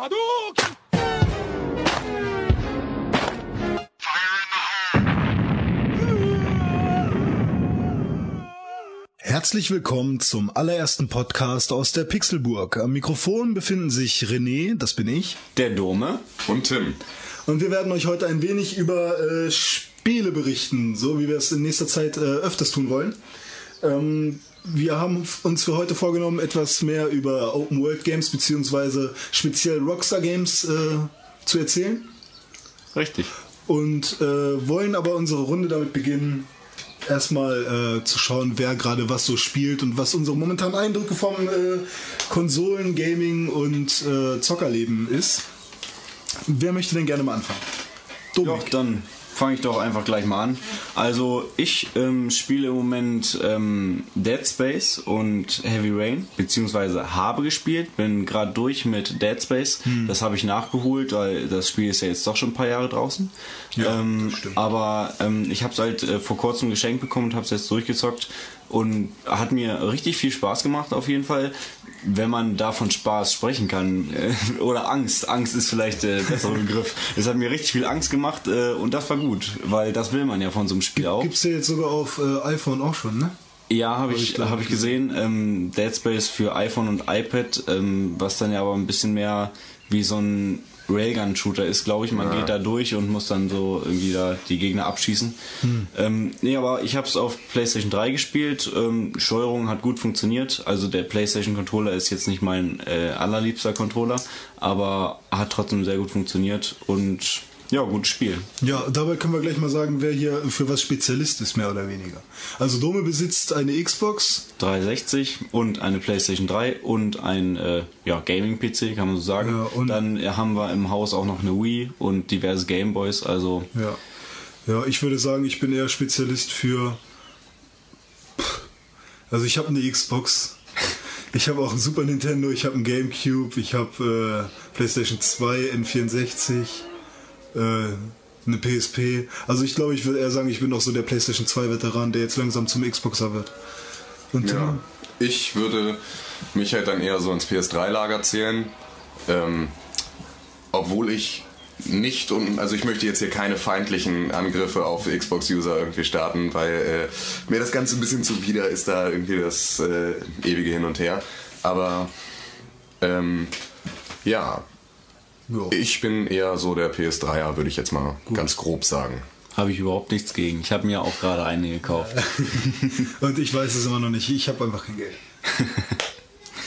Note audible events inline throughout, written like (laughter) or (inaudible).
Hadouken! Herzlich willkommen zum allerersten Podcast aus der Pixelburg. Am Mikrofon befinden sich René, das bin ich, Der Dome. Und Tim. und wir werden euch heute ein wenig über äh, Spiele berichten, so wie wir es in nächster Zeit äh, öfters tun wollen. Ähm, wir haben uns für heute vorgenommen, etwas mehr über Open World Games beziehungsweise speziell Rockstar Games äh, zu erzählen Richtig. und äh, wollen aber unsere Runde damit beginnen, erstmal äh, zu schauen, wer gerade was so spielt und was unsere momentanen Eindrücke vom äh, Konsolen, Gaming und äh, Zockerleben ist. Wer möchte denn gerne mal anfangen? Ja, Dominik. dann fange ich doch einfach gleich mal an. Also ich ähm, spiele im Moment ähm, Dead Space und Heavy Rain, beziehungsweise habe gespielt, bin gerade durch mit Dead Space. Das habe ich nachgeholt, weil das Spiel ist ja jetzt doch schon ein paar Jahre draußen. Ja, ähm, das stimmt. Aber ähm, ich habe es halt äh, vor kurzem geschenkt bekommen und habe es jetzt durchgezockt und hat mir richtig viel Spaß gemacht auf jeden Fall. Wenn man da von Spaß sprechen kann äh, oder Angst, Angst ist vielleicht der bessere (laughs) Begriff. Es hat mir richtig viel Angst gemacht äh, und das war gut, weil das will man ja von so einem Spiel auch. Gibt's ja jetzt sogar auf äh, iPhone auch schon, ne? Ja, habe ich, ich hab ich gesehen. Ähm, Dead Space für iPhone und iPad, ähm, was dann ja aber ein bisschen mehr wie so ein Railgun-Shooter ist, glaube ich. Man geht da durch und muss dann so irgendwie da die Gegner abschießen. Ähm, nee, aber ich habe es auf PlayStation 3 gespielt. Ähm, Steuerung hat gut funktioniert. Also der PlayStation-Controller ist jetzt nicht mein äh, allerliebster Controller, aber hat trotzdem sehr gut funktioniert und ja, gutes Spiel. Ja, dabei können wir gleich mal sagen, wer hier für was Spezialist ist, mehr oder weniger. Also Dome besitzt eine Xbox, 360 und eine PlayStation 3 und ein äh, ja, Gaming-PC, kann man so sagen. Ja, und- Dann äh, haben wir im Haus auch noch eine Wii und diverse Gameboys. Also Ja. Ja, ich würde sagen, ich bin eher Spezialist für. Pff. Also ich habe eine Xbox. Ich habe auch ein Super Nintendo, ich habe ein Gamecube, ich habe äh, PlayStation 2, N64, äh, eine PSP. Also ich glaube, ich würde eher sagen, ich bin noch so der PlayStation 2 Veteran, der jetzt langsam zum Xboxer wird. Und Ja. Ich würde mich halt dann eher so ins PS3-Lager zählen. Ähm, obwohl ich nicht und also ich möchte jetzt hier keine feindlichen Angriffe auf Xbox-User irgendwie starten, weil äh, mir das Ganze ein bisschen zuwider ist da irgendwie das äh, ewige Hin und Her. Aber ähm, ja, Ja. ich bin eher so der PS3er, würde ich jetzt mal ganz grob sagen. habe ich überhaupt nichts gegen. Ich habe mir auch gerade eine gekauft. (laughs) Und ich weiß es immer noch nicht. Ich habe einfach kein Geld. (laughs)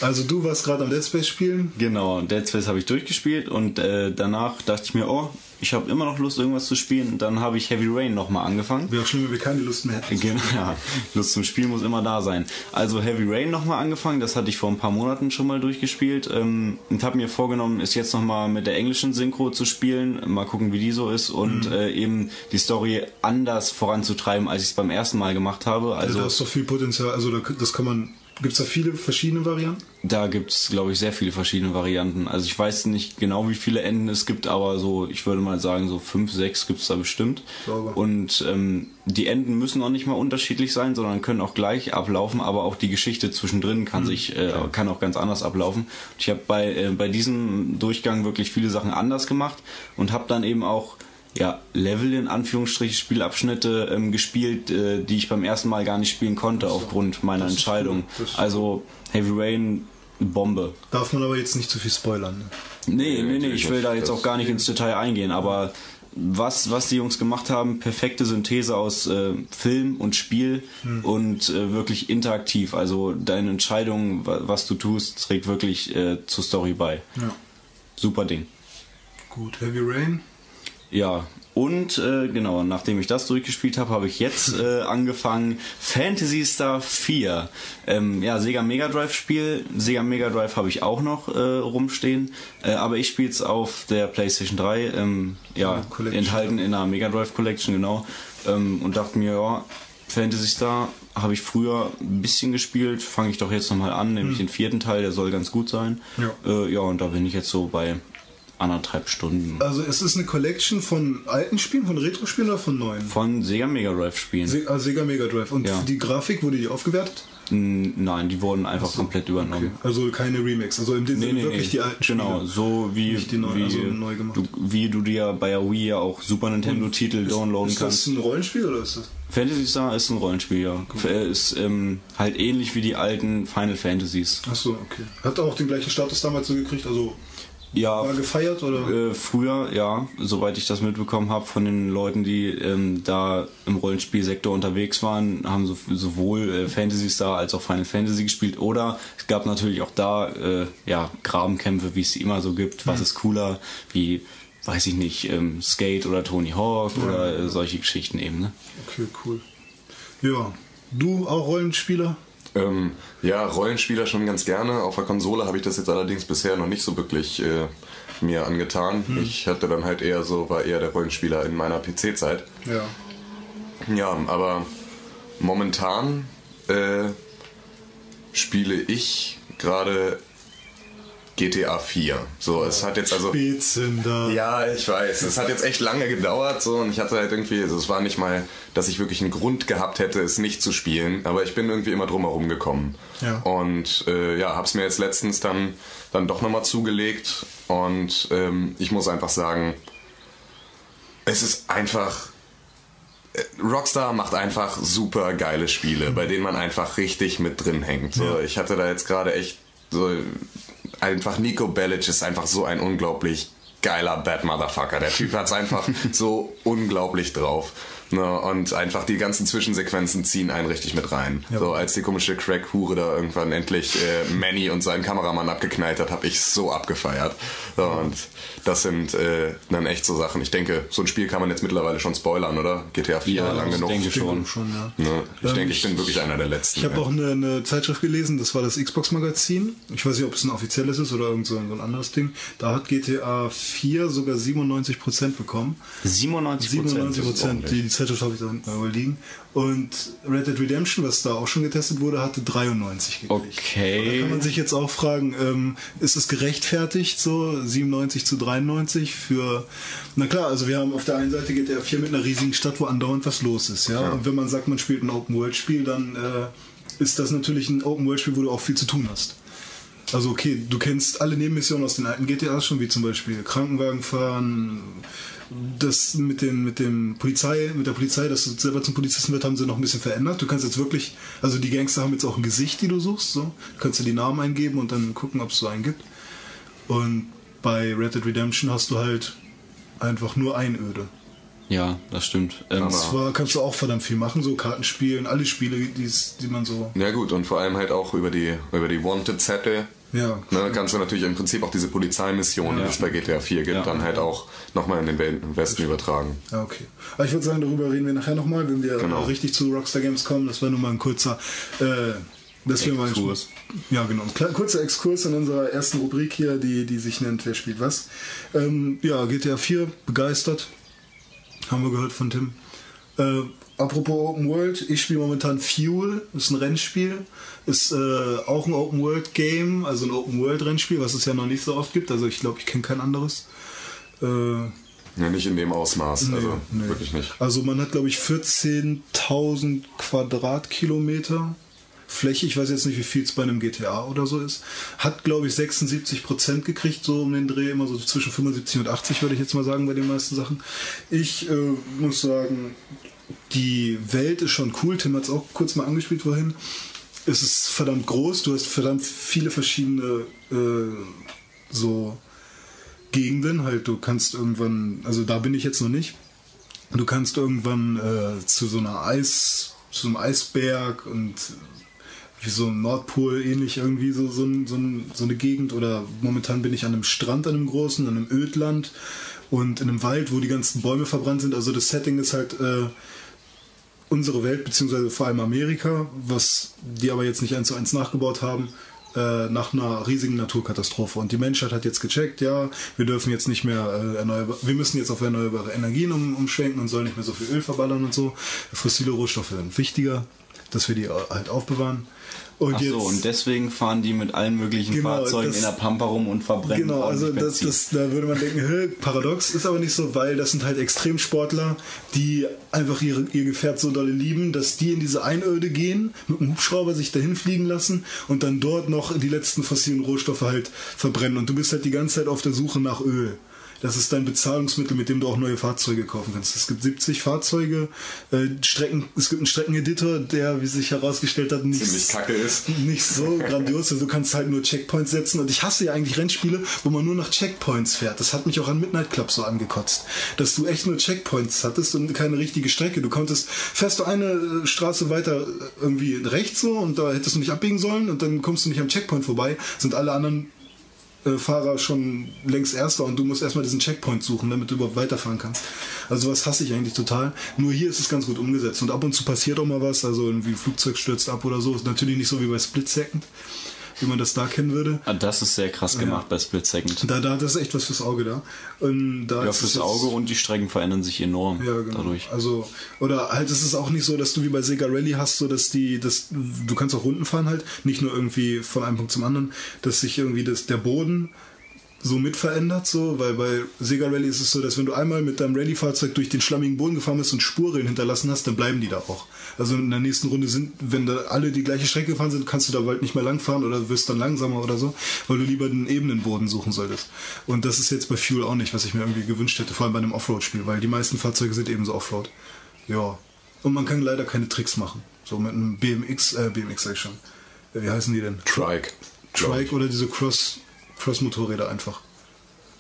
Also du warst gerade am Dead Space spielen. genau, Dead Space habe ich durchgespielt und äh, danach dachte ich mir, oh, ich habe immer noch Lust, irgendwas zu spielen. Dann habe ich Heavy Rain nochmal angefangen. Wäre auch schlimm, wenn wir keine Lust mehr hätten. Genau, ja. Lust zum Spiel muss immer da sein. Also Heavy Rain nochmal angefangen, das hatte ich vor ein paar Monaten schon mal durchgespielt ähm, und habe mir vorgenommen, es jetzt nochmal mit der englischen Synchro zu spielen, mal gucken, wie die so ist und äh, eben die Story anders voranzutreiben, als ich es beim ersten Mal gemacht habe. Also, Also da ist doch viel Potenzial. Also da, das kann man. Gibt es da viele verschiedene Varianten? da gibt's glaube ich, sehr viele verschiedene Varianten. Also ich weiß nicht genau, wie viele Enden es gibt, aber so, ich würde mal sagen, so fünf, sechs gibt's da bestimmt. Sauber. Und ähm, die Enden müssen auch nicht mal unterschiedlich sein, sondern können auch gleich ablaufen, aber auch die Geschichte zwischendrin kann sich äh, kann auch ganz anders ablaufen. Ich habe bei äh, bei diesem Durchgang wirklich viele Sachen anders gemacht und habe dann eben auch ja, Level in Anführungsstrichen Spielabschnitte ähm, gespielt, äh, die ich beim ersten Mal gar nicht spielen konnte aufgrund meiner Entscheidung. cool. Also Heavy Rain Bombe. Darf man aber jetzt nicht zu viel spoilern. Ne? Nee, nee, nee, ich will da jetzt auch gar nicht ins Detail eingehen, aber was, was die Jungs gemacht haben, perfekte Synthese aus äh, Film und Spiel und äh, wirklich interaktiv. Also deine Entscheidung, wa- was du tust, trägt wirklich äh, zur Story bei. Ja. Super Ding. Gut, Heavy Rain. Ja, und äh, genau, nachdem ich das durchgespielt habe, habe ich jetzt äh, (laughs) angefangen Fantasy Star 4. Ähm, ja, Sega Mega Drive Spiel. Sega Mega Drive habe ich auch noch äh, rumstehen, äh, aber ich spiele es auf der PlayStation 3. Ähm, ja, Collection. enthalten in einer Mega Drive Collection, genau. Ähm, und dachte mir, ja, Fantasy Star habe ich früher ein bisschen gespielt, fange ich doch jetzt nochmal an, nämlich den vierten Teil, der soll ganz gut sein. Ja. Äh, ja, und da bin ich jetzt so bei anderthalb Stunden. Also es ist eine Collection von alten Spielen, von Retro-Spielen oder von neuen? Von Sega Mega Drive Spielen. Se also Sega Mega Drive. Und Ja. die Grafik wurde die aufgewertet? Nein, die wurden einfach komplett übernommen. Also keine Remakes. Also im Nee, Sinne nee, wirklich nee. die alten genau, Spiele. so wie, neuen, wie, also. Du, wie du dir bei der Wii ja auch Super Nintendo-Titel downloaden Ist kannst. das ein Rollenspiel oder ist das? Fantasy Star ist ein Rollenspiel, ja. Äh, Ist ähm, halt ähnlich wie die alten Final Fantasies. Achso, okay. Hat auch den gleichen Status damals so gekriegt? Also Ja, war gefeiert oder? Äh, früher, ja, soweit ich das mitbekommen habe von den Leuten, die ähm, da im Rollenspielsektor unterwegs waren, haben so, sowohl äh, Fantasy Star als auch Final Fantasy gespielt. Oder es gab natürlich auch da äh, ja, Grabenkämpfe, wie es sie immer so gibt. Was ist cooler, wie, weiß ich nicht, ähm, Skate oder Tony Hawk oder äh, solche Geschichten eben. Ne? Okay, cool. Ja. Du auch Rollenspieler? Ähm, ja, Rollenspieler schon ganz gerne. Auf der Konsole habe ich das jetzt allerdings bisher noch nicht so wirklich äh, mir angetan. Ich hatte dann halt eher so, war eher der Rollenspieler in meiner PC-Zeit. Ja. Ja, aber momentan äh, spiele ich gerade GTA 4. So, es hat jetzt also. Spätzünder. Ja, ich weiß. Es hat jetzt echt lange gedauert so und ich hatte halt irgendwie, also es war nicht mal, dass ich wirklich einen Grund gehabt hätte, es nicht zu spielen, aber ich bin irgendwie immer drum herum gekommen. Ja. Und äh, ja, hab's mir jetzt letztens dann, dann doch nochmal zugelegt und ähm, ich muss einfach sagen, es ist einfach. äh, Rockstar macht einfach super geile Spiele, bei denen man einfach richtig mit drin hängt. So, Ich hatte da jetzt gerade echt so einfach Nico Bellic ist einfach so ein unglaublich geiler Bad Motherfucker. Der Typ hat's einfach (laughs) so unglaublich drauf. Ne, und einfach die ganzen Zwischensequenzen ziehen einen richtig mit rein. So als die komische Crack-Hure da irgendwann endlich äh, Manny und seinen Kameramann abgeknallt hat, habe ich so abgefeiert. So, und das sind äh, dann echt so Sachen. Ich denke, so ein Spiel kann man jetzt mittlerweile schon spoilern, oder? GTA 4 Ja, lang ich genug. denke schon. Schon, ja. Ne? Ich Ähm, denke, ich bin wirklich einer der letzten. Ich habe ja. auch eine, eine Zeitschrift gelesen, das war das Xbox-Magazin. Ich weiß nicht, ob es ein offizielles ist oder irgend so ein, anderes Ding. Da hat GTA 4 sogar 97% bekommen. 97 97 Prozent. ordentlich. Die, die Zeitschrift habe ich da hinten mal liegen. Und Red Dead Redemption, was da auch schon getestet wurde, hatte 93 gekriegt. Okay. Da kann man sich jetzt auch fragen, ähm, ist es gerechtfertigt so 97 zu 93 für na klar, also wir haben auf der einen Seite GTA 4 mit einer riesigen Stadt, wo andauernd was los ist, ja. Und wenn man sagt, man spielt ein Open World Spiel, dann äh, ist das natürlich ein Open World Spiel, wo du auch viel zu tun hast. Also okay, du kennst alle Nebenmissionen aus den alten GTAs schon, wie zum Beispiel Krankenwagen fahren, das mit dem mit dem Polizei, mit der Polizei, dass du selber zum Polizisten wird, haben sie noch ein bisschen verändert. Du kannst jetzt wirklich, also die Gangster haben jetzt auch ein Gesicht, die du suchst, so. Du kannst dir die Namen eingeben und dann gucken, ob es so einen gibt. Und bei Red Dead Redemption hast du halt einfach nur Einöde. Ja, das stimmt. Ähm, Zwar kannst du auch verdammt viel machen, so Karten spielen, alle Spiele, die's- die man so. Ja gut, und vor allem halt auch über die, über die Wanted-Zettel. Ja. Ne, kannst du natürlich im Prinzip auch diese Polizeimissionen, die es bei GTA 4 gibt, Ja. dann halt auch nochmal in den We- Westen übertragen. Ja, okay. Aber ich würde sagen, darüber reden wir nachher nochmal, wenn wir Genau. richtig zu Rockstar Games kommen. Das war nur mal ein kurzer, äh, das wäre mal ein Exkurs. Ja, genau. Ein kurzer Exkurs in unserer ersten Rubrik hier, die, die sich nennt Wer spielt was. Ähm, ja, GTA 4, begeistert. Haben wir gehört von Tim. Äh, apropos Open World, ich spiele momentan Fuel, ist ein Rennspiel. Ist äh, auch ein Open World Game, also ein Open World Rennspiel, was es ja noch nicht so oft gibt. Also ich glaube, ich kenne kein anderes. Äh, Ja, nicht in dem Ausmaß, also nee. wirklich nicht. Also man hat, glaube ich, 14.000 Quadratkilometer Fläche. Ich weiß jetzt nicht, wie viel es bei einem GTA oder so ist. Hat, glaube ich, 76 Prozent gekriegt, so um den Dreh, immer so zwischen 75 und 80, würde ich jetzt mal sagen, bei den meisten Sachen. Ich äh, muss sagen, die Welt ist schon cool. Tim hat es auch kurz mal angespielt vorhin. Es ist verdammt groß. Du hast verdammt viele verschiedene äh, so Gegenden. Halt, du kannst irgendwann, also da bin ich jetzt noch nicht. Du kannst irgendwann äh, zu so einer Eis, zu einem Eisberg und wie so ein Nordpol ähnlich irgendwie so, so, so, so eine Gegend oder momentan bin ich an einem Strand, an einem großen, an einem Ödland und in einem Wald, wo die ganzen Bäume verbrannt sind. Also das Setting ist halt äh, unsere Welt, beziehungsweise vor allem Amerika, was die aber jetzt nicht eins zu eins nachgebaut haben, äh, nach einer riesigen Naturkatastrophe. Und die Menschheit hat jetzt gecheckt, ja, wir dürfen jetzt nicht mehr äh, erneuerbare, wir müssen jetzt auf erneuerbare Energien um, umschwenken und sollen nicht mehr so viel Öl verballern und so. Fossile Rohstoffe sind wichtiger dass wir die halt aufbewahren. Und Ach so, und deswegen fahren die mit allen möglichen Genau, Fahrzeugen das- in der Pampa rum und verbrennen Genau, also das, das, da würde man denken, hä, paradox, ist aber nicht so, weil das sind halt Extremsportler, die einfach ihre, ihr Gefährt so dolle lieben, dass die in diese Einöde gehen, mit dem Hubschrauber sich dahin fliegen lassen und dann dort noch die letzten fossilen Rohstoffe halt verbrennen. Und du bist halt die ganze Zeit auf der Suche nach Öl. Das ist dein Bezahlungsmittel, mit dem du auch neue Fahrzeuge kaufen kannst. Es gibt 70 Fahrzeuge, äh, Strecken, es gibt einen Streckeneditor, der, wie sich herausgestellt hat, nicht, Ziemlich kacke ist. nicht so grandios. Also du kannst halt nur Checkpoints setzen. Und ich hasse ja eigentlich Rennspiele, wo man nur nach Checkpoints fährt. Das hat mich auch an Midnight Club so angekotzt. Dass du echt nur Checkpoints hattest und keine richtige Strecke. Du konntest, fährst du eine äh, Straße weiter äh, irgendwie rechts so und da hättest du nicht abbiegen sollen und dann kommst du nicht am Checkpoint vorbei, sind alle anderen äh, Fahrer schon längst Erster und du musst erstmal diesen Checkpoint suchen, damit du überhaupt weiterfahren kannst. Also was hasse ich eigentlich total. Nur hier ist es ganz gut umgesetzt und ab und zu passiert auch mal was, also irgendwie ein Flugzeug stürzt ab oder so. Ist natürlich nicht so wie bei Split Second, wie man das da kennen würde. Ah, das ist sehr krass gemacht bei Split Second. Da, da das ist echt was fürs Auge da. Und da Ja, fürs Auge und die Strecken verändern sich enorm ja, genau. dadurch. Also, oder halt ist es auch nicht so, dass du wie bei Sega Rally hast, so dass die, dass du kannst auch Runden fahren halt, nicht nur irgendwie von einem Punkt zum anderen, dass sich irgendwie das, der Boden so mit verändert, so, weil bei Sega Rally ist es so, dass wenn du einmal mit deinem Rallye-Fahrzeug durch den schlammigen Boden gefahren bist und Spuren hinterlassen hast, dann bleiben die da auch. Also in der nächsten Runde sind, wenn da alle die gleiche Strecke gefahren sind, kannst du da bald nicht mehr lang fahren oder wirst dann langsamer oder so, weil du lieber den ebenen Boden suchen solltest. Und das ist jetzt bei Fuel auch nicht, was ich mir irgendwie gewünscht hätte, vor allem bei einem Offroad-Spiel, weil die meisten Fahrzeuge sind eben so Offroad. Ja. Und man kann leider keine Tricks machen. So mit einem BMX, äh, BMX sag ich schon. Wie heißen die denn? Trike. Trike oder diese Cross, Cross-Motorräder einfach.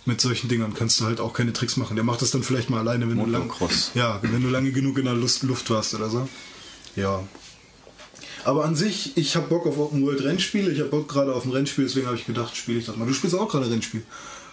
Mit solchen Dingern kannst du halt auch keine Tricks machen. Der macht das dann vielleicht mal alleine, wenn du lang, ja, wenn du lange genug in der Luft warst oder so. Ja. Aber an sich, ich habe Bock auf Open World Rennspiele. Ich habe Bock gerade auf ein Rennspiel, deswegen habe ich gedacht, spiele ich das mal. Du spielst auch gerade Rennspiel.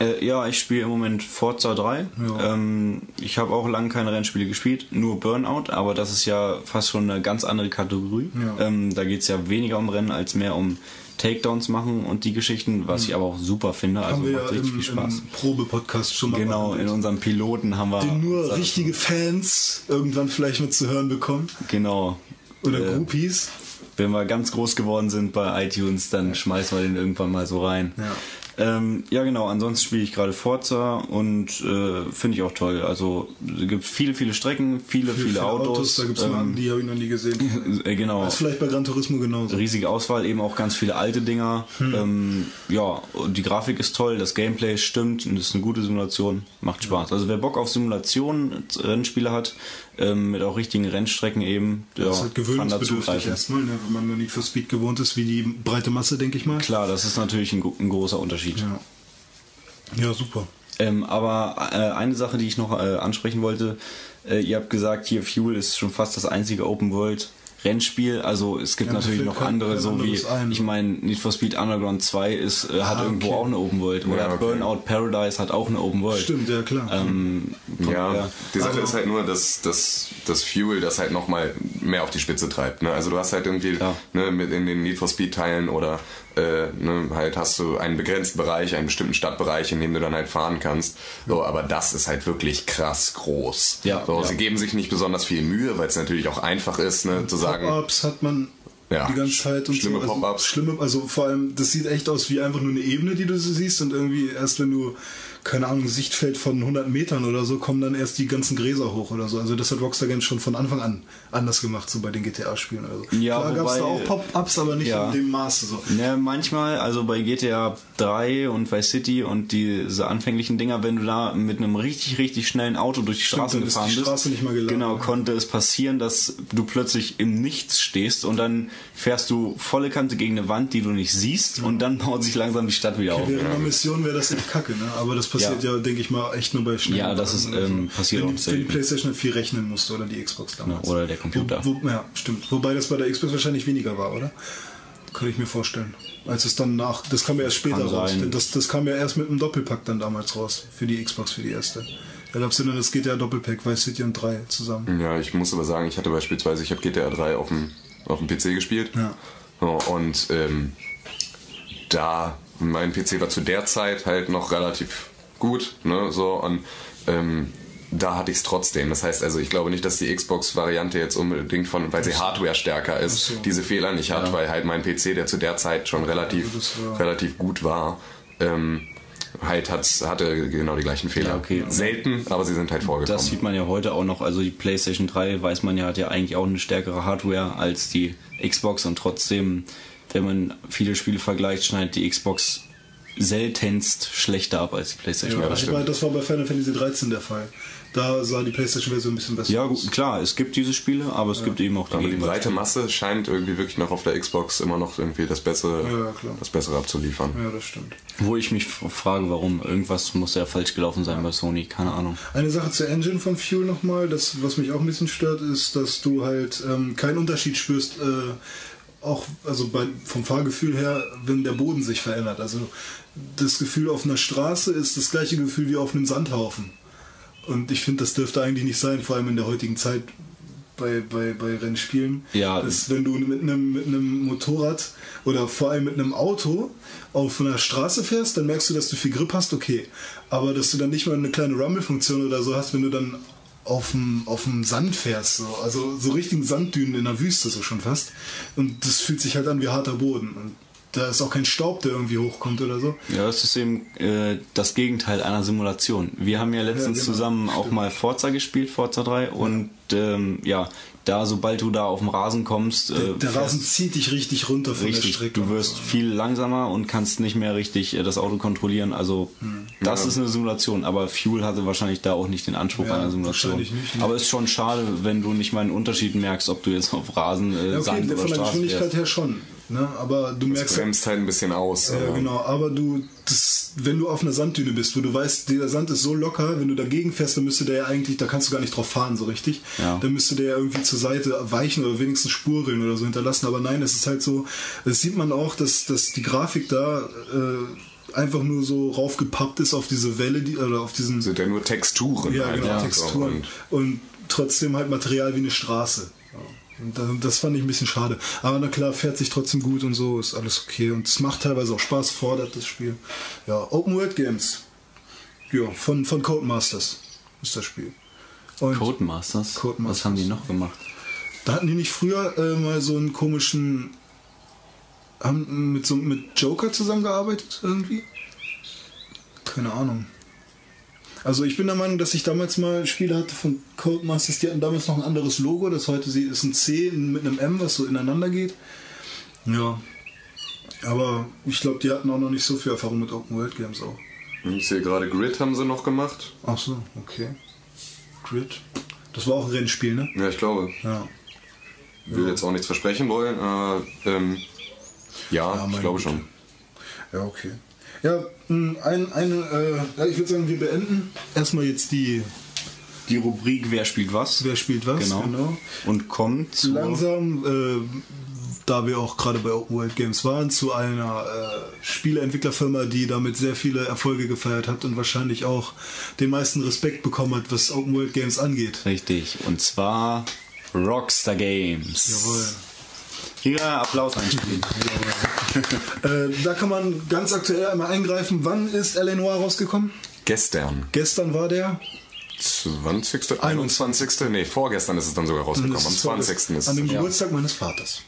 Äh, ja, ich spiele im Moment Forza 3. Ja. Ähm, ich habe auch lange keine Rennspiele gespielt, nur Burnout, aber das ist ja fast schon eine ganz andere Kategorie. Ja. Ähm, da geht es ja weniger um Rennen als mehr um Takedowns machen und die Geschichten, was ich aber auch super finde. Also haben wir ja macht richtig im, viel Spaß. im Probe-Podcast schon mal Genau, in unserem Piloten haben wir. Den nur richtige Fans irgendwann vielleicht mit zu hören bekommen. Genau. Oder Äh, Groupies. Wenn wir ganz groß geworden sind bei iTunes, dann schmeißen wir den irgendwann mal so rein. Ja. Ähm, ja, genau. Ansonsten spiele ich gerade Forza und äh, finde ich auch toll. Also es gibt viele, viele Strecken, viele, Für viele, Autos. Da gibt es ähm, die habe ich noch nie gesehen. (laughs) äh, genau. Das ist vielleicht bei Gran Turismo genauso. Riesige Auswahl, eben auch ganz viele alte Dinger. Hm. Ähm, ja, die Grafik ist toll, das Gameplay stimmt und ist eine gute Simulation. Macht Spaß. Also wer Bock auf Simulationen, Rennspiele hat, ähm, mit auch richtigen Rennstrecken eben, ja, das ist halt gewöhnungsbedürftig erstmal, ne, wenn man noch nicht für Speed gewohnt ist, wie die breite Masse, denke ich mal. Klar, das ist natürlich ein, ein großer Unterschied. Ja, ja super. Ähm, aber äh, eine Sache, die ich noch äh, ansprechen wollte, äh, ihr habt gesagt, hier Fuel ist schon fast das einzige Open World Rennspiel. Also es gibt Ja, natürlich noch andere, so wie, ein. ich meine, Need for Speed Underground 2 ist, äh, hat Ah, irgendwo okay. auch eine Open World. Oder Ja, okay. Burnout Paradise hat auch eine Open World. Stimmt, ja klar. Ähm, Ja, daher- die Sache Also- ist halt nur, dass das, das Fuel das halt nochmal mehr auf die Spitze treibt. Ne? Also du hast halt irgendwie Ja. ne, mit in den Need for Speed Teilen oder äh, ne, halt hast du einen begrenzten Bereich, einen bestimmten Stadtbereich, in dem du dann halt fahren kannst. So, aber das ist halt wirklich krass groß. Ja, so, ja. Sie geben sich nicht besonders viel Mühe, weil es natürlich auch einfach ist, ne, zu sagen, Pop-ups hat man Ja, die ganze Zeit und schlimme so. Also, Pop-ups. Schlimme, also vor allem, das sieht echt aus wie einfach nur eine Ebene, die du so siehst und irgendwie erst wenn du keine Ahnung, Sichtfeld von 100 Metern oder so, kommen dann erst die ganzen Gräser hoch oder so. Also das hat Rockstar Games schon von Anfang an anders gemacht, so bei den GTA-Spielen oder so. Ja, Klar gab es da auch Pop-Ups, aber nicht Ja. in dem Maße so. Ja, manchmal, also bei GTA 3 und Vice City und diese anfänglichen Dinger, wenn du da mit einem richtig, richtig schnellen Auto durch die Stimmt, Straßen dann ist die gefahren bist, Straße nicht mal geladen, genau, ja. konnte es passieren, dass du plötzlich im Nichts stehst und dann fährst du volle Kante gegen eine Wand, die du nicht siehst und dann baut sich langsam die Stadt wieder auf. Während einer Mission wäre das echt kacke, ne? Aber das passiert ja, denke ich mal, echt nur bei schnellen Ja, das ist, ähm, passiert wenn, auch die- wenn die. Playstation halt viel rechnen musste oder die Xbox damals. Ja, oder der Computer. Wo, wo, ja, stimmt. Wobei das bei der Xbox wahrscheinlich weniger war, oder? Kann ich mir vorstellen. Als es dann nach, das kam ja erst später Kann raus. sein. Das, das kam ja erst mit einem Doppelpack dann damals raus. Für die Xbox, für die erste. Da gab es ja dann das GTA Doppelpack, Vice City und 3 zusammen. Ja, ich muss aber sagen, ich hatte beispielsweise, ich habe GTA 3 auf dem, auf dem PC gespielt. Ja. Und ähm, da, mein PC war zu der Zeit halt noch relativ gut, ne, so, und ähm, da hatte ich es trotzdem. Das heißt also, ich glaube nicht, dass die Xbox-Variante jetzt unbedingt von, weil sie Hardware stärker ist, so. diese Fehler nicht hat, weil halt mein PC, der zu der Zeit schon relativ, war- relativ gut war, ähm, halt hat's, hatte genau die gleichen Fehler. Ja, okay. Selten, aber sie sind halt vorgekommen. Das sieht man ja heute auch noch. Also die PlayStation 3, weiß man ja, hat ja eigentlich auch eine stärkere Hardware als die Xbox und trotzdem, wenn man viele Spiele vergleicht, schneidet die Xbox seltenst schlechter ab als die PlayStation Ja, 3. ich meine, das war bei Final Fantasy 13 der Fall. Da sah die PlayStation-Version ein bisschen besser Ja, aus. gut, klar, es gibt diese Spiele, aber es gibt eben auch die aber die breite Masse scheint irgendwie wirklich noch auf der Xbox immer noch irgendwie das Bessere, Ja, klar. das Bessere abzuliefern. Ja, das stimmt. Wo ich mich frage, warum. Irgendwas muss ja falsch gelaufen sein bei Sony, keine Ahnung. Eine Sache zur Engine von Fuel nochmal, das, was mich auch ein bisschen stört, ist, dass du halt ähm, keinen Unterschied spürst, äh, auch also bei, vom Fahrgefühl her, wenn der Boden sich verändert. Also das Gefühl auf einer Straße ist das gleiche Gefühl wie auf einem Sandhaufen. Und ich finde, das dürfte eigentlich nicht sein, vor allem in der heutigen Zeit bei, bei, bei Rennspielen. Ja. Dass, wenn du mit einem, mit einem Motorrad oder vor allem mit einem Auto auf einer Straße fährst, dann merkst du, dass du viel Grip hast, okay. Aber dass du dann nicht mal eine kleine Rumble-Funktion oder so hast, wenn du dann auf dem, auf dem Sand fährst, so. also so richtigen Sanddünen in der Wüste so schon fast. Und das fühlt sich halt an wie harter Boden. Und da ist auch kein Staub, der irgendwie hochkommt oder so. Ja, das ist eben äh, das Gegenteil einer Simulation. Wir haben ja letztens Ja, genau, zusammen auch mal Forza gespielt, Forza 3, und ähm, ja, da, sobald du da auf dem Rasen kommst, äh, Der, der Rasen zieht dich richtig runter von der Richtig, Strecke. du wirst viel langsamer und kannst nicht mehr richtig äh, das Auto kontrollieren. Also Hm. das ist eine Simulation, aber Fuel hatte wahrscheinlich da auch nicht den Anspruch Ja, einer Simulation. wahrscheinlich nicht, ne? Aber ist schon schade, wenn du nicht mal einen Unterschied merkst, ob du jetzt auf Rasen, äh, Ja, okay, Sand oder von der Straße Geschwindigkeit fährst. her schon. Ne? Aber du Das merkst bremst halt ein bisschen aus. Ja, aber- genau, aber du, das, wenn du auf einer Sanddüne bist, wo du weißt, der Sand ist so locker, wenn du dagegen fährst, dann müsste der ja eigentlich, da kannst du gar nicht drauf fahren, so richtig. Ja. Dann müsste der ja irgendwie zur Seite weichen oder wenigstens Spuren oder so hinterlassen. Aber nein, es ist halt so, das sieht man auch, dass, dass die Grafik da äh, einfach nur so raufgepappt ist auf diese Welle, die, oder auf diesen. sind ja nur Texturen. Ja, halt, genau, so. Texturen. Und Und, trotzdem halt Material wie eine Straße. Das fand ich ein bisschen schade. Aber na klar, fährt sich trotzdem gut und so, ist alles okay. Und es macht teilweise auch Spaß, fordert das Spiel. Ja, Open World Games. Ja, von, von Codemasters ist das Spiel. Und Codemasters? Codemasters. Was haben die noch gemacht? da hatten die nicht früher äh, mal so einen komischen. haben mit so mit Joker zusammengearbeitet irgendwie? Keine Ahnung. Also ich bin der Meinung, dass ich damals mal Spiele hatte von Codemasters, die hatten damals noch ein anderes Logo, das heute sieht, ist ein C mit einem M, was so ineinander geht. Ja. Aber ich glaube, die hatten auch noch nicht so viel Erfahrung mit Open World Games auch. ich sehe gerade Grid haben sie noch gemacht. Ach so, okay. Grid. Das war auch ein Rennspiel, ne? Ja, ich glaube. Ja. will jetzt auch nichts versprechen wollen. aber ähm, ja, Ja, ich glaube Gott. schon. Ja, okay. Ja, mh, ein, ein, äh, ich würde sagen, wir beenden erstmal jetzt die Die Rubrik Wer spielt was? Wer spielt was, Genau. genau. Und kommt zu langsam, äh, da wir auch gerade bei Open World Games waren, zu einer äh, Spieleentwicklerfirma, die damit sehr viele Erfolge gefeiert hat und wahrscheinlich auch den meisten Respekt bekommen hat, was Open World Games angeht. Richtig. Und zwar Rockstar Games. Jawohl. Hier Applaus einspielen. (laughs) Äh, da kann man ganz aktuell einmal eingreifen. Wann ist L.A. Noir rausgekommen? Gestern, Gestern war der. 20. 21. Nee, vorgestern ist es dann sogar rausgekommen. Am Das ist vor- 20. ist An dem es. Geburtstag meines Vaters.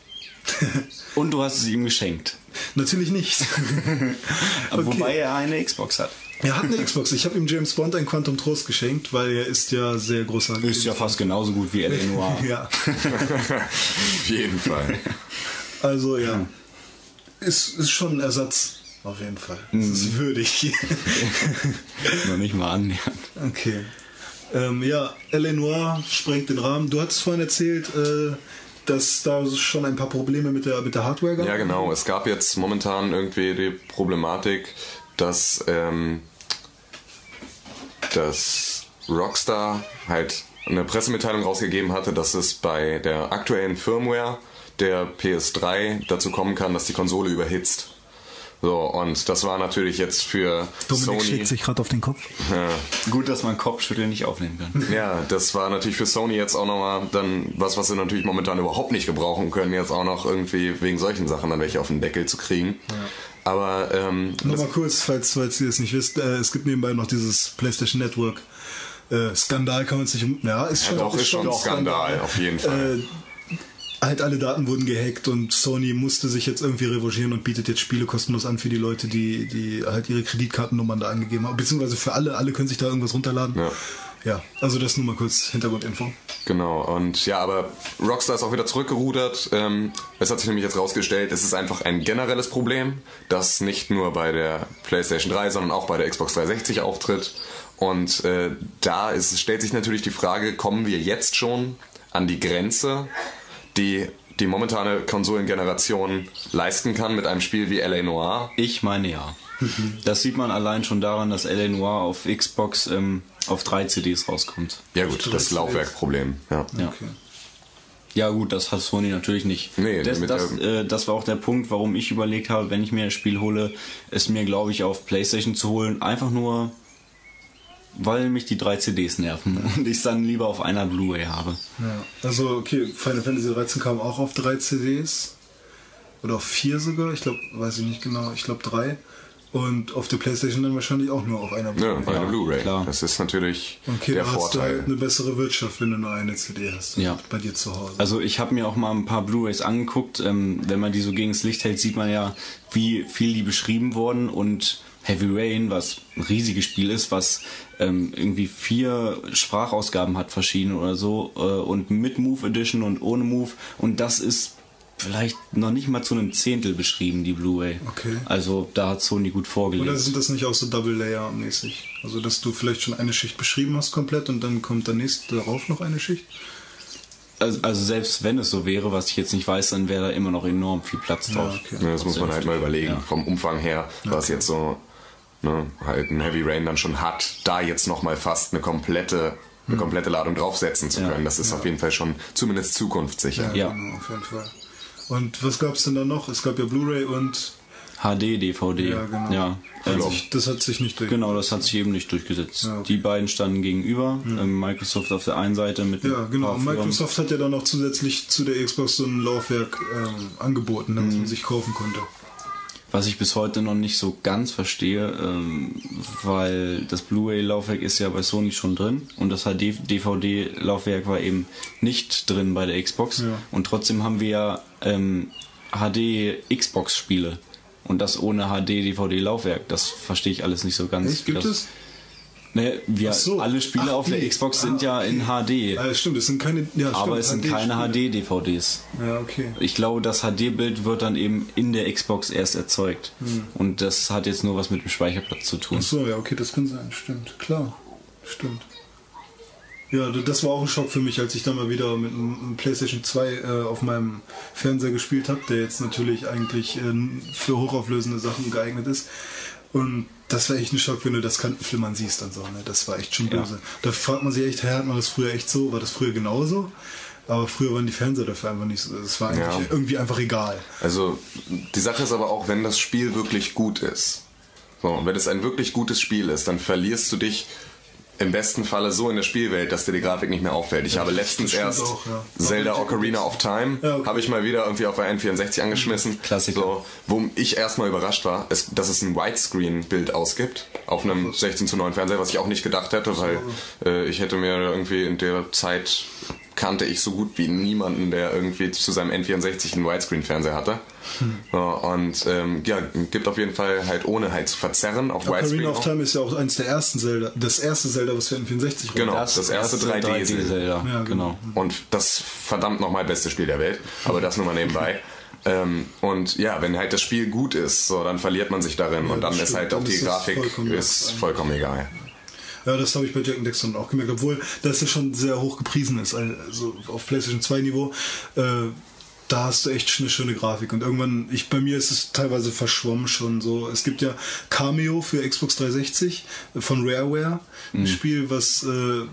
Und du hast es ihm geschenkt. (laughs) Natürlich nicht. (laughs) Okay. Wobei er eine Xbox hat. Er hat eine Xbox. Ich habe ihm James Bond ein Quantum Trost geschenkt, weil er ist ja sehr großer. Ist ja fast genauso gut wie L.A. Noir. (laughs) Ja. Auf jeden Fall. Also ja. Ist, ist schon ein Ersatz. Auf jeden Fall. Es ist würdig. (laughs) Noch nicht mal annähernd. okay. Ähm, ja, L.A. Noir sprengt den Rahmen. Du hattest vorhin erzählt, äh, dass da schon ein paar Probleme mit der, mit der Hardware gab. Ja, genau. Es gab jetzt momentan irgendwie die Problematik, dass, ähm, dass Rockstar halt eine Pressemitteilung rausgegeben hatte, dass es bei der aktuellen Firmware der PS3 dazu kommen kann, dass die Konsole überhitzt. So, und das war natürlich jetzt für Sony. gerade auf den Kopf. Ja, Gut, dass man Kopfschütteln nicht aufnehmen kann. Ja, das war natürlich für Sony jetzt auch nochmal dann was, was sie natürlich momentan überhaupt nicht gebrauchen können, jetzt auch noch irgendwie wegen solchen Sachen dann welche auf den Deckel zu kriegen. Aber ähm, Nochmal kurz, falls, falls ihr es nicht wisst, äh, es gibt nebenbei noch dieses PlayStation Network. äh, Skandal kann man es nicht um. Ja, ist Ja, schon, doch, ist schon ein Skandal, auf jeden Fall. Äh, halt alle Daten wurden gehackt und Sony musste sich jetzt irgendwie revanchieren und bietet jetzt Spiele kostenlos an für die Leute, die, die halt ihre Kreditkartennummern da angegeben haben. Beziehungsweise für alle, alle können sich da irgendwas runterladen. Ja. Ja, also das nur mal kurz Hintergrundinfo. Genau, und ja, aber Rockstar ist auch wieder zurückgerudert. Ähm, es hat sich nämlich jetzt rausgestellt, es ist einfach ein generelles Problem, das nicht nur bei der PlayStation 3, sondern auch bei der Xbox 360 auftritt. Und äh, da ist, stellt sich natürlich die Frage, kommen wir jetzt schon an die Grenze, die die momentane Konsolengeneration leisten kann mit einem Spiel wie LA Noir? Ich meine ja. Das sieht man allein schon daran, dass L.A. Noir auf Xbox ähm, auf drei CDs rauskommt. Ja gut, das Laufwerkproblem. Ja. Ja. Okay. Ja gut, das hat Sony natürlich nicht. Nee, das, das, äh, das war auch der Punkt, warum ich überlegt habe, wenn ich mir ein Spiel hole, es mir, glaube ich, auf Playstation zu holen. Einfach nur, weil mich die drei CDs nerven (laughs) und ich es dann lieber auf einer Blu-ray habe. Ja. Also, okay, Final Fantasy 13 kam auch auf drei CDs. Oder auf vier sogar, ich glaube, weiß ich nicht genau, ich glaube drei. Und auf der Playstation dann wahrscheinlich auch nur auf einer Ja, bei Ja, einer Blu-ray. klar. Das ist natürlich Okay, der da hast du Vorteil. halt eine bessere Wirtschaft, wenn du nur eine CD hast. Ja. Bei dir zu Hause. Also ich habe mir auch mal ein paar Blu-rays angeguckt. Ähm, wenn man die so gegen das Licht hält, sieht man ja, wie viel die beschrieben wurden. Und Heavy Rain, was ein riesiges Spiel ist, was ähm, irgendwie vier Sprachausgaben hat, verschiedene oder so. Äh, und mit Move Edition und ohne Move. Und das ist vielleicht noch nicht mal zu einem Zehntel beschrieben, die Blu-ray. Okay. Also da hat Sony gut vorgelegt. Oder sind das nicht auch so Double Layer mäßig? Also, dass du vielleicht schon eine Schicht beschrieben hast komplett und dann kommt der nächste darauf noch eine Schicht? Also, also selbst wenn es so wäre, was ich jetzt nicht weiß, dann wäre da immer noch enorm viel Platz Ja, drauf. okay. Ja, das muss man halt mal überlegen. Ja. Vom Umfang her, was jetzt so ne, halt ein Heavy Rain dann schon hat, da jetzt nochmal fast eine komplette, eine komplette Ladung draufsetzen zu Ja. können. Das ist auf jeden Fall schon zumindest zukunftssicher. Ja. genau, auf jeden Fall. Und was gab es denn da noch? Es gab ja Blu-ray und. HD, DVD. Ja, genau. Ja, ähm, sich, das hat sich nicht durch. Genau, das hat sich eben nicht durchgesetzt. Ja, okay. Die beiden standen gegenüber. Ähm, Microsoft auf der einen Seite mit Ja, genau. Microsoft hat ja dann noch zusätzlich zu der Xbox so ein Laufwerk ähm, angeboten, damit Mhm. man sich kaufen konnte. Was ich bis heute noch nicht so ganz verstehe, ähm, weil das Blu-ray-Laufwerk ist ja bei Sony schon drin und das HD-DVD-Laufwerk war eben nicht drin bei der Xbox. Ja. Und trotzdem haben wir ja ähm, HD-Xbox-Spiele. Und das ohne HD-DVD-Laufwerk. Das verstehe ich alles nicht so ganz. Echt? Gibt das, es? Ne, wir, so. alle Spiele Ach, auf der. Xbox Ah, sind ja in HD. Ah, stimmt, es sind keine. Ja, aber stimmt, es sind keine. HD-DVDs. Ja, okay. Ich glaube, das HD-Bild wird dann eben in der Xbox erst erzeugt. Hm. Und das hat jetzt nur was mit dem Speicherplatz zu tun. Ach so, ja, okay, das kann sein. Stimmt, klar. Stimmt. Ja, das war auch ein Schock für mich, als ich dann mal wieder mit einem PlayStation 2 äh, auf meinem Fernseher gespielt habe, der jetzt natürlich eigentlich äh, für hochauflösende Sachen geeignet ist. Und das war echt ein Schock, wenn du das Kantenflimmern siehst und so. Ne? Das war echt schon Ja. böse. Da fragt man sich echt, hey, hat man das früher echt so? War das früher genauso? Aber früher waren die Fernseher dafür einfach nicht so. Es war eigentlich Ja. irgendwie einfach egal. Also die Sache ist aber auch, wenn das Spiel wirklich gut ist, so, und wenn es ein wirklich gutes Spiel ist, dann verlierst du dich im besten Falle so in der Spielwelt, dass dir die Grafik nicht mehr auffällt. Ich habe letztens erst auch, ja. Zelda Ocarina of Time, Ja, okay. habe ich mal wieder irgendwie auf der N64 angeschmissen. Klassiker. So, wo ich erstmal überrascht war, ist, dass es ein Widescreen-Bild ausgibt auf einem 16 zu 9 Fernseher, was ich auch nicht gedacht hätte, weil äh, ich hätte mir irgendwie in der Zeit kannte ich so gut wie niemanden, der irgendwie zu seinem N64 einen Widescreen-Fernseher hatte. Hm. Ja, und ähm, ja, gibt auf jeden Fall halt ohne halt zu verzerren auf Widescreen. Ocarina of auch. Time ist ja auch eins der ersten Zelda, das erste Zelda, was für N64 rauskam. Genau, das, erste 3D. Zelda. Ja, genau. Und das verdammt nochmal beste Spiel der Welt. Aber das nur mal nebenbei. ähm, und ja, wenn halt das Spiel gut ist, so, dann verliert man sich darin. und dann das ist halt auch die Grafik vollkommen ist vollkommen egal. Ja, das habe ich bei Jack Dexter auch gemerkt, obwohl das ja schon sehr hoch gepriesen ist, also auf PlayStation 2 Niveau. Äh, da hast du echt eine schöne Grafik und irgendwann, ich bei mir ist es teilweise verschwommen schon so. Es gibt ja Cameo für Xbox 360 von Rareware, ein Spiel, was äh,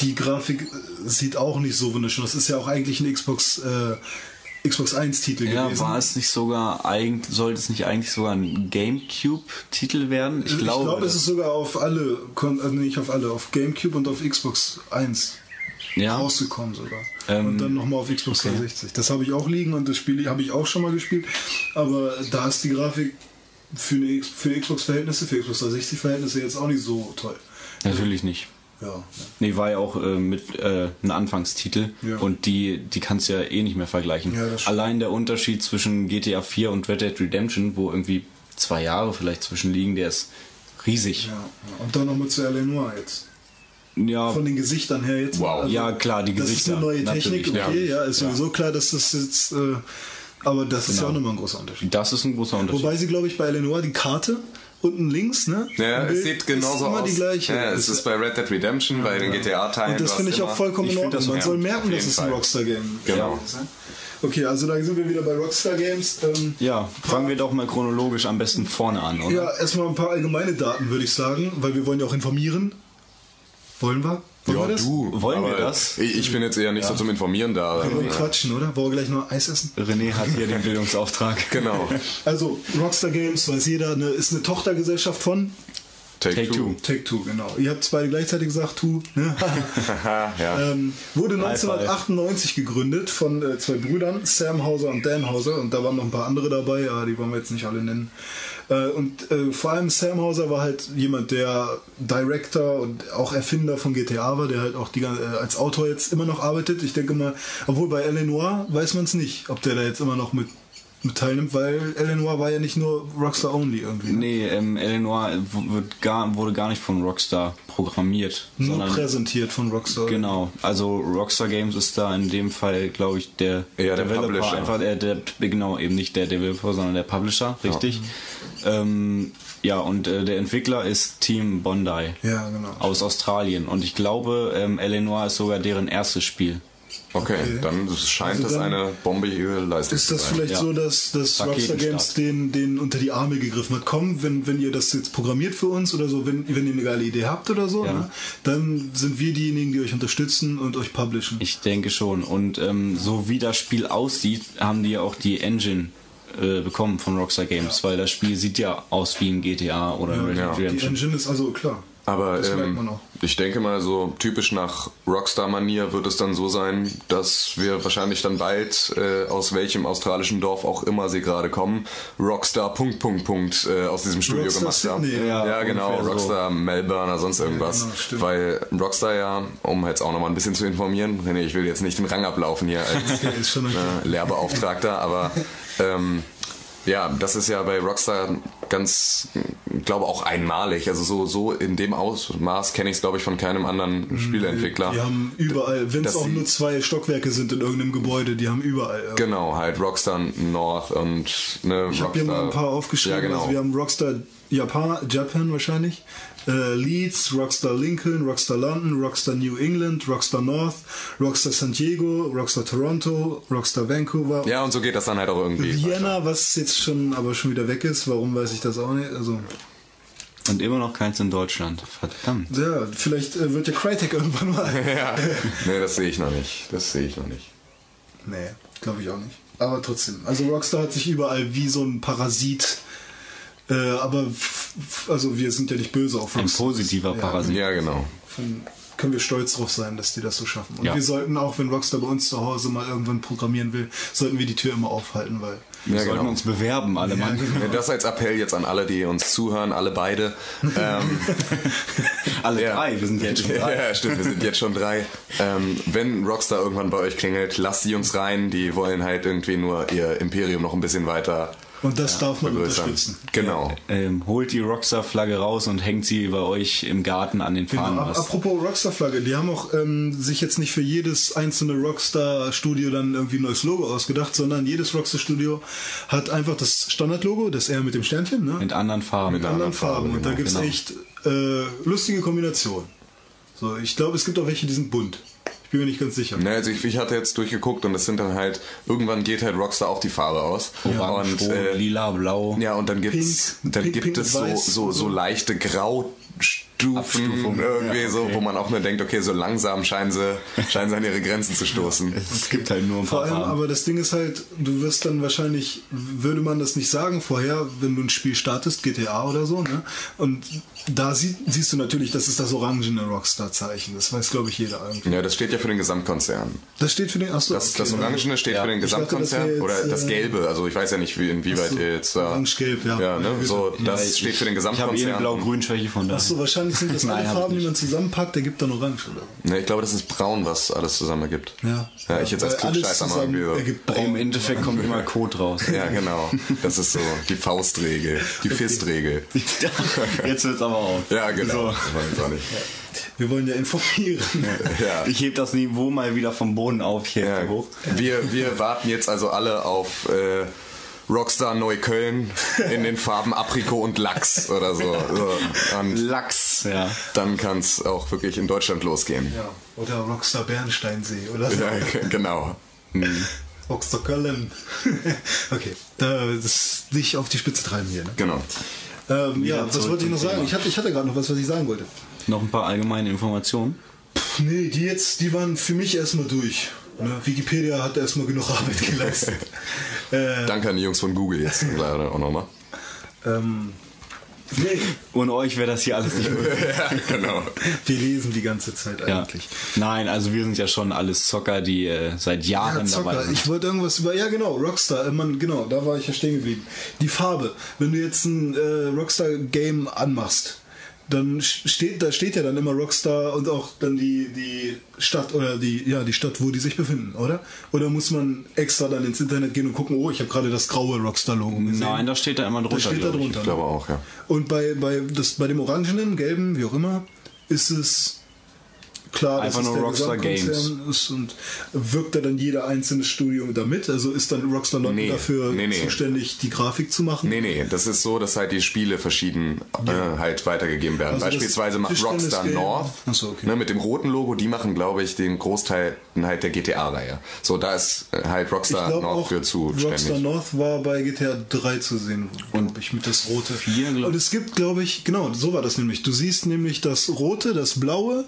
die Grafik äh, sieht auch nicht so wunderschön. Das ist ja auch eigentlich ein Xbox äh, Xbox 1 Titel Ja, gewesen. war es nicht sogar eigentlich, sollte es nicht eigentlich sogar ein Gamecube-Titel werden? Ich ich glaube, glaube, es ist sogar auf alle, also nicht auf alle, auf GameCube und auf Xbox 1 ja. rausgekommen sogar. Ähm, und dann nochmal auf Xbox 360. Das habe ich auch liegen und das Spiel habe ich auch schon mal gespielt. Aber da ist die Grafik für, eine, X- für Xbox-Verhältnisse, für Xbox 360-Verhältnisse jetzt auch nicht so toll. Natürlich nicht. Ja. Nee, war ja auch äh, mit äh, ein Anfangstitel Ja. und die, die kannst du ja eh nicht mehr vergleichen. Ja. Allein der Unterschied zwischen GTA 4 und Red Dead Redemption, wo irgendwie zwei Jahre vielleicht zwischen liegen, der ist riesig. ja. Und dann nochmal zu L.A. Noir jetzt. Ja, Von den Gesichtern her jetzt. Wow. Ja, klar, die Das ist Gesichter, eine neue Technik, natürlich, okay, ja. ist sowieso klar, dass das jetzt. Äh, aber das ist ja auch nochmal ein großer Unterschied. das ist ein großer Unterschied. Wobei sie, glaube ich, bei Eleanor die Karte unten links, ne? Ja, es sieht genauso ist immer aus. die gleiche. Ja, es ist bei Red Dead Redemption, bei den GTA-Teilen. und das finde ich auch vollkommen ich in Ordnung. das Man ja, soll merken, dass es ein. Rockstar-Game Genau. ist. ne? Okay, also da sind wir wieder bei Rockstar Games. Ähm, ja, fangen wir doch mal chronologisch am besten vorne an, oder? ja, erstmal ein paar allgemeine Daten, würde ich sagen, weil wir wollen ja auch informieren. Wollen wir? Wollen Ja, wir das? du. Wollen wir das? Ich, ich bin jetzt eher nicht so zum Informieren da. Wir wollen quatschen, oder? Wollen wir gleich noch Eis essen? René hat hier den Bildungsauftrag. (laughs) Genau. Also, Rockstar Games, weiß jeder, ne, ist eine Tochtergesellschaft von Take, Take two. Two. Take Two, genau. Ihr habt es beide gleichzeitig gesagt, Two. Ne? (laughs) Ja. ähm, wurde High five. 1998 gegründet von äh, zwei Brüdern, Sam Hauser und Dan Hauser. Und da waren noch ein paar andere dabei, aber die wollen wir jetzt nicht alle nennen. Äh, und äh, vor allem Sam Hauser war halt jemand, der Director und auch Erfinder von GTA war, der halt auch die, äh, als Autor jetzt immer noch arbeitet. Ich denke mal, obwohl bei Eleanor weiß man es nicht, ob der da jetzt immer noch mit, mit teilnimmt, weil Eleanor war ja nicht nur Rockstar Only irgendwie. ne? Nee, ähm, Eleanor wird gar, wurde gar nicht von Rockstar programmiert, Nur sondern präsentiert von Rockstar. Genau, also Rockstar Games ist da in dem Fall, glaube ich, der Eher der Developer, Publisher. einfach der, der, genau, eben nicht der Developer, sondern der Publisher, richtig. Ähm, ja, und äh, der Entwickler ist Team Bondi Ja, genau. aus Australien und ich glaube, ähm, Eleanor ist sogar deren erstes Spiel. Okay, Okay. dann scheint Also es dann eine bombige Leistung Ist zu das sein. vielleicht Ja. so, dass, dass Rockstar. Games den, den unter die Arme gegriffen hat? Komm, wenn, wenn ihr das jetzt programmiert für uns oder so, wenn, wenn ihr eine geile Idee habt oder so, Ja. ne, dann sind wir diejenigen, die euch unterstützen und euch publishen. Ich denke schon. Und ähm, so wie das Spiel aussieht, haben die ja auch die Engine äh, bekommen von Rockstar Games, weil das Spiel sieht ja aus wie ein GTA oder Red Ja. Dead die Redemption. Engine ist also klar. Aber ähm, ich denke mal, so typisch nach Rockstar-Manier wird es dann so sein, dass wir wahrscheinlich dann bald, äh, aus welchem australischen Dorf auch immer sie gerade kommen, Rockstar Punkt Punkt Punkt äh, aus diesem Studio Rockstar gemacht haben. Sydney. Ja, Ja, genau, ungefähr so. Rockstar Melbourne oder sonst irgendwas. genau, stimmt. Weil Rockstar ja, um jetzt auch nochmal ein bisschen zu informieren, René, ich will jetzt nicht den Rang ablaufen hier als (laughs) Okay, okay. äh, Lehrbeauftragter, aber ähm, ja, das ist ja bei Rockstar ganz, ich glaube auch einmalig. Also so, so in dem Ausmaß kenne ich es, glaube ich, von keinem anderen Spieleentwickler. Die haben überall, wenn es auch nur zwei Stockwerke sind in irgendeinem Gebäude, die haben überall. äh, Genau, halt Rockstar North und ne, Ich habe hier mal ein paar aufgeschrieben. Ja, genau. also wir haben Rockstar Japan, Japan wahrscheinlich, äh, Leeds, Rockstar Lincoln, Rockstar London, Rockstar New England, Rockstar North, Rockstar San Diego, Rockstar Toronto, Rockstar Vancouver, ja, und so geht das dann halt auch irgendwie. weiter. Vienna, was jetzt schon aber schon wieder weg ist. Warum weiß ich das auch nicht? Also Und immer noch keins in Deutschland. Verdammt. ja, vielleicht äh, wird ja Crytek (laughs) irgendwann mal. Ja, nee, das sehe ich noch nicht. Das sehe ich noch nicht. nee, glaube ich auch nicht. Aber trotzdem, also Rockstar hat sich überall wie so ein Parasit. Äh, aber also wir sind ja nicht böse auf Ein Rockstar. positiver Ja, Parasit. Ja, genau. Von, können wir stolz drauf sein, dass die das so schaffen. Und Ja. wir sollten auch, wenn Rockstar bei uns zu Hause mal irgendwann programmieren will, sollten wir die Tür immer aufhalten, weil Wir Ja, sollten genau. uns bewerben, alle Mann. Ja, Das als Appell jetzt an alle, die uns zuhören, alle beide. (laughs) Ähm, Alle Ja. drei, wir sind jetzt schon drei. (laughs) Ja, stimmt, wir sind jetzt schon drei. Ähm, wenn Rockstar irgendwann bei euch klingelt, lasst sie uns rein. Die wollen halt irgendwie nur ihr Imperium noch ein bisschen weiter und das darf man vergrößern. unterstützen. Genau. Ähm, holt die Rockstar-Flagge raus und hängt sie bei euch im Garten an den Genau, Fahnen. ap- apropos Rockstar-Flagge, die haben auch ähm, sich jetzt nicht für jedes einzelne Rockstar-Studio dann irgendwie ein neues Logo ausgedacht, sondern jedes Rockstar-Studio hat einfach das Standard-Logo, das R mit dem Sternchen, ne? Mit anderen Farben. Mit anderen Farben. Und da genau, gibt es genau. echt äh, lustige Kombinationen. So, ich glaube, es gibt auch welche, die sind bunt. Ich bin mir nicht ganz sicher. Ne, also ich, ich hatte jetzt durchgeguckt und es sind dann halt, irgendwann geht halt Rockstar auch die Farbe aus. Orange, und, rot, äh, lila, blau. Ja, und dann gibt's, Pink, dann pink, gibt pink es so, so, so leichte Graustufen Abstufungen. irgendwie Ja, so, okay. wo man auch nur denkt, okay, so langsam scheinen sie, scheinen sie an ihre Grenzen zu stoßen. Es gibt halt nur ein Vor paar allem, Farben. aber das Ding ist halt, du wirst dann wahrscheinlich, würde man das nicht sagen vorher, wenn du ein Spiel startest, GTA oder so, ne? Und da sie, siehst du natürlich, das ist das orangene Rockstar-Zeichen. Das weiß, glaube ich, jeder irgendwie. Ja, das steht ja für den Gesamtkonzern. Das steht für den, achso, Das, okay. das Orangene steht Ja. für den Ich dachte, das Gesamtkonzern jetzt, oder das äh, Gelbe. Also ich weiß ja nicht, wie, inwieweit Ach so, ihr jetzt da. Orange-Gelb, ja. Ja, ne? So, das ich- steht für den Ich habe eh eine Gesamtkonzern. blau-grün-Schwäche von da. Achso, wahrscheinlich wahrscheinlich sind (laughs) das Nein, alle Farben, die man zusammenpackt, der gibt dann Orange, oder? Ne, ich glaube, das ist braun, was alles zusammen ergibt. Ja. Ja, ich jetzt als alles Klugscheißer mal irgendwie so. ergibt. Im Endeffekt kommt immer Code raus. (laughs) Ja, genau. Das ist so die Faustregel, die Fistregel. (laughs) Jetzt wird's aber auf. Ja, genau. So. Das war jetzt auch nicht. Wir wollen ja informieren. Ja. Ich heb das Niveau mal wieder vom Boden auf hier Ja, hoch. wir, wir warten jetzt also alle auf äh, Rockstar Neukölln in den Farben Aprikot und Lachs oder so. Und Lachs, ja. dann kann es auch wirklich in Deutschland losgehen. Ja. Oder Rockstar Bernsteinsee, oder so. Ja, genau. Hm, Rockstar Köln. (laughs) okay, da, das ist nicht auf die Spitze treiben hier. Ne? Genau. Ähm, ja, was wollte ich noch sagen? Ich hatte, ich hatte gerade noch was, was ich sagen wollte. Noch ein paar allgemeine Informationen. Pff, nee, die jetzt, die waren für mich erstmal durch. Ne? Wikipedia hat erstmal genug Arbeit geleistet. äh, (laughs) Danke an die Jungs von Google jetzt leider auch nochmal. ähm, nee, Ohne euch wäre das hier alles nicht möglich. (laughs) ja, genau. wir lesen die ganze Zeit Ja. eigentlich. Nein, also wir sind ja schon alles Zocker, die äh, seit Ja, Jahren dabei Zocker. sind. Ich wollte irgendwas über. Ja, genau, Rockstar. Äh, man, genau, da war ich ja stehen geblieben. Die Farbe. Wenn du jetzt ein äh, Rockstar-Game anmachst, dann steht, da steht ja dann immer Rockstar und auch dann die, die Stadt oder die, ja, die Stadt, wo die sich befinden, oder? Oder muss man extra dann ins Internet gehen und gucken, oh, ich habe gerade das graue Rockstar-Logo gesehen. Nein, da steht da immer drunter. das steht da drunter. Ich glaube auch, ja. Und bei, bei, das, bei dem orangenen, gelben, wie auch immer, ist es klar, Einfach dass es der Rockstar Gesamtkonzern ist und wirkt da dann jeder einzelne Studio damit? Also ist dann Rockstar London Nee, dafür nee, nee. zuständig, die Grafik zu machen? Nee, nee, das ist so, dass halt die Spiele verschieden äh, halt weitergegeben werden. Also Beispielsweise macht Rockstar North so, okay. ne, mit dem roten Logo, die machen, glaube ich, den Großteil halt der GTA-Reihe. So, da ist äh, halt Rockstar glaube North für zuständig. Rockstar North war bei GTA 3 zu sehen, und ich mit das rote. Vier, glaub- und es gibt, glaube ich, genau, so war das nämlich. Du siehst nämlich das rote, das blaue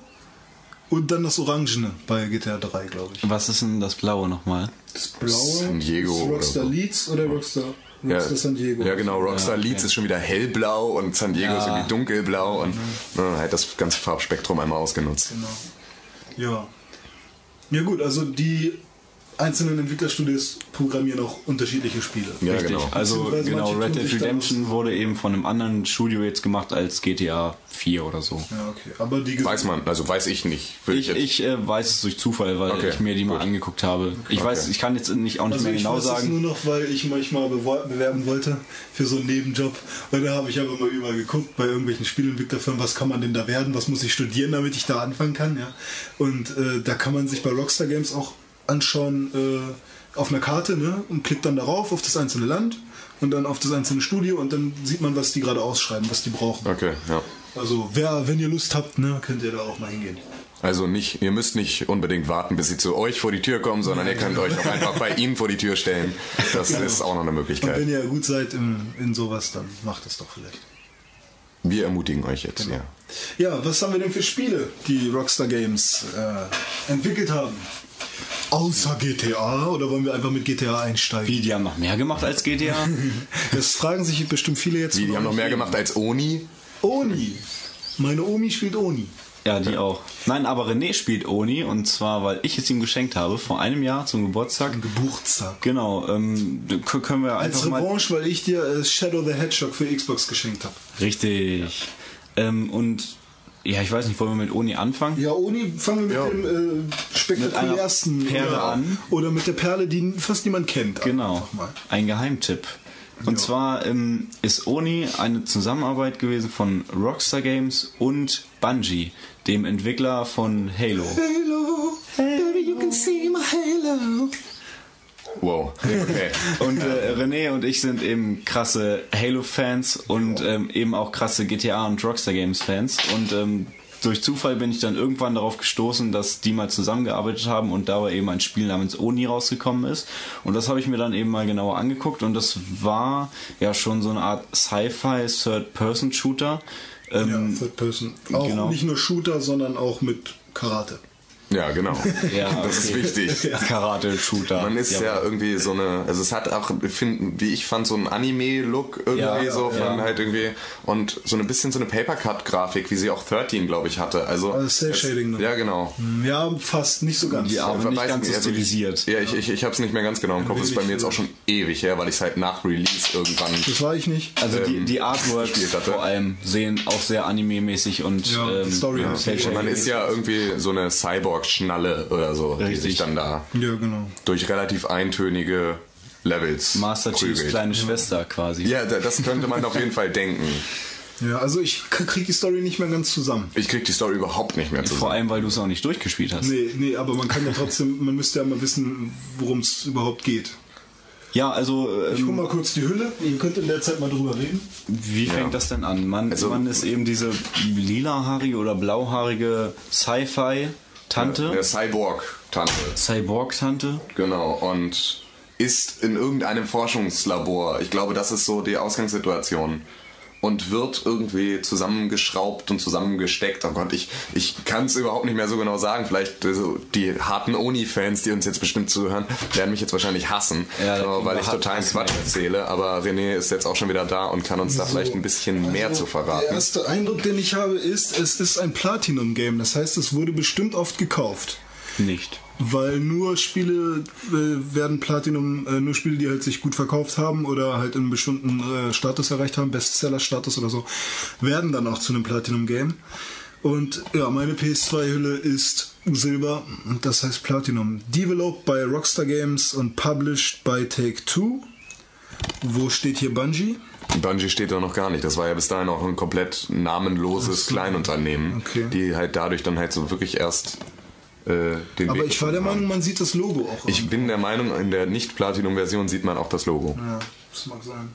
und dann das orangene bei GTA 3, glaube ich. Was ist denn das Blaue nochmal? Das blaue San Diego ist oder Rockstar so. Leeds oder Rockstar, Ja, Rockstar San Diego. ja, genau. Rockstar Ja, okay. Leeds ist schon wieder hellblau und San Diego ist Ja. irgendwie dunkelblau und ne, halt das ganze Farbspektrum einmal ausgenutzt. Genau. Ja. Ja gut, also die einzelnen Entwicklerstudios programmieren auch unterschiedliche Spiele. Ja, Richtig. genau. Also genau, Red Dead Redemption wurde eben von einem anderen Studio jetzt gemacht als GTA 4 oder so. Ja, okay. Aber die Weiß man, also weiß ich nicht. Würde Ich, jetzt- ich äh, weiß es durch Zufall, weil Okay, ich mir die mal gut. angeguckt habe. Ich weiß, Okay. ich kann jetzt nicht auch nicht Also mehr ich genau weiß es sagen. nur noch, weil ich manchmal bewerben wollte für so einen Nebenjob. Und da habe ich aber mal überall geguckt bei irgendwelchen Spielentwicklerfirmen, was kann man denn da werden, was muss ich studieren, damit ich da anfangen kann. Ja? Und äh, da kann man sich bei Rockstar Games auch anschauen äh, auf einer Karte ne? und klickt dann darauf, auf das einzelne Land und dann auf das einzelne Studio und dann sieht man, was die gerade ausschreiben, was die brauchen. Okay, ja. Also wer, wenn ihr Lust habt, ne, könnt ihr da auch mal hingehen. Also nicht, ihr müsst nicht unbedingt warten, bis sie zu euch vor die Tür kommen, sondern ihr könnt euch auch einfach bei ihnen vor die Tür stellen. Das ist auch noch eine Und Möglichkeit. wenn ihr gut seid in, in sowas, dann macht es doch vielleicht. Wir ermutigen euch jetzt, Genau. ja. Ja, was haben wir denn für Spiele, die Rockstar Games äh, entwickelt haben? Außer GTA oder wollen wir einfach mit GTA einsteigen? Wie, die haben noch mehr gemacht als GTA? (laughs) Das fragen sich bestimmt viele jetzt. Die, die haben noch mehr gemacht als Oni. Oni. Meine Omi spielt Oni. ja, die auch. Nein, aber René spielt Oni und zwar, weil ich es ihm geschenkt habe, vor einem Jahr zum Geburtstag. Am Geburtstag. Genau, ähm, können wir Als einfach mal... Revanche, weil ich dir äh, Shadow the Hedgehog für Xbox geschenkt habe. Richtig. Ähm, und ja, ich weiß nicht, wollen wir mit Oni anfangen? Ja, Oni, fangen wir mit Ja. dem äh, spektakulärsten Mit einer Perle oder, an. oder mit der Perle, die fast niemand kennt. Genau, ein Geheimtipp. Und Ja. zwar ähm, ist Oni eine Zusammenarbeit gewesen von Rockstar Games und Bungie, dem Entwickler von Halo. Halo, baby, you can see my Halo. Wow. Okay. Und äh, René und ich sind eben krasse Halo-Fans und ähm, eben auch krasse GTA und Rockstar Games-Fans. Und ähm, durch Zufall bin ich dann irgendwann darauf gestoßen, dass die mal zusammengearbeitet haben und dabei eben ein Spiel namens Oni rausgekommen ist. Und das habe ich mir dann eben mal genauer angeguckt und das war ja schon so eine Art Sci-Fi Third-Person-Shooter. Ja, Ähm, Third Person. Auch genau. nicht nur Shooter, sondern auch mit Karate. Ja, genau. Ja, das ist okay. wichtig. (laughs) Karate-Shooter. Man ist ja, irgendwie so eine, also es hat auch, find, wie ich fand, so einen Anime-Look irgendwie Ja, so von ja. halt irgendwie und so ein bisschen so eine Papercut-Grafik, wie sie auch 13, glaube ich, hatte. Also, Also Cell-Shading noch. Ja, genau. Ja, fast nicht so ganz. Ja, aber Ich nicht weiß ganz so also stilisiert. Ja, ich, ich, ich habe es nicht mehr ganz genau im Kopf. Das ist bei mir jetzt auch schon ewig her, weil ich es halt nach Release irgendwann. Das war ich nicht. Also die, die Artworks gespielt hatte. vor allem sehen auch sehr anime-mäßig und Ja, ähm, Story ja, halt. Man ist ja irgendwie so eine Cyborg-Schnalle oder so, die Richtig. sich dann da Ja, genau. durch relativ eintönige Levels Master Chiefs prügelt. kleine Schwester quasi. Ja, da- das könnte man auf jeden Fall denken. Ja, also ich krieg die Story nicht mehr ganz zusammen. Ich krieg die Story überhaupt nicht mehr Vor zusammen. allem, weil du es auch nicht durchgespielt hast. Nee, nee, aber man kann ja trotzdem, man müsste ja mal wissen, worum es überhaupt geht. Ja, also Ich hol ähm, mal kurz die Hülle. Ihr könnt in der Zeit mal drüber reden. wie fängt Ja. das denn an? Man, Also- man ist eben diese lilahaarige oder blauhaarige Sci-Fi-Tante, Der Cyborg-Tante. Cyborg-Tante. Genau, und ist in irgendeinem Forschungslabor. Ich glaube, das ist so die Ausgangssituation. Und wird irgendwie zusammengeschraubt und zusammengesteckt. Oh Gott, ich, ich kann es überhaupt nicht mehr so genau sagen. Vielleicht also die harten Oni-Fans, die uns jetzt bestimmt zuhören, werden mich jetzt wahrscheinlich hassen, Ja, äh, weil ich totalen Quatsch erzähle. Aber René ist jetzt auch schon wieder da und kann uns da vielleicht ein bisschen mehr zu Der verraten. erste Eindruck, den ich habe, ist, es ist ein Platinum-Game. Das heißt, es wurde bestimmt oft gekauft. Nicht. Weil nur Spiele äh, werden Platinum, äh, nur Spiele, die halt sich gut verkauft haben oder halt einen bestimmten äh, Status erreicht haben, Bestseller-Status oder so, werden dann auch zu einem Platinum-Game. Und ja, meine PS2-Hülle ist Silber, und das heißt Platinum. Developed by Rockstar Games und published by Take-Two. Wo steht hier Bungie? Bungie steht da noch gar nicht. Das war ja bis dahin auch ein komplett namenloses Kleinunternehmen, Okay. die halt dadurch dann halt so wirklich erst äh, den Aber Weg ich war der. Meinung, man sieht das Logo auch. Ich bin der Meinung, in der Nicht-Platinum-Version sieht man auch das Logo. ja, das mag sein.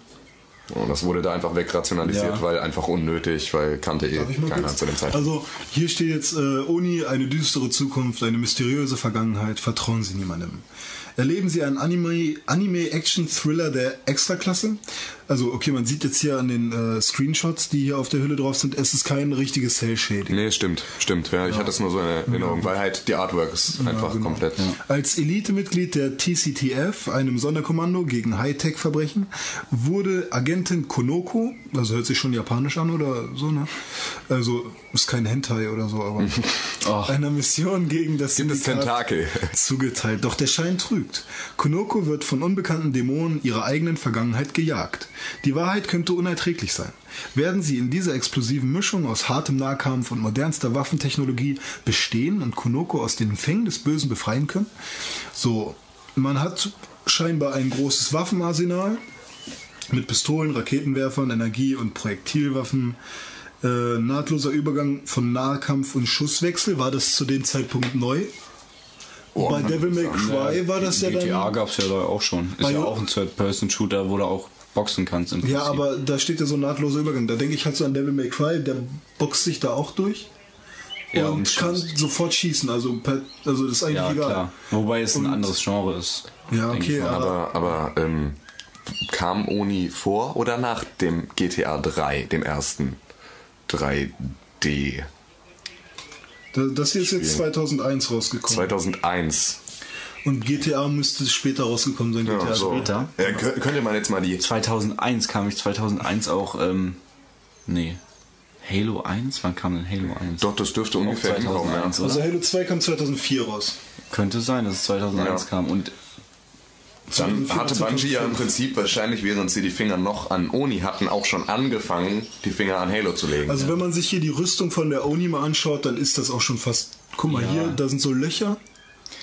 Und das wurde da einfach wegrationalisiert, Ja. weil einfach unnötig, weil kannte eh keiner kurz? zu dem Zeitpunkt. Also hier steht jetzt äh, Oni, eine düstere Zukunft, eine mysteriöse Vergangenheit, vertrauen Sie niemandem. Erleben Sie einen Anime- Anime-Action-Thriller der Extraklasse? Also okay, man sieht jetzt hier an den äh, Screenshots, die hier auf der Hülle drauf sind, es ist kein richtiges Cell-Shading. nee, stimmt, stimmt. Ja, ich hatte es nur so in Erinnerung, weil halt die Artwork ist einfach genau. komplett. Als Elite-Mitglied der TCTF, einem Sonderkommando gegen Hightech-Verbrechen, wurde Agentin Konoko, also hört sich schon japanisch an oder so, ne? Also ist kein Hentai oder so, aber (laughs) einer Mission gegen das Gibt es Syndikat Tentakel? (laughs) zugeteilt. Doch der Schein trügt. Konoko wird von unbekannten Dämonen ihrer eigenen Vergangenheit gejagt. Die Wahrheit könnte unerträglich sein. Werden sie in dieser explosiven Mischung aus hartem Nahkampf und modernster Waffentechnologie bestehen und Konoko aus den Fängen des Bösen befreien können? So, man hat scheinbar ein großes Waffenarsenal mit Pistolen, Raketenwerfern, Energie- und Projektilwaffen. Äh, nahtloser Übergang von Nahkampf und Schusswechsel war das zu dem Zeitpunkt neu. Oh, Bei Devil May Cry war das ja GTA dann. gab es ja da auch schon. Ist ja auch ein Third-Person-Shooter, wo du auch boxen kannst im Prinzip. Ja, aber da steht ja so ein nahtloser Übergang. Da denke ich halt so an Devil May Cry, der boxt sich da auch durch. Ja, und, und kann schießt. sofort schießen. Also, per, also das ist eigentlich Ja, egal. klar. Wobei es ein Und- anderes Genre ist. Ja, okay, aber- Aber, ähm, kam Oni vor oder nach dem GTA 3, dem ersten 3D? Da- Das hier ist jetzt 2001 rausgekommen. 2001. Und GTA müsste später rausgekommen sein. GTA so. später? Ja, kö- könnte man jetzt mal die 2001 kam ich 2001 auch, ähm, nee. Halo 1? Wann kam denn Halo 1? Doch, das dürfte ungefähr hinkommen, 2001, ja. Also Halo 2 kam 2004 raus. Könnte sein, dass es 2001 Ja. kam. Und Dann 2004, hatte Bungie ja im 2005. Prinzip wahrscheinlich, während sie die Finger noch an Oni hatten, auch schon angefangen, die Finger an Halo zu legen. Also wenn man sich hier die Rüstung von der Oni mal anschaut, dann ist das auch schon fast. Guck mal Ja. hier, da sind so Löcher.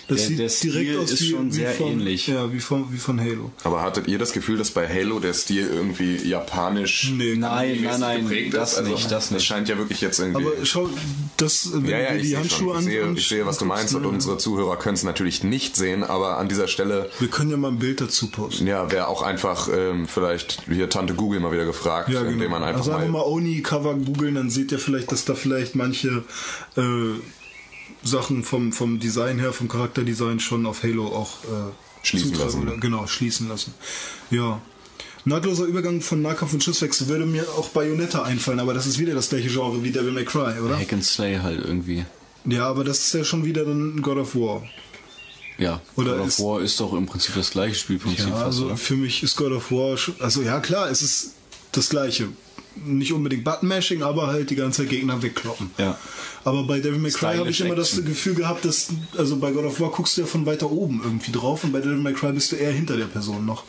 Das Der- sieht der direkt Stil aus ist wie, schon wie sehr von, ähnlich. Ja, wie von, wie von Halo. Aber hattet ihr das Gefühl, dass bei Halo der Stil irgendwie japanisch Nee. nein, nein, nein, geprägt das ist? Also, nicht, das nicht. scheint ja wirklich jetzt irgendwie. Aber schau, das, wenn ja, ja, ich die sehe, Handschuhe schon. Ich, sehe, an, ich sehe, was du meinst und ne? unsere Zuhörer können es natürlich nicht sehen, aber an dieser Stelle Wir können ja mal ein Bild dazu posten. ja, wäre auch einfach ähm, vielleicht hier Tante Google mal wieder gefragt, Ja, indem genau. man einfach also einfach mal, mal Oni-Cover googeln, dann seht ihr vielleicht, dass da vielleicht manche äh, Sachen vom, vom Design her, vom Charakterdesign schon auf Halo auch äh, Schließen lassen. Genau, schließen lassen. Ja. Nahtloser Übergang von Nahkampf und Schusswechsel würde mir auch Bayonetta einfallen, aber das ist wieder das gleiche Genre wie Devil May Cry, oder? Hack and Slay halt irgendwie. Ja, aber das ist ja schon wieder dann God of War. Ja, Oder God of ist- War ist doch im Prinzip das gleiche Spielprinzip. Ja, fast, also oder? für mich ist God of War, schon- also ja klar, es ist das gleiche. Nicht unbedingt Button-Mashing, aber halt die ganze Zeit Gegner wegkloppen. Ja. Aber bei Devil May Cry habe ich immer das. Gefühl gehabt, dass, also bei God of War guckst du ja von weiter oben irgendwie drauf und bei Devil May Cry bist du eher hinter der Person noch.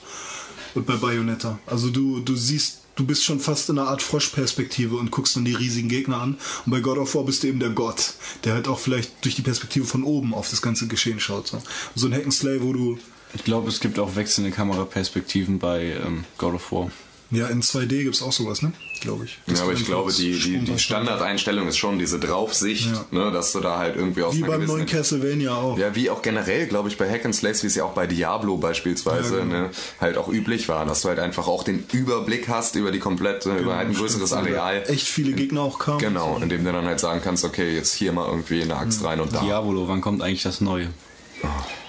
Und bei Bayonetta. Also du, du siehst, du bist schon fast in einer Art Froschperspektive und guckst dann die riesigen Gegner an. Und bei God of War bist du eben der Gott, der halt auch vielleicht durch die Perspektive von oben auf das ganze Geschehen schaut. So, so ein Hack'n'Slay, wo du Ich glaube, es gibt auch wechselnde Kameraperspektiven bei ähm, God of War. Ja, in 2D gibt es auch sowas, ne? Glaube ich. Ja, aber Das ich glaube, die, die, die Standardeinstellung ist schon diese Draufsicht, Ja. ne, dass du da halt irgendwie aus Wie beim neuen Castlevania auch. Ja, wie auch generell, glaube ich, bei Hack and Slays, wie es ja auch bei Diablo beispielsweise Ja, genau. ne, halt auch üblich war, dass du halt einfach auch den Überblick hast über die komplette, über halt ein größeres. Areal. Echt viele Gegner auch kamen. Genau, indem du dann halt sagen kannst, okay, jetzt hier mal irgendwie eine Axt rein und da. Diabolo, wann kommt eigentlich das Neue?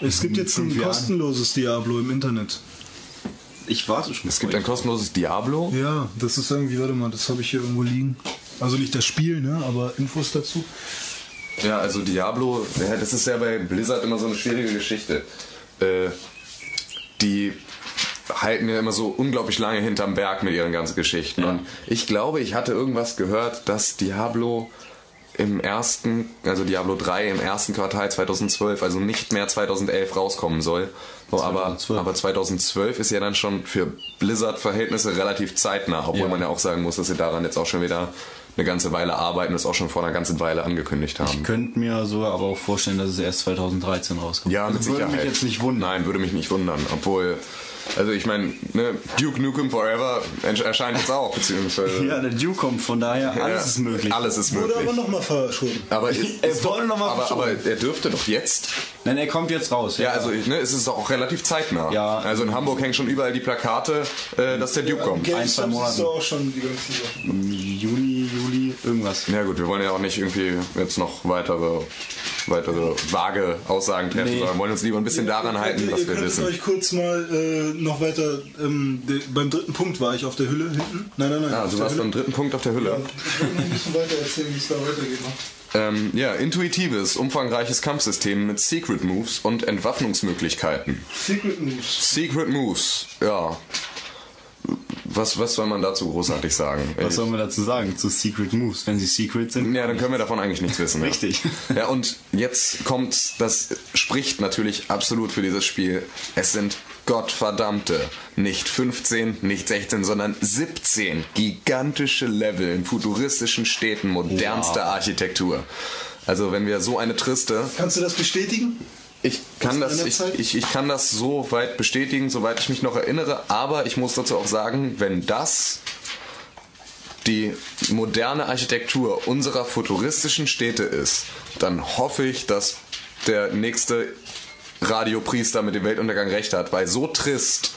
Es gibt jetzt ein kostenloses Diablo im Internet. Ich warte schon. Es gibt ein kostenloses Diablo. Ja, das ist irgendwie, warte mal, das habe ich hier irgendwo liegen. Also nicht das Spiel, ne? Aber Infos dazu. Ja, also Diablo, ja, das ist ja bei Blizzard immer so eine schwierige Geschichte. Äh, die halten ja immer so unglaublich lange hinterm Berg mit ihren ganzen Geschichten. Und ich glaube, ich hatte irgendwas gehört, dass Diablo im ersten, also Diablo 3 im ersten Quartal 2012, also nicht mehr 2011 rauskommen soll. So, aber, 2012. aber 2012 ist ja dann schon für Blizzard-Verhältnisse relativ zeitnah, obwohl Ja. man ja auch sagen muss, dass sie daran jetzt auch schon wieder eine ganze Weile arbeiten, das auch schon vor einer ganzen Weile angekündigt haben. Ich könnte mir sogar aber auch vorstellen, dass es erst 2013 rauskommt. Ja, mit Also Sicherheit. Würde mich jetzt nicht wundern. Nein, würde mich nicht wundern. Obwohl, also ich meine, ne, Duke Nukem Forever ersch- erscheint jetzt auch, beziehungsweise. Ja, der Duke kommt, von daher alles Ja, ist möglich. Alles ist Wurde aber möglich. nochmal verschoben. Aber, ist, Er ist doch, wurde noch mal aber, verschoben. aber er dürfte doch jetzt. Nein, er kommt jetzt raus. Ja, also ne, es ist doch auch relativ zeitnah. Ja. Also in Hamburg hängen schon überall die Plakate, äh, dass der Duke kommt. Ein, zwei Monaten. du auch schon die Sachen. Juni, Juli, irgendwas. Ja gut, wir wollen ja auch nicht irgendwie jetzt noch weitere, weitere vage Aussagen treffen, Nee. sondern wollen uns lieber ein bisschen daran halten, ihr, was ihr wir wissen. euch kurz mal äh, noch weiter. Ähm, de, beim dritten Punkt war ich auf der Hülle hinten. Nein, nein, nein. Ah, du warst beim dritten Punkt auf der Hülle. Ja, ich wollte noch ein bisschen weiter erzählen, wie es da weitergeht. noch. Ähm, ja, intuitives, umfangreiches Kampfsystem mit Secret Moves und Entwaffnungsmöglichkeiten. Secret Moves. Secret Moves, ja. Was, was soll man dazu großartig sagen? Was sollen wir dazu sagen zu Secret Moves, wenn sie secret sind? ja, dann können wir davon eigentlich nichts wissen. Richtig. Ja. ja, und jetzt kommt, das spricht natürlich absolut für dieses Spiel. Es sind Gottverdammte, nicht 15, nicht 16, sondern 17 gigantische Level in futuristischen Städten modernster Architektur. Also wenn wir so eine triste Kannst du das bestätigen? Ich kann das, ich, ich, ich kann das so weit bestätigen, soweit ich mich noch erinnere, aber ich muss dazu auch sagen, wenn das die moderne Architektur unserer futuristischen Städte ist, dann hoffe ich, dass der nächste Radiopriester mit dem Weltuntergang recht hat, weil so trist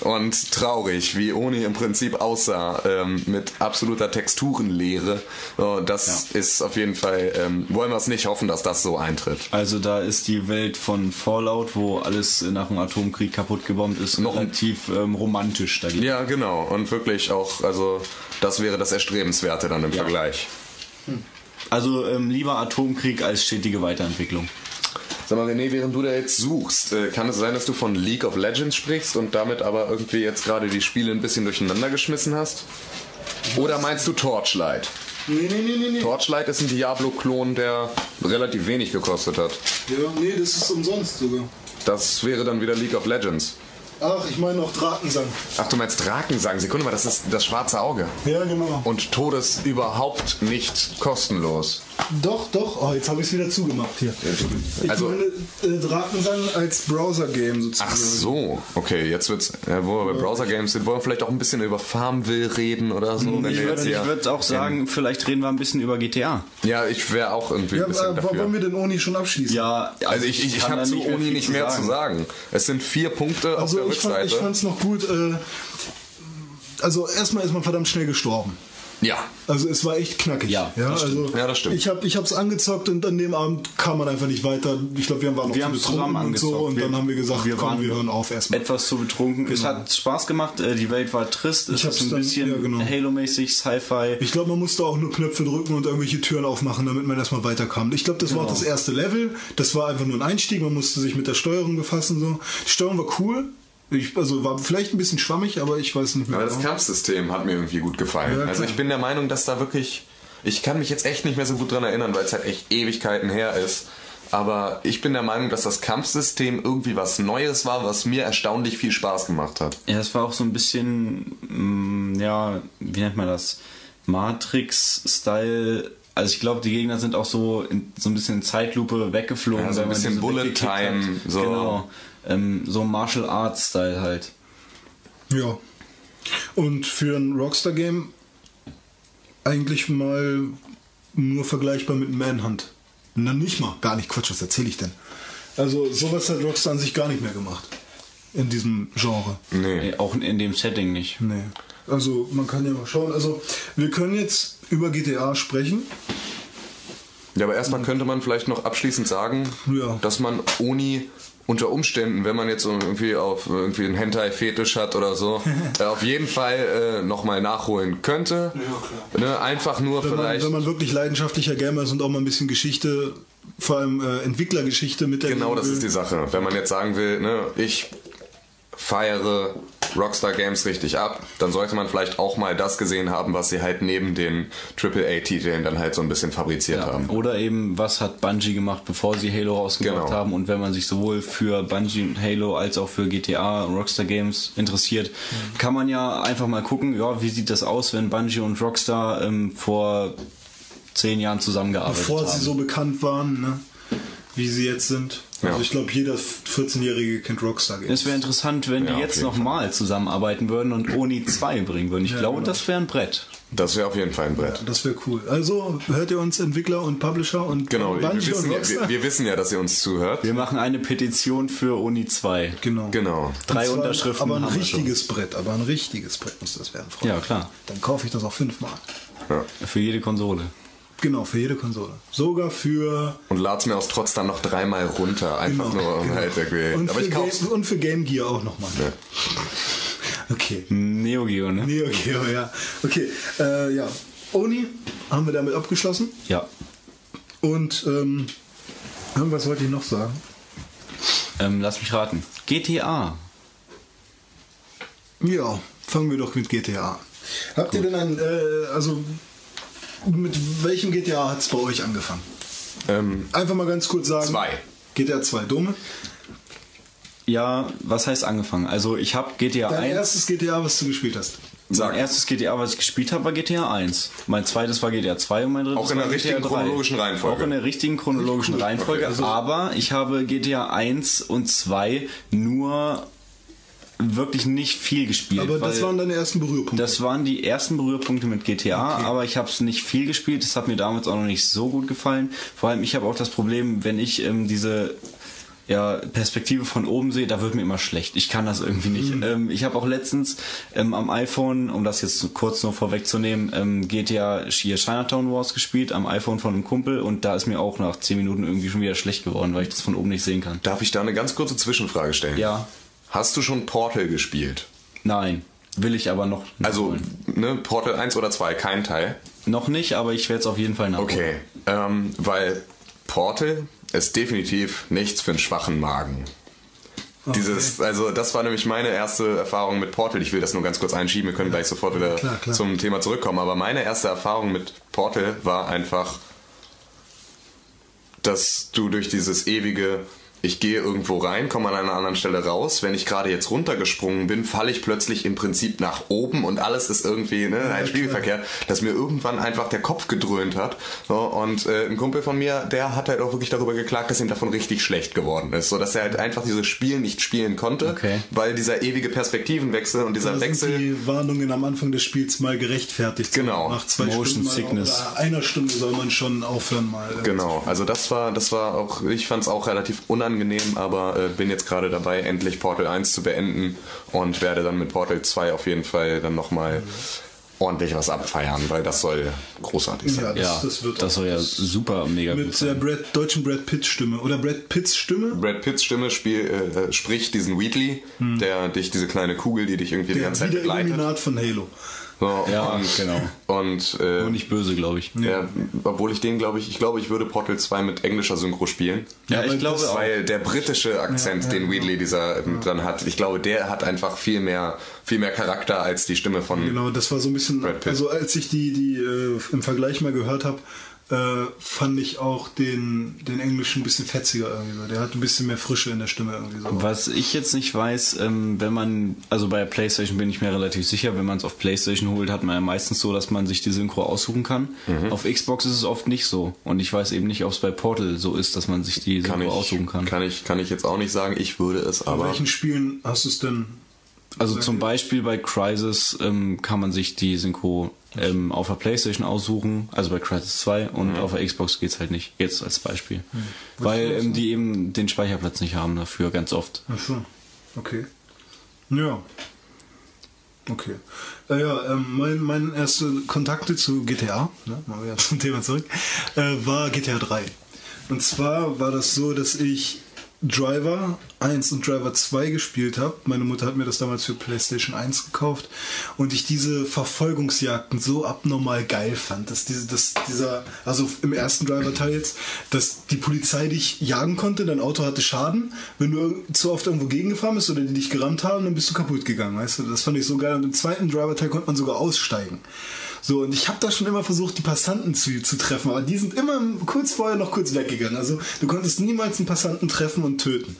und traurig, wie Oni im Prinzip aussah, ähm, mit absoluter Texturenlehre, äh, das ist auf jeden Fall, ähm, wollen wir es nicht hoffen, dass das so eintritt. Also da ist die Welt von Fallout, wo alles nach dem Atomkrieg kaputt gebombt ist, Noch relativ ähm, romantisch dagegen. Ja, genau. Und wirklich auch, also das wäre das Erstrebenswerte dann im Ja. Vergleich. Also ähm, lieber Atomkrieg als stetige Weiterentwicklung. Sag mal, René, während du da jetzt suchst, äh, kann es sein, dass du von League of Legends sprichst und damit aber irgendwie jetzt gerade die Spiele ein bisschen durcheinander geschmissen hast? Oder meinst du Torchlight? Nee, nee, nee, nee, nee. Torchlight ist ein Diablo-Klon, der relativ wenig gekostet hat. Ja, nee, das ist umsonst sogar. Das wäre dann wieder League of Legends. Ach, ich meine auch Drakensang. Ach, du meinst Drakensang? Sekunde mal, das ist das schwarze Auge. Ja, genau. Und Todes überhaupt nicht kostenlos. Doch, doch. Oh, jetzt habe ich es wieder zugemacht hier. Ich Also- meine äh, Drakensang als Browser-Game sozusagen. Ach so, okay, jetzt wird's, ja, wo wir bei Browser-Games sind, wollen wir vielleicht auch ein bisschen über Farmville reden oder so. Ich würde ich würd auch sagen, vielleicht reden wir ein bisschen über GTA. Ja, ich wäre auch irgendwie Ja, ein bisschen äh, dafür. wollen wir den Oni schon abschließen? Ja, also ich, ich, ich kann habe zu viel nicht mehr zu sagen. Es sind vier Punkte auf Also der ich, fand, Rückseite. ich fand's noch gut. Äh, also erstmal ist man verdammt schnell gestorben. Ja. Also es war echt knackig. Ja, das also Ja, das stimmt. Ich habe ich hab's angezockt und an dem Abend kam man einfach nicht weiter. Ich glaube, wir waren noch Wir zu betrunken und so angezockt. und Wir- dann haben wir gesagt, wir komm, waren- wir hören auf erstmal. Etwas zu betrunken. Es hat Spaß gemacht, äh, die Welt war trist, es Ich hab's ist ein dann- bisschen ja, genau. Halo-mäßig, Sci-Fi. Ich glaube, man musste auch nur Knöpfe drücken und irgendwelche Türen aufmachen, damit man erstmal weiterkam. Ich glaube, das war auch Genau. das erste Level. Das war einfach nur ein Einstieg. Man musste sich mit der Steuerung befassen. So. Die Steuerung war cool. Ich, also war vielleicht ein bisschen schwammig, aber ich weiß nicht mehr. Aber das genau. Kampfsystem hat mir irgendwie gut gefallen. Ja, also ich bin der Meinung, dass da wirklich. Ich kann mich jetzt echt nicht mehr so gut dran erinnern, weil es halt echt Ewigkeiten her ist. Aber ich bin der Meinung, dass das Kampfsystem irgendwie was Neues war, was mir erstaunlich viel Spaß gemacht hat. Ja, es war auch so ein bisschen, mm, ja, wie nennt man das? Matrix-Style. Also ich glaube, die Gegner sind auch so in, so ein bisschen in Zeitlupe weggeflogen. Ja, so ein bisschen Bullet. Time, so. Genau. Ähm, so Martial Arts Style halt. Ja. Und für ein Rockstar-Game eigentlich mal nur vergleichbar mit Manhunt. Na, nicht mal. Gar nicht. Quatsch, was erzähle ich denn? Also, sowas hat Rockstar an sich gar nicht mehr gemacht. In diesem Genre. Nee. Auch in dem Setting nicht. Nee. Also, man kann ja mal schauen. Also, wir können jetzt über GTA sprechen. Ja, aber erstmal könnte man vielleicht noch abschließend sagen, Ja. dass man Oni unter Umständen, wenn man jetzt irgendwie auf irgendwie einen Hentai-Fetisch hat oder so, (laughs) äh, auf jeden Fall äh, nochmal nachholen könnte. Ne, einfach nur Wenn man, vielleicht. wenn man wirklich leidenschaftlicher Gamer ist und auch mal ein bisschen Geschichte, vor allem äh, Entwicklergeschichte mit der Genau, das ist die Sache. Wenn man jetzt sagen will, ne, ich feiere Rockstar Games richtig ab, dann sollte man vielleicht auch mal das gesehen haben, was sie halt neben den AAA-Titeln dann halt so ein bisschen fabriziert haben. Oder eben, was hat Bungie gemacht, bevor sie Halo rausgebracht Genau. haben? Und wenn man sich sowohl für Bungie und Halo als auch für GTA und Rockstar Games interessiert, Mhm. kann man ja einfach mal gucken, ja, wie sieht das aus, wenn Bungie und Rockstar ähm, vor zehn Jahren zusammengearbeitet Bevor haben. sie so bekannt waren, ne? Wie sie jetzt sind. Also Ja. ich glaube, jeder 14-Jährige kennt Rockstar Games. Es wäre interessant, wenn Ja, die jetzt nochmal zusammenarbeiten würden und Oni 2 bringen würden. Ich Ja, glaube, genau. das wäre ein Brett. Das wäre auf jeden Fall ein Brett. Das wäre cool. Also hört ihr uns Entwickler und Publisher und Genau, wir wissen, und wir, wir wissen ja, dass ihr uns zuhört. Wir machen eine Petition für Oni 2. genau. Genau. Drei zwar Unterschriften Aber ein haben wir richtiges Brett, aber ein richtiges Brett muss das werden, Freunde. Ja, klar. Dann kaufe ich das auch fünfmal. Ja. Für jede Konsole. Genau, für jede Konsole. Sogar für. Und lad's mir aus Trotz dann noch dreimal runter. Einfach Genau, nur um genau. halt irgendwie. Und, Aber für ich kauf's. Game, und für Game Gear auch nochmal. Ja. Okay. Neo Geo, ne? Neo Geo, ja. Okay, äh, ja. Oni haben wir damit abgeschlossen. Ja. Und ähm, irgendwas wollte ich noch sagen. Ähm, lass mich raten. GTA. Ja, fangen wir doch mit GTA an. Habt ihr denn ein, äh, also mit welchem GTA hat es bei euch angefangen? Ähm, Einfach mal ganz kurz sagen. Zwei. GTA 2, Dome. Ja, was heißt angefangen? Also ich habe GTA Dein 1. erstes GTA, was du gespielt hast. sag. Mein erstes GTA, was ich gespielt habe, war GTA 1. Mein zweites war GTA 2 und mein drittes Auch in war der GTA richtigen 3. chronologischen Reihenfolge. Auch in der richtigen chronologischen (laughs) Reihenfolge. Okay, also- aber ich habe GTA 1 und 2 nur wirklich nicht viel gespielt. Aber das waren deine ersten Berührpunkte. das waren die ersten Berührpunkte mit GTA, aber ich habe es nicht viel gespielt. Das hat mir damals auch noch nicht so gut gefallen. Vor allem, ich habe auch das Problem, wenn ich ähm, diese ja, Perspektive von oben sehe, da wird mir immer schlecht. Ich kann das irgendwie nicht. Ähm, ich habe auch letztens ähm, am iPhone, um das jetzt kurz noch vorwegzunehmen, ähm, GTA hier Chinatown Wars gespielt am iPhone von einem Kumpel und da ist mir auch nach 10 Minuten irgendwie schon wieder schlecht geworden, weil ich das von oben nicht sehen kann. Darf ich da eine ganz kurze Zwischenfrage stellen? Ja, Hast du schon Portal gespielt? nein, will ich aber noch. Also, ne, Portal 1 oder 2, kein Teil. noch nicht, aber ich werde es auf jeden Fall nachholen. Okay, ähm, weil Portal ist definitiv nichts für einen schwachen Magen. Dieses, also das war nämlich meine erste Erfahrung mit Portal. Ich will das nur ganz kurz einschieben, wir können gleich sofort wieder klar, klar. zum Thema zurückkommen. Aber meine erste Erfahrung mit Portal war einfach, dass du durch dieses ewige, ich gehe irgendwo rein, komme an einer anderen Stelle raus. Wenn ich gerade jetzt runtergesprungen bin, falle ich plötzlich im Prinzip nach oben und alles ist irgendwie ne, ein Spiegelverkehr, dass mir irgendwann einfach der Kopf gedröhnt hat. So, und äh, ein Kumpel von mir, der hat halt auch wirklich darüber geklagt, dass ihm davon richtig schlecht geworden ist. So dass er halt einfach dieses Spiel nicht spielen konnte, Okay. weil dieser ewige Perspektivenwechsel und dieser Da sind Wechsel. die Warnungen am Anfang des Spiels mal gerechtfertigt. Genau. Nach zwei Motion Stunden mal Sickness. Oder einer Stunde soll man schon aufhören mal. Genau, also das war, das war auch, ich fand es auch relativ unangenehm, aber äh, bin jetzt gerade dabei, endlich Portal 1 zu beenden und werde dann mit Portal 2 auf jeden Fall dann nochmal ordentlich was abfeiern, weil das soll großartig sein. Ja, das, ja, das wird das soll ja super mega gut mit der sein. Brad, deutschen Brad Pitt Stimme oder Brad Pitts Stimme. Brad Pitts Stimme spiel, äh, spricht diesen Wheatley, der dich, diese kleine Kugel, die dich irgendwie die Der ganze Zeit begleitet. Illuminat von Halo. So, Ja, und, genau. Und, äh, Und nicht böse, glaube ich. ja, obwohl ich den, glaube ich, ich glaube, ich würde Portal 2 mit englischer Synchro spielen. Ja, ich glaube auch. Weil der britische Akzent, den Wheatley dieser ähm, dann hat, ich glaube, der hat einfach viel mehr, viel mehr Charakter als die Stimme von. Genau, das war so ein bisschen, also als ich die, die äh, im Vergleich mal gehört habe, äh, fand ich auch den, den Englischen ein bisschen fetziger irgendwie so. Der hat ein bisschen mehr Frische in der Stimme irgendwie so. Was ich jetzt nicht weiß, ähm, wenn man, also bei der Playstation bin ich mir relativ sicher, wenn man es auf Playstation holt, hat man ja meistens so, dass man sich die Synchro aussuchen kann. Mhm. Auf Xbox ist es oft nicht so. Und ich weiß eben nicht, ob es bei Portal so ist, dass man sich die Kann Synchro ich, aussuchen kann. kann ich, kann ich jetzt auch nicht sagen. Ich würde es In aber. welchen Spielen hast du es denn? Also zum Beispiel bei Crysis ähm, kann man sich die Synchro ähm, auf der Playstation aussuchen, also bei Crysis 2 und Mhm. auf der Xbox geht's halt nicht, jetzt als Beispiel. Weil ähm, die eben den Speicherplatz nicht haben dafür, ganz oft. Ach so, okay. Ja. Okay. Äh, ja, ähm, mein, mein erste Kontakte zu GTA, ne, mal wieder (laughs) zum Thema zurück, äh, war GTA 3. Und zwar war das so, dass ich Driver 1 und Driver 2 gespielt habe. Meine Mutter hat mir das damals für PlayStation 1 gekauft und ich diese Verfolgungsjagden so abnormal geil fand, dass diese, dass dieser, also im ersten Driver-Teil jetzt, dass die Polizei dich jagen konnte, dein Auto hatte Schaden, wenn du zu oft irgendwo gegengefahren bist oder die dich gerammt haben, dann bist du kaputt gegangen, weißt du? Das fand ich so geil und im zweiten Driver-Teil konnte man sogar aussteigen. So, und ich habe da schon immer versucht, die Passanten zu, zu treffen, aber die sind immer kurz vorher noch kurz weggegangen. Also du konntest niemals einen Passanten treffen und töten.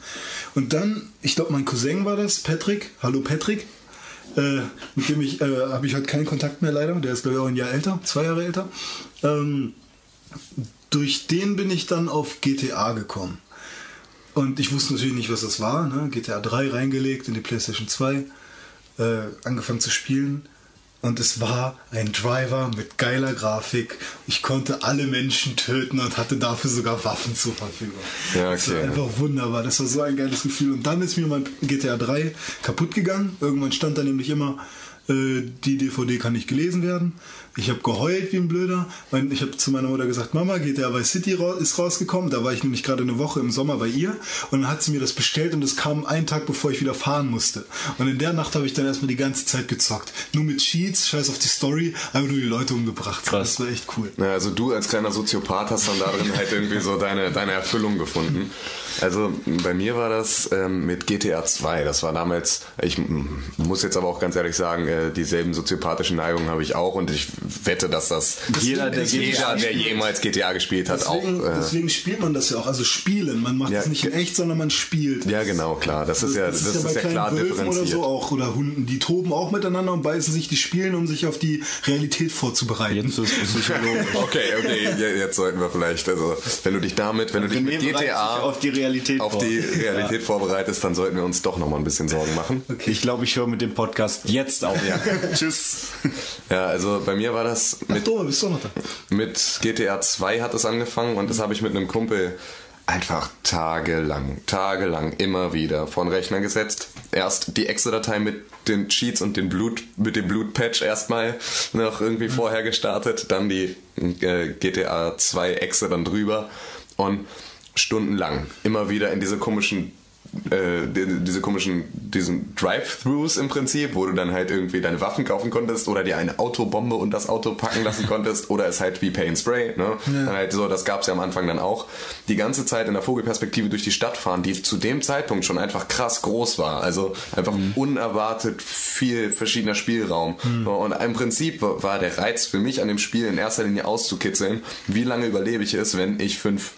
Und dann, ich glaube, mein Cousin war das, Patrick. Hallo Patrick. Äh, mit dem ich, äh, habe ich heute keinen Kontakt mehr leider. Der ist, glaube ich, auch ein Jahr älter, zwei Jahre älter. Ähm, durch den bin ich dann auf GTA gekommen. Und ich wusste natürlich nicht, was das war. Ne? GTA 3 reingelegt in die PlayStation 2, äh, angefangen zu spielen. Und es war ein Driver mit geiler Grafik. Ich konnte alle Menschen töten und hatte dafür sogar Waffen zur Verfügung. Ja, Das war okay. einfach wunderbar. Das war so ein geiles Gefühl. Und dann ist mir mein GTA 3 kaputt gegangen. Irgendwann stand da nämlich immer, äh, die DVD kann nicht gelesen werden. Ich habe geheult wie ein Blöder. Ich habe zu meiner Mutter gesagt, Mama, GTA Vice City ra ist rausgekommen. Da war ich nämlich gerade eine Woche im Sommer bei ihr. Und dann hat sie mir das bestellt und es kam einen Tag, bevor ich wieder fahren musste. Und in der Nacht habe ich dann erstmal die ganze Zeit gezockt. Nur mit Cheats, scheiß auf die Story, einfach nur die Leute umgebracht. Krass. Das war echt cool. Ja, also du als kleiner Soziopath hast dann darin halt irgendwie so deine, deine Erfüllung gefunden. Also bei mir war das ähm, mit GTA 2. Das war damals, ich mm, muss jetzt aber auch ganz ehrlich sagen, äh, dieselben soziopathischen Neigungen habe ich auch und ich wette, dass das Jeder, der jeder, der jemals GTA gespielt hat, Deswegen, auch. Äh, deswegen spielt man das ja auch. Also spielen. Man macht Ja, das nicht in echt, sondern man spielt. ja, genau, klar. Das ist ja, das ist ja, bei kleinen klar Wölfen differenziert. oder so auch. Oder Hunden. Die toben auch miteinander und beißen sich, die spielen, um sich auf die Realität vorzubereiten. Jetzt ist Psychologe. (laughs) Okay, okay, je- jetzt sollten wir vielleicht, also wenn du dich damit, wenn du dich mit GTA sich auf die Realität auf vor. die Realität vorbereitest, dann sollten wir uns doch nochmal ein bisschen Sorgen machen. Ich glaube, ich höre mit dem Podcast jetzt auf. (laughs) Tschüss. Ja, also bei mir war das Ach, mit, Dome, bist du noch da? mit GTA 2 hat es angefangen und das habe ich mit einem Kumpel einfach tagelang, tagelang immer wieder vor den Rechner gesetzt. Erst die Exe-Datei mit den Cheats und den Blut, mit dem Blutpatch erstmal noch irgendwie vorher gestartet, dann die äh, GTA 2 Exe dann drüber und stundenlang immer wieder in diese komischen äh, die- diese komischen, diesen Drive-Thrus im Prinzip, wo du dann halt irgendwie deine Waffen kaufen konntest oder dir eine Autobombe und das Auto packen lassen konntest oder es halt wie Pay and Spray, ne? Dann halt so, das gab's ja am Anfang dann auch. Die ganze Zeit in der Vogelperspektive durch die Stadt fahren, die zu dem Zeitpunkt schon einfach krass groß war. Also einfach unerwartet viel verschiedener Spielraum. So, Und im Prinzip war der Reiz für mich an dem Spiel in erster Linie auszukitzeln, wie lange überlebe ich es, wenn ich fünf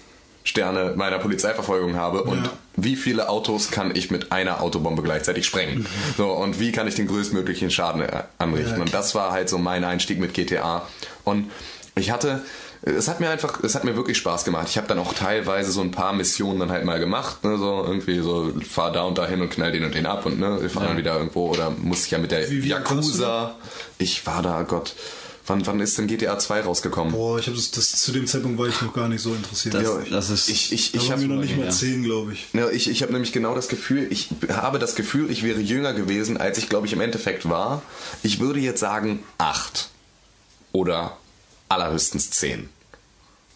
Sterne meiner Polizeiverfolgung habe und Ja. wie viele Autos kann ich mit einer Autobombe gleichzeitig sprengen? So, und wie kann ich den größtmöglichen Schaden äh, anrichten? Ja, und das war halt so mein Einstieg mit GTA. Und ich hatte, es hat mir einfach, es hat mir wirklich Spaß gemacht. Ich habe dann auch teilweise so ein paar Missionen dann halt mal gemacht, ne, so irgendwie so, fahr da und dahin und knall den und den ab und ne, wir fahren dann wieder irgendwo oder musste ich ja mit der Wie- wie Yakuza. Ich war da, Gott, Wann, wann ist denn GTA 2 rausgekommen? Boah, ich habe das, das zu dem Zeitpunkt war ich noch gar nicht so interessiert. Das, ja, das ist. Ich, ich, ich habe wir noch nicht mal ja. zehn, glaube ich. Ja, ich, ich habe nämlich genau das Gefühl, ich habe das Gefühl, ich wäre jünger gewesen, als ich glaube ich im Endeffekt war. Ich würde jetzt sagen acht oder allerhöchstens zehn.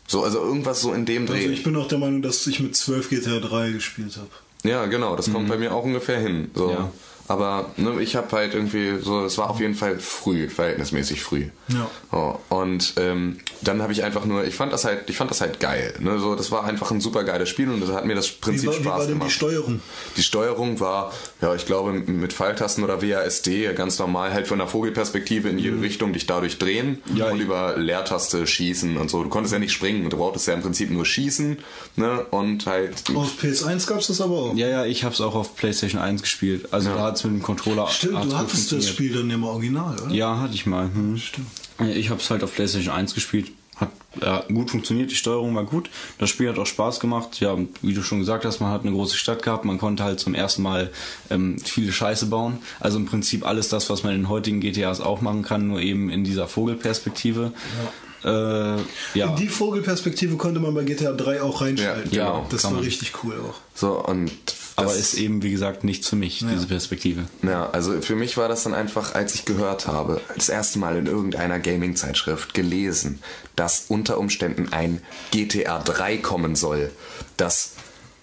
So, also irgendwas so in dem Dreh. Also ich bin auch der Meinung, dass ich mit 12 GTA 3 gespielt habe. ja, genau, das kommt bei mir auch ungefähr hin. So. Ja. Aber ne, ich habe halt irgendwie so, es war auf jeden Fall früh, verhältnismäßig früh. Ja. So, und ähm, dann habe ich einfach nur, ich fand das halt, ich fand das halt geil. Ne? So, das war einfach ein super geiles Spiel und das hat mir das Wie Prinzip war, wie Spaß war denn gemacht. die Steuerung? Die Steuerung war, ja, ich glaube, mit Pfeiltasten oder WASD ganz normal halt von der Vogelperspektive in jede Richtung dich dadurch drehen Ja, und über Leertaste schießen und so. Du konntest ja nicht springen, du brauchtest ja im Prinzip nur schießen, ne, und halt. Auf PS1 gab es das aber auch. Ja, ja, ich hab's auch auf PlayStation 1 gespielt. Also da hat's mit dem Controller. Stimmt, du hattest das. Spiel dann im Original, oder? Ja, hatte ich mal. Hm. Stimmt. Ich hab's halt auf PlayStation 1 gespielt. Hat ja, gut funktioniert, die Steuerung war gut. Das Spiel hat auch Spaß gemacht. Ja, und wie du schon gesagt hast, man hat eine große Stadt gehabt. Man konnte halt zum ersten Mal ähm, viele Scheiße bauen. Also im Prinzip alles das, was man in heutigen GTAs auch machen kann, nur eben in dieser Vogelperspektive. Ja. Äh, ja. In die Vogelperspektive konnte man bei GTA 3 auch reinschalten. Ja, genau, das kann war man. richtig cool auch. So, und. Aber ist eben, wie gesagt, nichts für mich, diese Perspektive. Ja, also für mich war das dann einfach, als ich gehört habe, das erste Mal in irgendeiner Gaming-Zeitschrift gelesen, dass unter Umständen ein GTA 3 kommen soll, das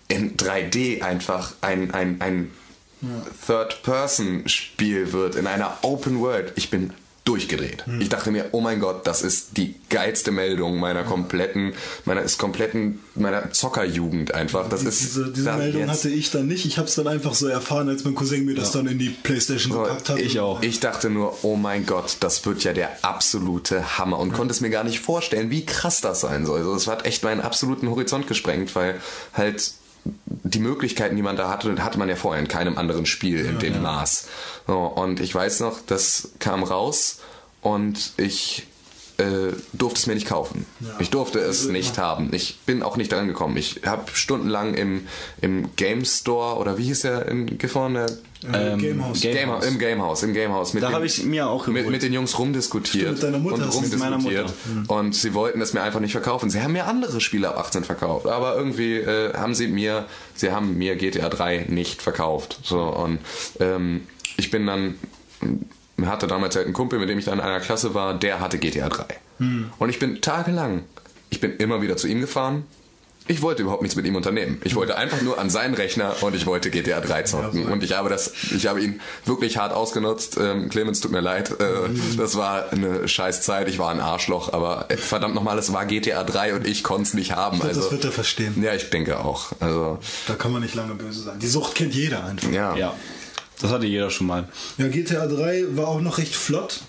in 3D einfach ein, ein, ein Third-Person-Spiel wird, in einer Open World. Ich bin durchgedreht. Ich dachte mir, oh mein Gott, das ist die geilste Meldung meiner kompletten, meiner ist kompletten, meiner Zockerjugend einfach. Das ist Diese, diese Meldung jetzt- hatte ich dann nicht. Ich habe es dann einfach so erfahren, als mein Cousin mir das dann in die Playstation gepackt hat. ich auch. Ich dachte nur, oh mein Gott, das wird ja der absolute Hammer und konnte es mir gar nicht vorstellen, wie krass das sein soll. Also es hat echt meinen absoluten Horizont gesprengt, weil halt die Möglichkeiten, die man da hatte, hatte man ja vorher in keinem anderen Spiel in dem Maß. So, und ich weiß noch, das kam raus und ich äh, durfte es mir nicht kaufen. Ich durfte es nicht haben. Ich bin auch nicht dran gekommen. Ich habe stundenlang im, im Game Store oder wie hieß der in Gifhorn? Der Äh, Gamehouse. Game- Game, Im Gamehouse, im Gamehouse. Mit Da den- hab ich mir auch mit, geholt. mit den Jungs rumdiskutiert. Stimmt, mit deiner Mutter und du mit meiner rumdiskutiert. Und sie wollten es mir einfach nicht verkaufen. Sie haben mir andere Spiele ab 18 verkauft. Aber irgendwie äh, haben sie mir, sie haben mir GTA 3 nicht verkauft. So, und ähm, ich bin dann, hatte damals halt einen Kumpel, mit dem ich dann in einer Klasse war, der hatte GTA 3. Und ich bin tagelang, ich bin immer wieder zu ihm gefahren. Ich wollte überhaupt nichts mit ihm unternehmen. Ich wollte einfach nur an seinen Rechner und ich wollte GTA 3 zocken. Und ich habe das, ich habe ihn wirklich hart ausgenutzt. Ähm, Clemens, tut mir leid. Äh, das war eine scheiß Zeit. Ich war ein Arschloch, aber äh, verdammt nochmal, es war GTA 3 und ich konnte es nicht haben. glaub, also, das wird er verstehen. Ja, ich denke auch. Also, Da kann man nicht lange böse sein. Die Sucht kennt jeder einfach. ja. Ja, das hatte jeder schon mal. Ja, GTA 3 war auch noch recht flott.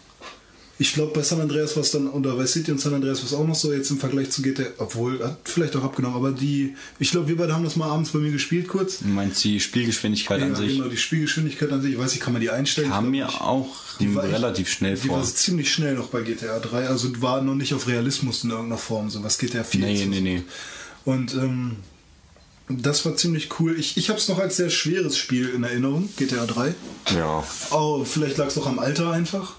Ich glaube, bei San Andreas war es dann, oder bei City und San Andreas war es auch noch so, jetzt im Vergleich zu GTA, obwohl, hat vielleicht auch abgenommen, aber die, ich glaube, wir beide haben das mal abends bei mir gespielt kurz. Du meinst die Spielgeschwindigkeit Ja, an sich? genau, die Spielgeschwindigkeit an sich, ich weiß nicht, kann man die einstellen? Kam Ich mir nicht. auch Die war relativ schnell Die vor. war ziemlich schnell noch bei GTA 3, also war noch nicht auf Realismus in irgendeiner Form, so was GTA 4 Nee, nee, nee. Und ähm, das war ziemlich cool. Ich, ich habe es noch als sehr schweres Spiel in Erinnerung, GTA 3. ja. Oh, vielleicht lag es auch am Alter einfach.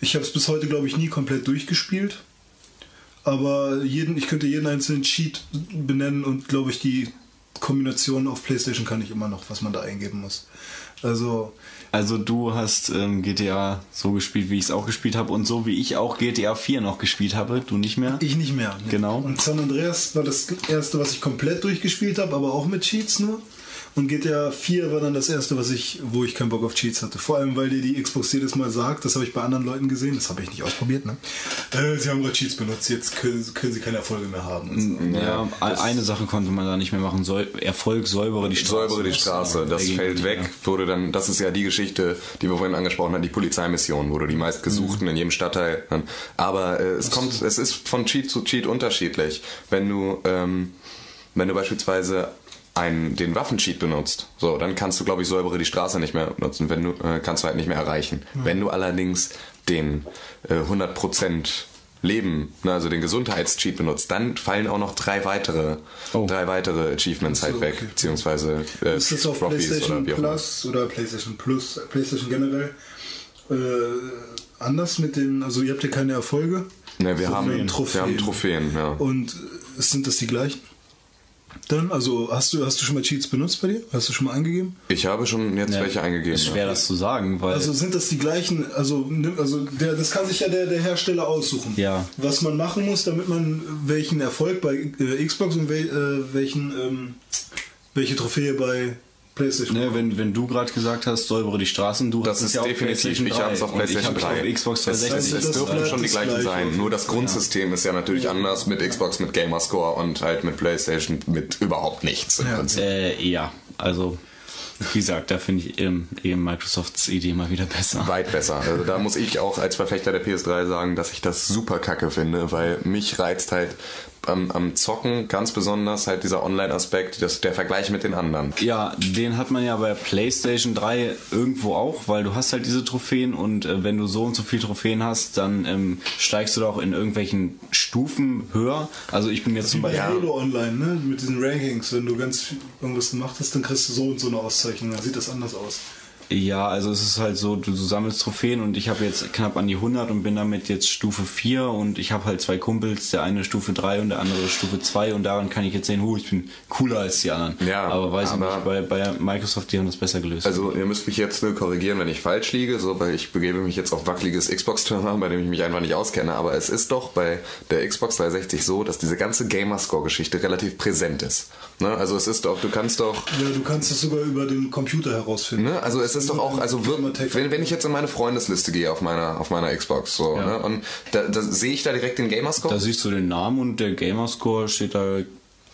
Ich habe es bis heute, glaube ich, nie komplett durchgespielt. Aber jeden, ich könnte jeden einzelnen Cheat benennen und, glaube ich, die Kombination auf PlayStation kann ich immer noch, was man da eingeben muss. Also, Also du hast ähm, GTA so gespielt, wie ich es auch gespielt habe und so wie ich auch GTA 4 noch gespielt habe, du nicht mehr. ich nicht mehr. ne. Genau. Und San Andreas war das erste, was ich komplett durchgespielt habe, aber auch mit Cheats nur. Und GTA 4 war dann das erste, was ich, wo ich keinen Bock auf Cheats hatte. Vor allem, weil dir die Xbox jedes Mal sagt, das habe ich bei anderen Leuten gesehen, das habe ich nicht ausprobiert, ne? Äh, sie haben gerade Cheats benutzt, jetzt können, können sie keine Erfolge mehr haben. So. Ja, eine Sache konnte man da nicht mehr machen. Säu Erfolg, säubere die Straße. Säubere die Straße, das Dagegen fällt weg, mehr. wurde dann, das ist ja die Geschichte, die wir vorhin angesprochen haben, die Polizeimission, wo du die meistgesuchten in jedem Stadtteil, dann- aber äh, es kommt, es ist von Cheat zu Cheat unterschiedlich. Wenn du, ähm, wenn du beispielsweise einen, den Waffencheat benutzt, so, dann kannst du, glaube ich, säubere die Straße nicht mehr benutzen, wenn du, äh, kannst du halt nicht mehr erreichen. Wenn du allerdings den äh, 100% Leben, ne, also den Gesundheitscheat benutzt, dann fallen auch noch drei weitere, Oh. drei weitere Achievements halt so, weg, okay. beziehungsweise äh, Ist das auf Trophies PlayStation oder. Plus oder PlayStation Plus, PlayStation generell? äh, anders mit den, also ihr habt ja keine Erfolge. Ne, wir, So haben, wie wir Trophäen. haben Trophäen, ja. Und äh, sind das die gleichen? Dann, also hast du, hast du schon mal Cheats benutzt bei dir? Hast du schon mal eingegeben? Ich habe schon jetzt Ja, welche eingegeben. Ist schwer ja. das zu sagen, weil Also sind das die gleichen, also, nimm- also der, das kann sich ja der, der Hersteller aussuchen. Ja. Was man machen muss, damit man welchen Erfolg bei äh, Xbox und wel, äh, welchen, ähm, welche Trophäe bei PlayStation. Ne, wenn, wenn du gerade gesagt hast, säubere die Straßen, du Das hast es ist ja auf definitiv, PlayStation ich habe es auf PlayStation hab's 3. auf Xbox es, 360. es, es Das dürfen schon die das gleichen Gleiche sein. Nur das Grundsystem ist ja natürlich anders mit Xbox, mit Gamerscore und halt mit PlayStation mit überhaupt nichts im Ja. Prinzip. Äh, ja, also wie gesagt, da finde ich eben, eben Microsofts Idee mal wieder besser. Weit besser. Also da muss ich auch als Verfechter der PS3 sagen, dass ich das super kacke finde, weil mich reizt halt am, am Zocken ganz besonders halt dieser Online-Aspekt, das- der Vergleich mit den anderen. Ja, den hat man ja bei PlayStation 3 irgendwo auch, weil du hast halt diese Trophäen und äh, wenn du so und so viele Trophäen hast, dann ähm, steigst du da auch in irgendwelchen Stufen höher. Also ich bin jetzt zum Bei Beispiel... Halo Online, ne? Mit diesen Rankings, wenn du ganz viel irgendwas gemacht hast, dann kriegst du so und so eine Auszeichnung, dann sieht das anders aus. Ja, also es ist halt so, du, sammelst Trophäen und ich habe jetzt knapp an die 100 und bin damit jetzt Stufe 4 und ich habe halt zwei Kumpels, der eine Stufe 3 und der andere Stufe 2 und daran kann ich jetzt sehen, hu, ich bin cooler als die anderen. Ja, aber weiß aber- ich nicht, bei, bei Microsoft, die haben das besser gelöst. Also ihr müsst mich jetzt nur korrigieren, wenn ich falsch liege, so weil ich begebe mich jetzt auf wackeliges Xbox-Terrain, bei dem ich mich einfach nicht auskenne. Aber es ist doch bei der Xbox 360 so, dass diese ganze Gamerscore-Geschichte relativ präsent ist. Ne? Also es ist doch, du kannst doch Ja, du kannst es sogar über den Computer herausfinden. Ne? Also es ist doch auch, also wir, wenn, wenn ich jetzt in meine Freundesliste gehe auf meiner, auf meiner Xbox, so, Ja. ne? und da, da sehe ich da direkt den Gamerscore. Da siehst du den Namen und der Gamerscore steht da.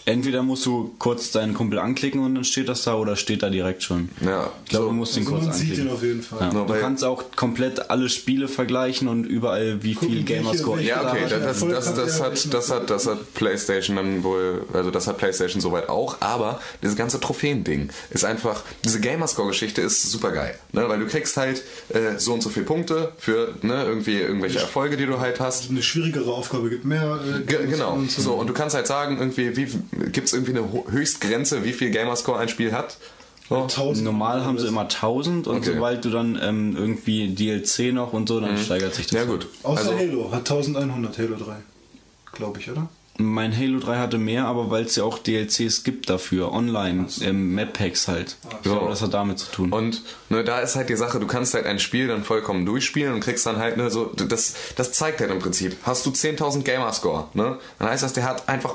Entweder musst du kurz deinen Kumpel anklicken und dann steht das da oder steht da direkt schon. Ja, Ich glaube, so. du musst ihn Also kurz man sieht anklicken. ihn auf jeden Fall. Ja. Nur Du kannst auch komplett alle Spiele vergleichen und überall wie Gucken, viel Gamerscore ja, okay, welchen das, das, hat das, hat, das, hat, das hat PlayStation dann wohl, also das hat PlayStation soweit auch, aber dieses ganze Trophäen-Ding ist einfach, diese Gamerscore-Geschichte ist super geil, ne? weil du kriegst halt äh, so und so viele Punkte für ne, irgendwie irgendwelche Erfolge, die du halt hast. Eine schwierigere Aufgabe gibt mehr. Äh, Ge genau. und So, und du kannst halt sagen, irgendwie, wie gibt es irgendwie eine Höchstgrenze, wie viel Gamerscore ein Spiel hat? So. 1000 Normal haben sie immer 1000 und Okay. Mhm. sobald du dann ähm, irgendwie DLC noch und so, dann steigert sich das. Ja gut. Außer Also, Halo hat 1100 Halo 3. Glaube ich, oder? Mein Halo 3 hatte mehr, aber weil es ja auch DLCs gibt dafür, online, ähm, Map-Packs halt. Ich So. glaube, das hat damit zu tun. Und ne, da ist halt die Sache, du kannst halt ein Spiel dann vollkommen durchspielen und kriegst dann halt, ne, so, das, das zeigt halt im Prinzip. Hast du 10.000 Gamerscore, ne? Dann heißt das, der hat einfach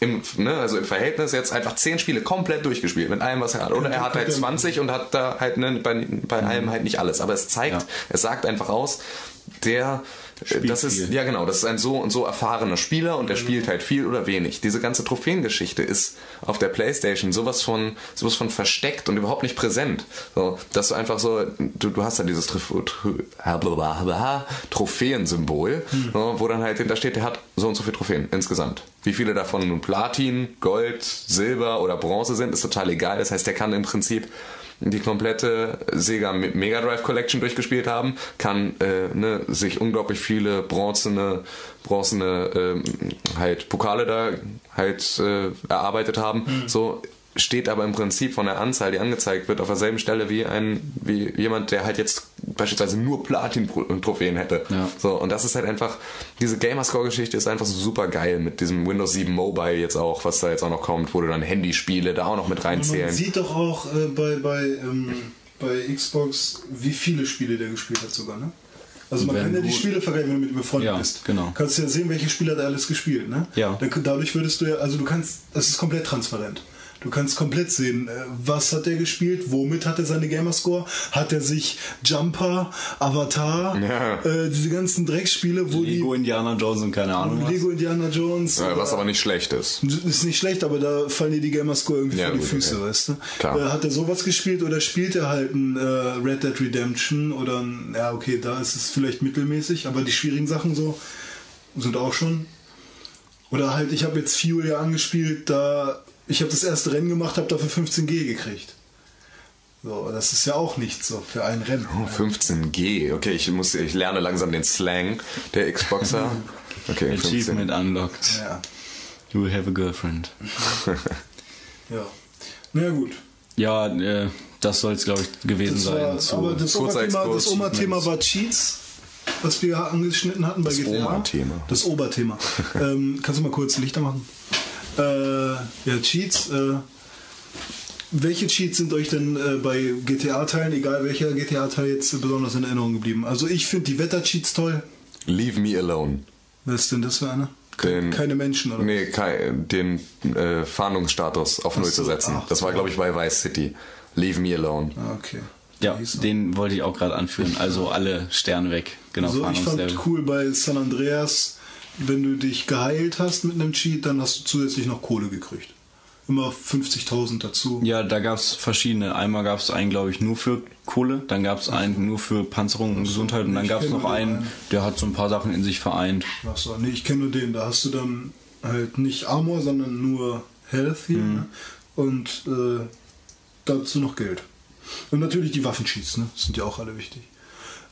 im, ne, also im Verhältnis jetzt einfach 10 Spiele komplett durchgespielt mit allem, was er hat. Oder er hat halt 20 und hat da halt ne, bei, bei allem halt nicht alles. Aber es zeigt, Ja. es sagt einfach aus, der Das ist ja genau, das ist ein so und so erfahrener Spieler und der spielt halt viel oder wenig. Diese ganze Trophäengeschichte ist auf der Playstation sowas von sowas von versteckt und überhaupt nicht präsent. So, dass du einfach so du, du hast ja dieses Trophäensymbol, so, wo dann halt hinter steht, der hat so und so viele Trophäen insgesamt. Wie viele davon nun Platin, Gold, Silber oder Bronze sind, ist total egal. Das heißt, der kann im Prinzip die komplette Sega Mega Drive Collection durchgespielt haben, kann äh, ne, sich unglaublich viele bronzene, bronzene ähm, halt Pokale da halt äh, erarbeitet haben. So steht aber im Prinzip von der Anzahl, die angezeigt wird, auf derselben Stelle wie ein wie jemand, der halt jetzt beispielsweise nur Platin-Trophäen hätte. Ja. So und das ist halt einfach diese Gamerscore-Geschichte ist einfach so super geil mit diesem Windows 7 Mobile jetzt auch, was da jetzt auch noch kommt, wo du dann Handyspiele da auch noch mit Man reinzählen. sieht doch auch äh, bei, bei, ähm, bei Xbox, wie viele Spiele der gespielt hat sogar, ne? Also man Wenn kann ja die du- Spiele vergleichen, wenn du mit ihm befreundet Ja, bist. genau. Kannst ja sehen, welche Spiele hat er alles gespielt, ne? Ja. Dann, dadurch würdest du ja, also du kannst, es ist komplett transparent. Du kannst komplett sehen, äh, was hat er gespielt, womit hat er seine Gamerscore, hat er sich Jumper, Avatar, Ja. äh, diese ganzen Drecksspiele, wo Lego, Indiana Jones und keine Ahnung die was. Lego Indiana Jones. Ja, was oder- aber nicht schlecht ist. ist nicht schlecht, aber da fallen dir die Gamerscore irgendwie Ja, vor die gut, Füße, okay. weißt du? Klar. Äh, hat er sowas gespielt oder spielt er halt ein äh, Red Dead Redemption oder ein, ja okay, da ist es vielleicht mittelmäßig, aber die schwierigen Sachen so sind auch schon. Oder halt, ich habe jetzt Fuel ja angespielt, da ich habe das erste Rennen gemacht, habe dafür 15G gekriegt. So, das ist ja auch nichts so für ein Rennen. Oh, 15G. Okay, ich muss, ich lerne langsam den Slang der Xboxer. (laughs) Okay, 15. Achievement unlocked. Ja, You have a girlfriend. (laughs) ja. Na ja, gut. Ja, äh, das soll es, glaube ich, gewesen Das sein. war, zu- aber das das Exkurs, Oberthema war Cheats, was wir angeschnitten hatten bei Das GTA. Oberthema. Das Oberthema. (laughs) ähm, kannst du mal kurz Lichter machen? Äh, ja, Cheats. Äh, welche Cheats sind euch denn äh, bei GTA-Teilen, egal welcher GTA-Teil jetzt besonders in Erinnerung geblieben? Also ich finde die Wetter-Cheats toll. Leave me alone. Was ist denn das für eine? Den, Keine Menschen, oder? Nee, kei- den äh, Fahndungsstatus auf Null so, zu setzen. ach, das war, glaube ich, bei Vice City. Leave me alone. Ah, okay. ja, den wollte ich auch gerade anführen. Also alle Sterne weg. Genau, Also ich fand cool bei San Andreas, wenn du dich geheilt hast mit einem Cheat, dann hast du zusätzlich noch Kohle gekriegt. Immer 50.000 dazu. Ja, da gab es verschiedene. Einmal gab es einen, glaube ich, nur für Kohle, dann gab es einen nur für Panzerung und Gesundheit und dann gab es noch einen, einen. der hat so ein paar Sachen in sich vereint. Ach so, nee, ich kenne nur den. Da hast du dann halt nicht Armor, sondern nur Health hier. Mhm. Ne? Und äh, dazu noch Geld. Und natürlich die Waffencheats, ne? Sind ja auch alle wichtig.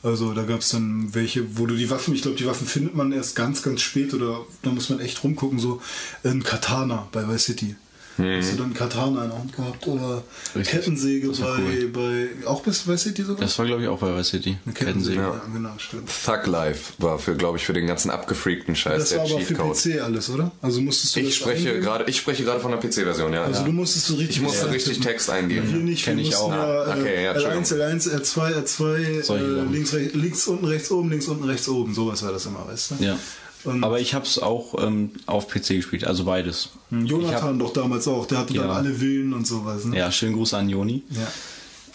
Also da gab es dann welche, wo du die Waffen, ich glaube, die Waffen findet man erst ganz, ganz spät oder da muss man echt rumgucken, so ein Katana bei Vice City. Hast du dann Katana in der Hand gehabt oder. Richtig. Kettensäge Das war bei, bei auch bis Vice City sogar? Das war, glaube ich, auch bei Vice City. Eine Kettensäge, ja, genau, stimmt. Thug Life war für, glaube ich, für den ganzen abgefreakten Scheiß Das der war aber für. PC alles, oder? Also musstest du Ich das spreche gerade, ich spreche gerade von der PC-Version, ja. Also ja. du musstest so richtig. Ich musste ja, richtig. Text Wir eingeben. nicht, Kenn wir ich auch. ja, Ah, okay, ja, äh, L1, Entschuldigung. L1, R2, R2, Solche äh, links, rechts, links unten, rechts oben, links unten, rechts oben. Sowas war das immer, weißt du? Ja. Und Aber ich habe es auch ähm, auf PC gespielt, also beides. Hm, Jonathan hab, doch damals auch, der hatte dann Ja. alle Villen und sowas. Ne? ja, schönen Gruß an Joni. Ja.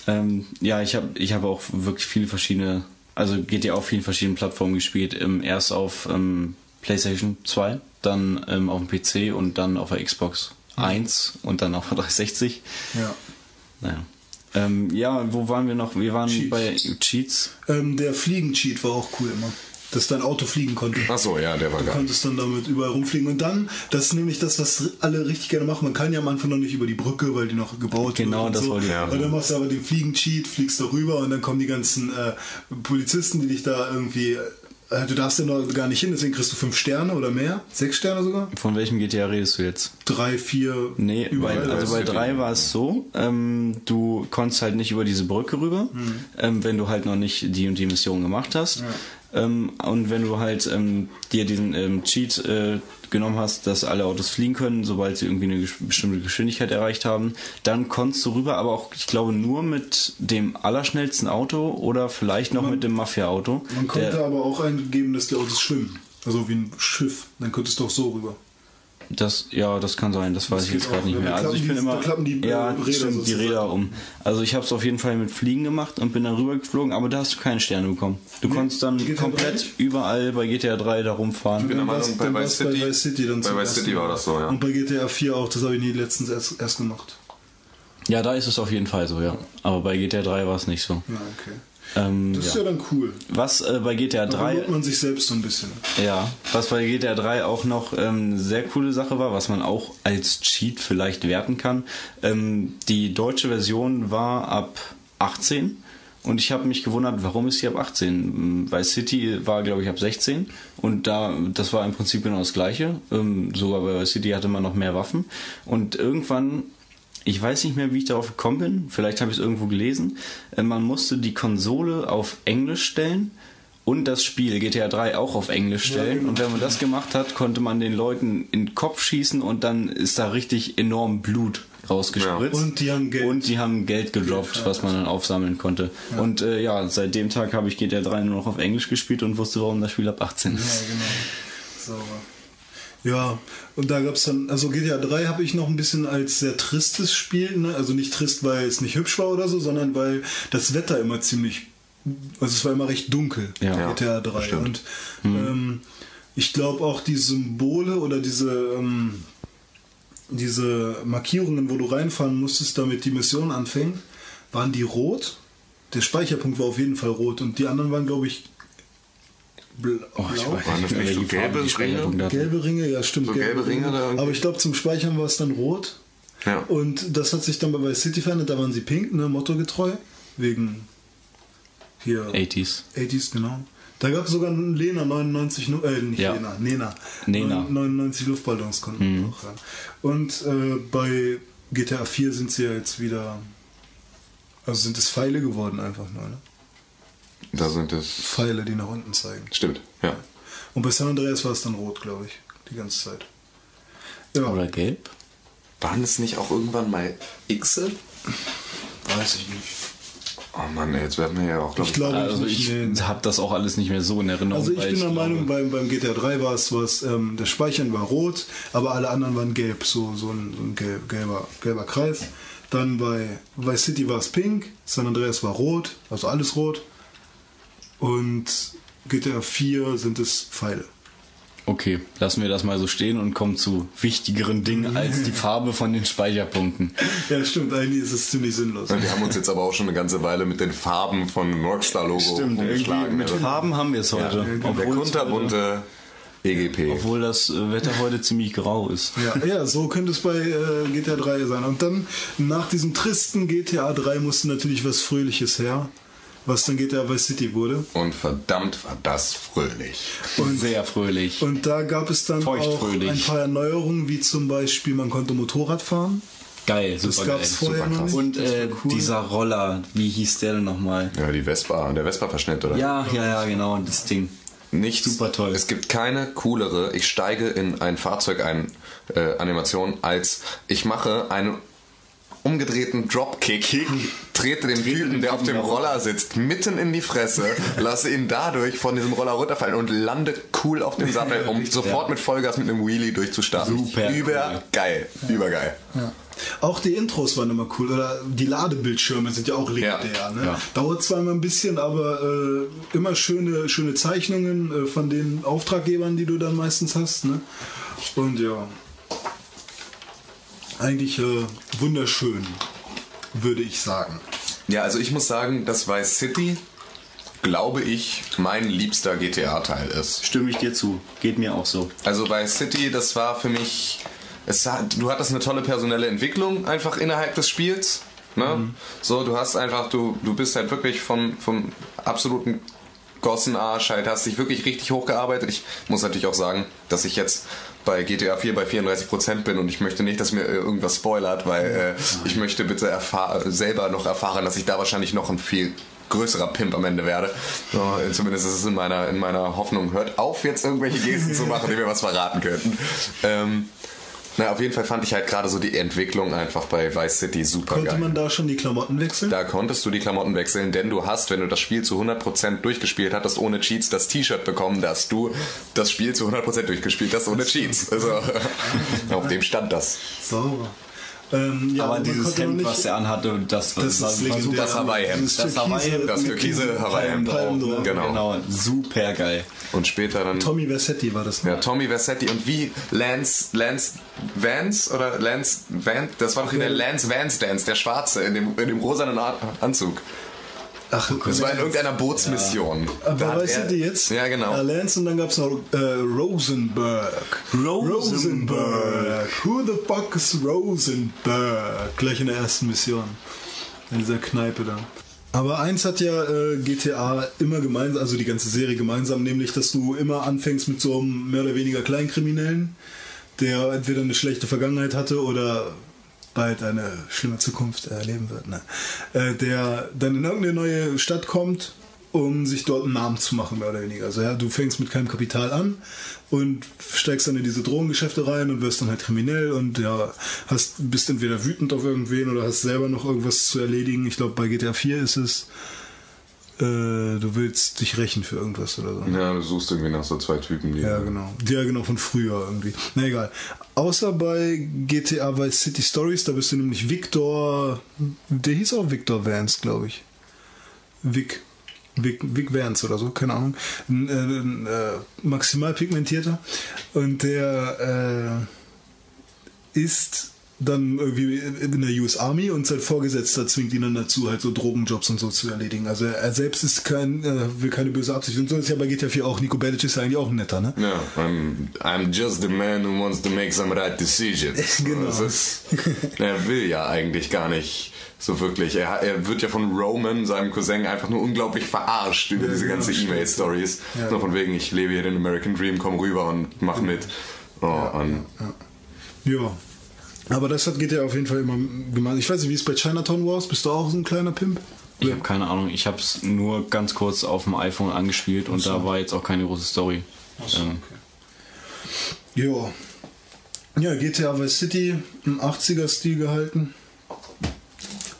Ähm, ja, ich habe ich hab auch wirklich viele verschiedene, also GTA auf vielen verschiedenen Plattformen gespielt. Ähm, erst auf ähm, PlayStation 2, dann ähm, auf dem PC und dann auf der Xbox 1 und dann auf der 360. ja. Naja. Ähm, ja, wo waren wir noch? Wir waren Cheats. bei Cheats. Ähm, der Fliegen-Cheat war auch cool immer. Dass dein Auto fliegen konnte. Ach so, ja, der war Du geil. konntest dann damit überall rumfliegen. Und dann, das ist nämlich das, was alle richtig gerne machen. Man kann ja am Anfang noch nicht über die Brücke, weil die noch gebaut Genau, wird. und das so. wollte ich Ja. Und dann machst du aber den Fliegen-Cheat, fliegst darüber und dann kommen die ganzen äh, Polizisten, die dich da irgendwie. Äh, du darfst ja noch gar nicht hin, deswegen kriegst du fünf Sterne oder mehr. Sechs Sterne sogar. Von welchem GTA redest du jetzt? Drei, vier. Nee, bei, überall. also bei drei war es so, ähm, du konntest halt nicht über diese Brücke rüber, Hm. ähm, wenn du halt noch nicht die und die Mission gemacht hast. Ähm, und wenn du halt ähm, dir diesen ähm, Cheat äh, genommen hast, dass alle Autos fliegen können, sobald sie irgendwie eine gesch- bestimmte Geschwindigkeit erreicht haben, dann konntest du rüber, aber auch, ich glaube, nur mit dem allerschnellsten Auto oder vielleicht noch mit dem Mafia-Auto. Man konnte aber auch eingeben, dass die Autos schwimmen. Also wie ein Schiff. Dann könntest du auch so rüber. Das, ja, das kann sein, das weiß ich geht jetzt gerade nicht Da mehr. Also ich bin die- immer, da klappen die, ja, Räder stimmt, die. Räder um. Also ich habe es auf jeden Fall mit Fliegen gemacht und bin dann rüber geflogen, aber da hast du keine Sterne bekommen. Du konntest dann GTA komplett 3? überall bei GTA 3 da rumfahren. bin der Meinung, war's- bei dann Vice City- bei Vice City, dann bei Vice City war Mal. das so, ja. Und bei GTA 4 auch, das habe ich nie letztens erst, erst gemacht. Ja, da ist es auf jeden Fall so, ja. Aber bei GTA 3 war es nicht so. Ja, okay. Ähm, Das ist ja. ja dann cool. Was äh, bei GTA Da 3 lobt man sich selbst so ein bisschen. Ja, was bei GTA 3 auch noch ähm, sehr coole Sache war, was man auch als Cheat vielleicht werten kann. Ähm, die deutsche Version war ab 18 und ich habe mich gewundert, warum ist sie ab 18? Bei City war, glaube ich, ab 16 und da das war im Prinzip genau das gleiche. Ähm, sogar bei City hatte man noch mehr Waffen und irgendwann ich weiß nicht mehr, wie ich darauf gekommen bin. Vielleicht habe ich es irgendwo gelesen. Äh, Man musste die Konsole auf Englisch stellen und das Spiel GTA 3 auch auf Englisch stellen. genau. Und wenn man das gemacht hat, konnte man den Leuten in den Kopf schießen und dann ist da richtig enorm Blut rausgespritzt. Ja. Und die haben Geld. Und die haben Geld gedroppt, was man dann aufsammeln konnte. Und äh, ja, seit dem Tag habe ich GTA 3 nur noch auf Englisch gespielt und wusste, warum das Spiel ab 18 Ja, ist. genau. (laughs) Sauber. Ja, und da gab es dann, also GTA 3 habe ich noch ein bisschen als sehr tristes Spiel, ne? also nicht trist, weil es nicht hübsch war oder so, sondern weil das Wetter immer ziemlich, also es war immer recht dunkel, Ja. Ja, GTA 3. stimmt. Und ähm, ich glaube auch die Symbole oder diese, ähm, diese Markierungen, wo du reinfahren musstest, damit die Mission anfängt, waren die rot. Der Speicherpunkt war auf jeden Fall rot und die anderen waren, glaube ich, bl Oh, ich weiß Waren das mehr, nicht so gelbe hatten. Gelbe Ringe, ja stimmt. So gelbe Ringe da irgendwie? Aber ich glaube zum Speichern war es dann rot. Ja. Und das hat sich dann bei City verändert, da waren sie pink, ne, mottogetreu. Wegen hier 80s. 80s, genau. Da gab es sogar einen Lena 99, Nu- äh, nicht Ja. Lena, Nena. Nena. 99 Luftballons konnten wir auch hören. Und äh, bei GTA 4 sind sie ja jetzt wieder, Also sind es Pfeile geworden einfach nur, ne? Da sind es. Pfeile, die nach unten zeigen. Stimmt, ja. Und bei San Andreas war es dann rot, glaube ich, die ganze Zeit. Ja, Oder gelb? Waren es nicht auch irgendwann mal Xe? weiß ich nicht. Oh Mann, ey, jetzt werden wir ja auch, glaube Ich glaube Also nicht. ich nee. habe das auch alles nicht mehr so in Erinnerung. Also ich bin der glaube- Meinung, beim, beim GTA 3 war es, was ähm, das Speichern war rot, aber alle anderen waren gelb, so, so ein, so ein gelb, gelber, gelber Kreis. Dann bei Vice City war es pink, San Andreas war rot, also alles rot. Und GTA 4 sind es Pfeile. Okay, lassen wir das mal so stehen und kommen zu wichtigeren Dingen als die Farbe von den Speicherpunkten. Ja, stimmt, eigentlich ist es ziemlich sinnlos. Wir haben uns jetzt aber auch schon eine ganze Weile mit den Farben von irgendwie umgeschlagen. mit Also, Farben haben wir es heute. ja, der obwohl, es heute kunterbunte EGP. obwohl das äh, Wetter heute ziemlich grau ist. Ja, ja, so könnte es bei äh, GTA 3 sein. Und dann nach diesem tristen GTA 3 musste natürlich was Fröhliches her, was dann GTA Vice City wurde. Und verdammt war das fröhlich. Sehr fröhlich. Und da gab es dann auch ein paar Erneuerungen, wie zum Beispiel, man konnte Motorrad fahren. Geil, Das super gab geil. es vorher super noch krass. nicht. Und Das äh, cool. dieser Roller, wie hieß der denn nochmal? Ja, die Vespa, der Vespa-Verschnitt, oder? Ja, ja, ja, genau, das Ding. Nichts. Super toll. Es gibt keine coolere, ich steige in ein Fahrzeug ein, äh, Animation, als ich mache einen umgedrehten Dropkick, trete den Typen, der auf dem Roller sitzt, mitten in die Fresse, lasse ihn dadurch von diesem Roller runterfallen und lande cool auf dem Sattel, um sofort mit Vollgas mit einem Wheelie durchzustarten. Super Über cool. geil. Übergeil. Ja. Auch die Intros waren immer cool. Oder die Ladebildschirme sind ja auch legendär. Ja, Ne? ja. Dauert zwar immer ein bisschen, aber äh, immer schöne, schöne Zeichnungen äh, von den Auftraggebern, die du dann meistens hast. Ne? Und ja, eigentlich äh, wunderschön, würde ich sagen. Ja, also ich muss sagen, dass Vice City, glaube ich, mein liebster GTA-Teil ist. Stimme ich dir zu. Geht mir auch so. Also bei City, das war für mich. Es hat, du hattest eine tolle personelle Entwicklung einfach innerhalb des Spiels. Ne? So, du hast einfach, du, du bist halt wirklich vom, vom absoluten Gossenarsch halt, hast dich wirklich richtig hochgearbeitet. Ich muss natürlich auch sagen, dass ich jetzt bei GTA 4 bei 34% bin und ich möchte nicht, dass mir äh, irgendwas spoilert, weil äh, ich möchte bitte selber noch erfahren, dass ich da wahrscheinlich noch ein viel größerer Pimp am Ende werde. So, zumindest ist es in meiner, in meiner Hoffnung. Hört auf, jetzt irgendwelche Gesten zu machen, die mir was verraten könnten. Ähm, na, auf jeden Fall fand ich halt gerade so die Entwicklung einfach bei Vice City super Konnte geil. man da schon die Klamotten wechseln? Da konntest du die Klamotten wechseln, denn du hast, wenn du das Spiel zu 100% durchgespielt hattest, ohne Cheats, das T-Shirt bekommen, dass du das Spiel zu 100% durchgespielt hast, ohne Cheats. Also, (laughs) auf dem stand das. Sauber. Ähm, ja, Aber dieses Hemd, nicht- was er anhatte, das, war- Das war ist super. legendär. Das Hawaii-Hemd. Das türkise- Hawaii-Hemd, das türkise Hawaii-Hemd. Genau. Genau, super geil. Und später dann Tommy Versetti war das. ja, noch. Tommy Versetti und wie Lance, Lance Vance oder Lance Vance, das war doch der Lance Vance Dance, der Schwarze in dem, in dem rosanen Anzug. Ach, Das war in irgendeiner Bootsmission. Da Aber weißt er- du die jetzt? Ja, genau. Ja, Lance und dann gab es noch äh, Rosenberg. Rosenberg. Who the fuck is Rosenberg? Gleich in der ersten Mission. In dieser Kneipe da. Aber eins hat ja äh, GTA immer gemeinsam, also die ganze Serie gemeinsam, nämlich, dass du immer anfängst mit so einem mehr oder weniger Kleinkriminellen, der entweder eine schlechte Vergangenheit hatte oder bald eine schlimme Zukunft erleben wird, ne? äh, der dann in irgendeine neue Stadt kommt, um sich dort einen Namen zu machen, mehr oder weniger. Also ja, du fängst mit keinem Kapital an und steigst dann in diese Drogengeschäfte rein und wirst dann halt kriminell und ja, hast, bist entweder wütend auf irgendwen oder hast selber noch irgendwas zu erledigen. Ich glaube, bei GTA 4 ist es, äh, du willst dich rächen für irgendwas oder so. Ja, du suchst irgendwie nach so zwei Typen, die. Ja, genau. Ja, genau, von früher irgendwie. Na egal. Außer bei GTA Vice City Stories, da bist du nämlich Victor. Der hieß auch Victor Vance, glaube ich. Vic. Vic, Vic Vance oder so, keine Ahnung. Ein, ein äh, maximal pigmentierter. Und der äh, ist dann irgendwie in der US Army und sein Vorgesetzter zwingt ihn dann dazu, halt so Drogenjobs und so zu erledigen. Also er selbst ist kein, äh, will keine böse Absicht. Und so ist ja bei GTA 4 auch. Nico Bellic ist ja eigentlich auch ein netter, ne? Ja, I'm, I'm just the man who wants to make some right decisions. (laughs) Genau. Das ist, er will ja eigentlich gar nicht so wirklich. Er, er wird ja von Roman, seinem Cousin, einfach nur unglaublich verarscht über Ja, diese genau, ganze. E-Mail-Stories. Ja. So von wegen, ich lebe hier den American Dream, komm rüber und mach mit. Oh, und Ja. Aber das hat GTA auf jeden Fall immer gemacht. Ich weiß nicht, wie es bei Chinatown Wars. Bist du auch so ein kleiner Pimp? Ich habe keine Ahnung, ich habe es nur ganz kurz auf dem iPhone angespielt und da war jetzt auch keine große Story. ähm, Ja. Ja, GTA Vice City im 80er-Stil gehalten.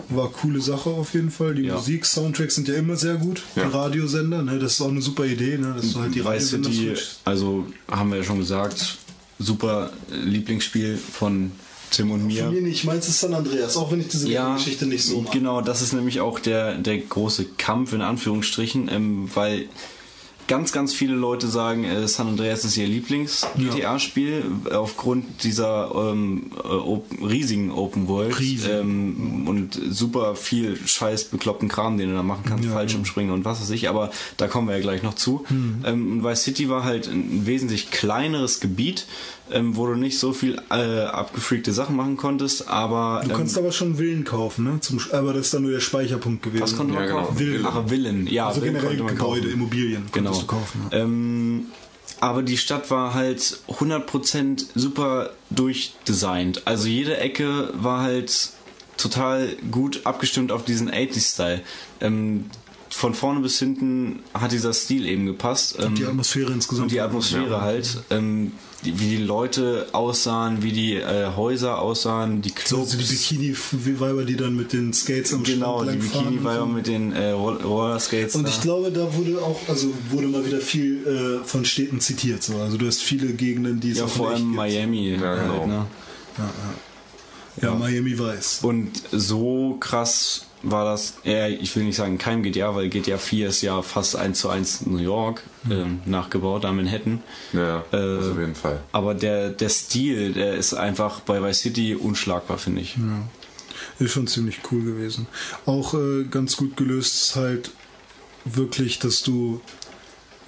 War coole Sache auf jeden Fall. Die Ja. Musik, Soundtracks sind ja immer sehr gut. Ja. Die Radiosender, ne? das ist auch eine super Idee, ne? dass du halt die Vice City, switchst. also haben wir ja schon gesagt, super Lieblingsspiel von Tim und mir. Von mir nicht, meins ist San Andreas, auch wenn ich diese Ja, Geschichte nicht so mag. genau, das ist nämlich auch der, der große Kampf in Anführungsstrichen, ähm, weil ganz, ganz viele Leute sagen, äh, San Andreas ist ihr Lieblings-GTA-Spiel aufgrund dieser ähm, äh, op riesigen Open World Riesig. ähm, und super viel scheiß bekloppten Kram, den du da machen kannst, Ja, Fallschirmspringen und was weiß ich, aber da kommen wir ja gleich noch zu. Hm. Ähm, und Vice City war halt ein wesentlich kleineres Gebiet, ähm, wo du nicht so viel äh, abgefreakte Sachen machen konntest, aber Du ähm, kannst aber schon Villen kaufen, ne? Zum, aber das ist dann nur der Speicherpunkt gewesen. was konnte man Ja, genau. kaufen? Villen. Ach, Villen. Ja, also Villen generell Gebäude, kaufen. Immobilien Genau. Du kaufen. Ja. Ähm, aber die Stadt war halt 100% super durchdesignt. Also jede Ecke war halt total gut abgestimmt auf diesen 80s-Style. Ähm, von vorne bis hinten hat dieser Stil eben gepasst. Ähm, die Atmosphäre insgesamt. und die Atmosphäre halt, ähm, die, wie die Leute aussahen, wie die äh, Häuser aussahen, die so, Clubs. so die Bikini-Weiber, die dann mit den Skates am genau, Strand die und Bikini-Weiber so. mit den äh, Roll- Rollerskates. Und da. ich glaube, da wurde auch, also wurde mal wieder viel äh, von Städten zitiert. So. Also du hast viele Gegenden, die es ja, auch vor allem gibt. Miami. Ja, halt, genau. ne? Ja, Miami weiß. Und so krass war das, ja, ich will nicht sagen kein GTA, weil GTA 4 ist ja fast eins zu eins New York ähm, nachgebaut, da Manhattan. Ja, Äh, auf jeden Fall. Aber der, der Stil, der ist einfach bei Vice City unschlagbar, finde ich. Ist schon ziemlich cool gewesen. Auch äh, ganz gut gelöst ist halt wirklich, dass du,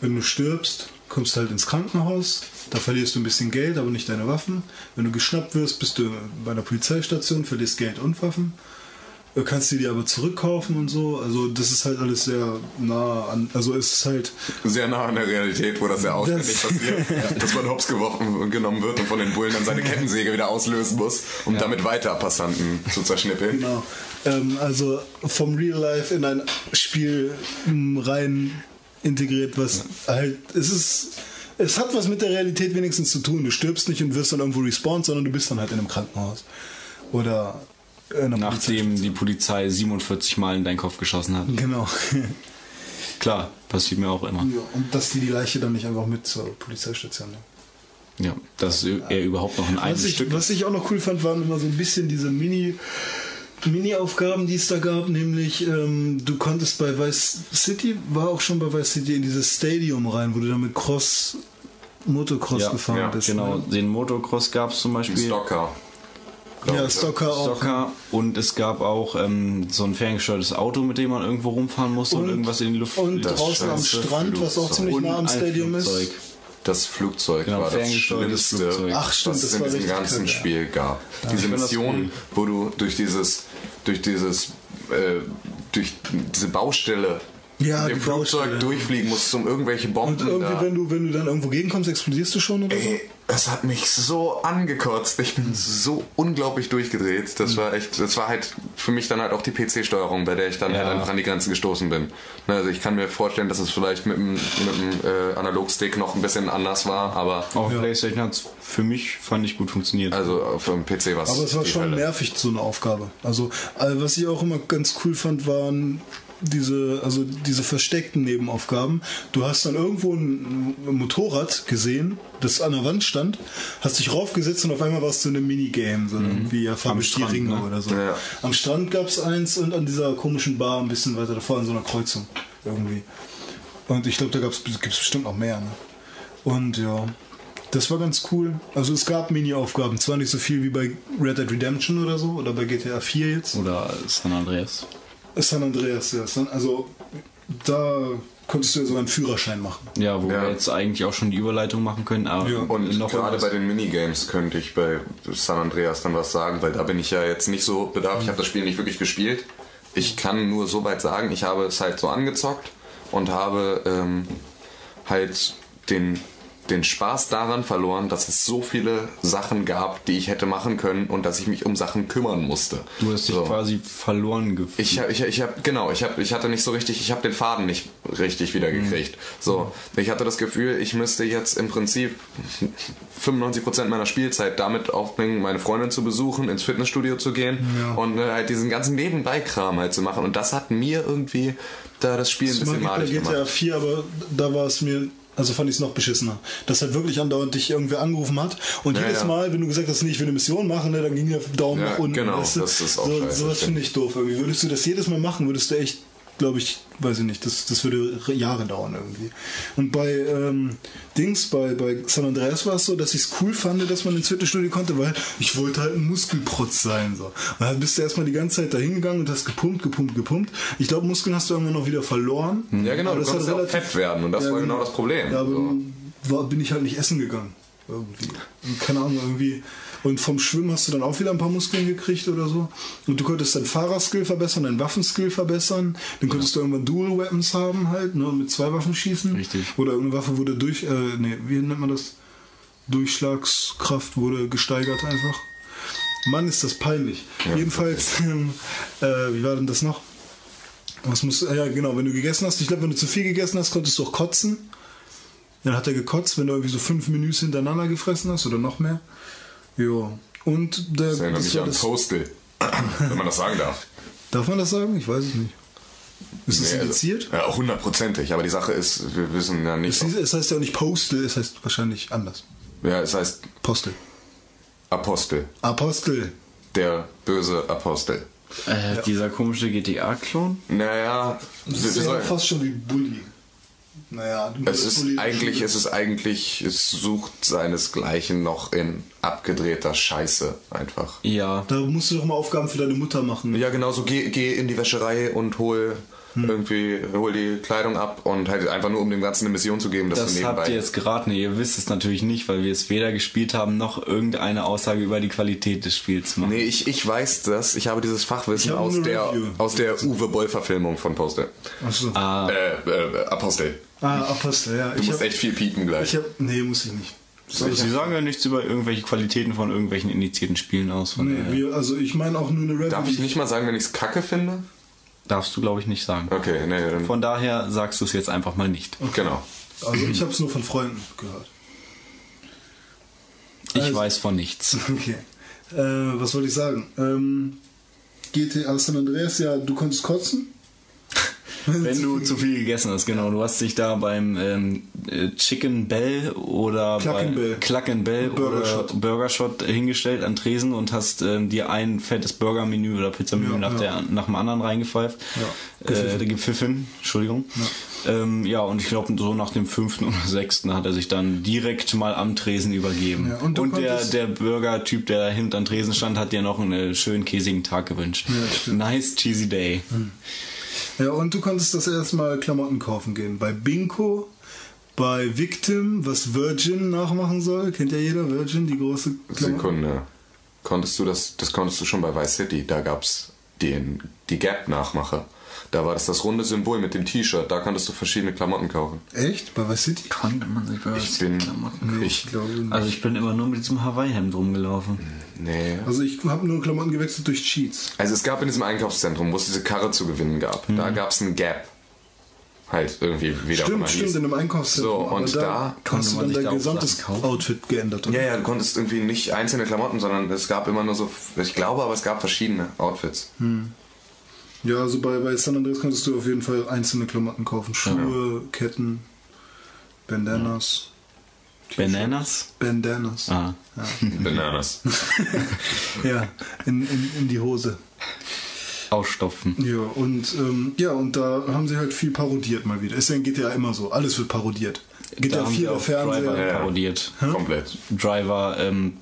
wenn du stirbst, kommst halt ins Krankenhaus, da verlierst du ein bisschen Geld, aber nicht deine Waffen. Wenn du geschnappt wirst, bist du bei einer Polizeistation, verlierst Geld und Waffen. Äh, Kannst du die aber zurückkaufen und so. Also das ist halt alles sehr nah an. Also es ist halt. Sehr nah an der Realität, wo das ja auswendig Das- passiert, (laughs) dass man hops geworfen, genommen wird und von den Bullen dann seine Kettensäge wieder auslösen muss, um damit weiter Passanten zu zerschnippeln. Genau. Ähm, also vom Real Life in ein Spiel m, rein integriert, was halt, es ist, es hat was mit der Realität wenigstens zu tun. Du stirbst nicht und wirst dann irgendwo respawned, sondern du bist dann halt in einem Krankenhaus. Oder einer Nachdem die Polizei 47 Mal in deinen Kopf geschossen hat. Genau. (laughs) Klar, passiert mir auch immer. ja, und dass die die Leiche dann nicht einfach mit zur Polizeistation nehmen. Ja, dass er überhaupt noch ein Was eigenes ich, Stück was ich auch noch cool fand, waren immer so ein bisschen diese Mini- Mini-Aufgaben, die es da gab, nämlich ähm, du konntest bei Vice City, war auch schon bei Vice City in dieses Stadium rein, wo du dann mit Cross, Motocross Ja, gefahren ja, bist. Genau, Ne? den Motocross gab es zum Beispiel. Stocker. Ja, ich. Stocker auch. Stocker und es gab auch ähm, so ein ferngesteuertes Auto, mit dem man irgendwo rumfahren musste und, Und- irgendwas in die Luft Und draußen am Strand, was auch Flugzeug. ziemlich nah am Stadium Flugzeug. ist. Das Flugzeug Genau, war das ferngesteuertes Schlimmste, Flugzeug. Ach, stimmt, was es in diesem ganzen kacke. Spiel gab. Diese find das Mission, cool. wo du durch dieses, durch dieses, äh, durch diese Baustelle Ja, mit dem die Flugzeug durchfliegen musst, um irgendwelche Bomben Und irgendwie, da. wenn du, wenn du dann irgendwo gegenkommst, explodierst du schon oder so? Ey, das hat mich so angekotzt. Ich bin so unglaublich durchgedreht. Mhm. Das war echt, das war halt für mich dann halt auch die PC-Steuerung, bei der ich dann Ja. halt einfach an die Grenzen gestoßen bin. Ne, Also ich kann mir vorstellen, dass es vielleicht mit dem, mit dem äh, Analogstick noch ein bisschen anders war, aber Auf Playstation hat es für mich, fand ich, gut funktioniert. also auf dem PC war Aber es war schon Hölle. nervig, so eine Aufgabe. Also, äh, was ich auch immer ganz cool fand, waren diese, also diese versteckten Nebenaufgaben. Du hast dann irgendwo ein, Motorrad gesehen, das an der Wand stand, hast dich raufgesetzt und auf einmal warst du in einem Minigame, so irgendwie ja, die Strand, Ringe ne? oder so. Ja. Am Strand gab es eins und an dieser komischen Bar ein bisschen weiter davor, an so einer Kreuzung irgendwie. Und ich glaube, da gibt es bestimmt noch mehr. Ne? Und ja, das war ganz cool. Also es gab Mini-Aufgaben, zwar nicht so viel wie bei Red Dead Redemption oder so, oder bei GTA 4 jetzt. Oder San Andreas. San Andreas, ja. San, also da konntest du ja sogar einen Führerschein machen. Ja, wo Ja. wir jetzt eigentlich auch schon die Überleitung machen können. Aber Ja. Und noch gerade bei den Minigames könnte ich bei San Andreas dann was sagen, weil da bin ich ja jetzt nicht so bedarf. Ich habe das Spiel nicht wirklich gespielt. Ich kann nur so weit sagen, ich habe es halt so angezockt und habe ähm, halt den, den Spaß daran verloren, dass es so viele Sachen gab, die ich hätte machen können und dass ich mich um Sachen kümmern musste. Du hast dich So. quasi verloren gefühlt. Ich, hab- ich, ich hab, genau, ich, hab, ich hatte nicht so richtig, ich habe den Faden nicht richtig wieder gekriegt. So, ich hatte das Gefühl, ich müsste jetzt im Prinzip 95% meiner Spielzeit damit aufbringen, meine Freundin zu besuchen, ins Fitnessstudio zu gehen und äh, halt diesen ganzen Nebenbei-Kram halt zu machen. Und das hat mir irgendwie da das Spiel ein Das mag bisschen malig GTA gemacht. 4, aber da war es mir, also fand ich es noch beschissener. Dass halt wirklich andauernd dich irgendwer angerufen hat und Ja, jedes. Mal, wenn du gesagt hast, nee, ich will eine Mission machen, ne, dann ging der Daumen Ja, nach unten. genau, weißt du? das ist auch so, Sowas finde ich doof irgendwie. Würdest du das jedes Mal machen, würdest du echt, glaube ich, weiß ich nicht, das, das würde Jahre dauern irgendwie. Und bei ähm, Dings, bei, bei San Andreas war es so, dass ich es cool fand, dass man ins Fitnessstudio konnte, weil ich wollte halt ein Muskelprotz sein. So. Und dann bist du erstmal die ganze Zeit dahin gegangen und hast gepumpt, gepumpt, gepumpt. Ich glaube, Muskeln hast du irgendwann noch wieder verloren. Ja, genau, Aber du das konntest ja auch relativ- fett werden und das war genau das Problem. Ja, So. war, bin ich halt nicht essen gegangen. Irgendwie. Keine Ahnung, irgendwie. Und vom Schwimmen hast du dann auch wieder ein paar Muskeln gekriegt oder so. Und du konntest deinen Fahrerskill verbessern, deinen Waffenskill verbessern. Dann konntest du irgendwann Dual Weapons haben halt, ne, mit zwei Waffen schießen. Richtig. Oder irgendeine Waffe wurde durch, äh, nee, wie nennt man das? Durchschlagskraft wurde gesteigert einfach. Mann, ist das peinlich. Ja. Jedenfalls, ähm, (laughs) äh, wie war denn das noch? Was muss, ja genau, wenn du gegessen hast, ich glaube, wenn du zu viel gegessen hast, konntest du auch kotzen. Dann hat er gekotzt, wenn du irgendwie so fünf Menüs hintereinander gefressen hast oder noch mehr. Ja. Und der, Das erinnert das mich an das, Postal, wenn man das sagen darf. darf man das sagen? Ich weiß es nicht. Ist das Nee, also- indiziert? Ja, hundertprozentig. Aber die Sache ist, wir wissen ja nicht. Es, hieß- es heißt ja auch nicht Postal, es heißt wahrscheinlich anders. Ja, es heißt Postal. Apostel. Apostel. Der böse Apostel. äh, Dieser komische GTA-Klon? Naja, Das ist ja fast schon wie Bully. Naja, du es ist eigentlich, es ist eigentlich, es sucht seinesgleichen noch in abgedrehter Scheiße einfach. Ja. Da musst du doch mal Aufgaben für deine Mutter machen. Ja, genau so, geh, geh in die Wäscherei und hol Hm. irgendwie, hol die Kleidung ab und halt einfach nur, um dem Ganzen eine Mission zu geben, dass Das du nebenbei... habt ihr jetzt geraten. Ihr wisst es natürlich nicht, weil wir es weder gespielt haben, noch irgendeine Aussage über die Qualität des Spiels machen. Nee, ich, ich weiß das. Ich habe dieses Fachwissen habe aus der, Review. aus der Uwe Boll-Verfilmung von Postel. Achso. Ah, Äh, äh, Apostel. Ah, Apostel, ja. Du ich musst hab, echt viel piepen gleich. Ich hab, nee, muss ich nicht. Sie sagen ja nichts über irgendwelche Qualitäten von irgendwelchen indizierten Spielen aus. Von Nee, wir, also ich meine auch nur eine Review. Darf ich nicht mal sagen, wenn ich es kacke finde? darfst du, glaube ich, nicht sagen. Okay, nee, dann... Von daher sagst du es jetzt einfach mal nicht. Genau. Also ich habe es nur von Freunden gehört. Ich Also- weiß von nichts. (laughs) Okay. Äh, was wollte ich sagen? Ähm, GTA San Andreas, ja, du konntest kotzen. Wenn du (laughs) zu viel gegessen hast, genau. Du hast dich da beim ähm, äh, Chicken Bell oder Cluck Bell. Cluck Bell Burger oder Shot. Burger Shot hingestellt an Tresen und hast ähm, dir ein fettes Burgermenü oder Pizzamenü Ja, nach, ja. Der, nach dem anderen reingepfeift. Ja, Äh, gepfiffen, Entschuldigung. Ja, ähm, ja und ich glaube, so nach dem fünften oder sechsten hat er sich dann direkt mal am Tresen übergeben. Ja, und und der, der Burger-Typ, der hinten am Tresen stand, hat dir noch einen schönen käsigen Tag gewünscht. Nice cheesy day. Ja, und du konntest das erstmal Klamotten kaufen gehen. Bei Binko, bei Victim, was Virgin nachmachen soll. Kennt ja jeder Virgin, die große Klamotten. Sekunde. Konntest du das, das konntest du schon bei Vice City. Da gab's den, die Gap-Nachmache. Da war das das runde Symbol mit dem T-Shirt. Da konntest du verschiedene Klamotten kaufen. Echt? Bei Vice City? Konnte man sich bei Ich bin, Nee, ich, ich glaube nicht. Also ich bin immer nur mit diesem Hawaii-Hemd rumgelaufen. nee. Also ich habe nur Klamotten gewechselt durch Cheats. Also es gab in diesem Einkaufszentrum, wo es diese Karre zu gewinnen gab, da gab's einen Gap. Halt irgendwie wieder Stimmt, stimmt, in einem Einkaufszentrum. So, und da konnte hast du dann da dein auch gesamtes kaufen. Outfit geändert. oder? Ja, ja, du konntest irgendwie nicht einzelne Klamotten, sondern es gab immer nur so, ich glaube, aber es gab verschiedene Outfits. Ja, also bei, bei San Andreas konntest du auf jeden Fall einzelne Klamotten kaufen. Schuhe, Ketten, Bandanas. Bananas? Bandanas. Ah. (laughs) Bananas. (laughs) Ja, in, in, in die Hose. Ausstopfen. Ja, und ähm, ja, und da haben sie halt viel parodiert mal wieder. Ist ja in GTA immer so, alles wird parodiert. Da GTA haben 4 sie der auch Driver Fernseher. Ja. parodiert. Komplett. Driver ähm,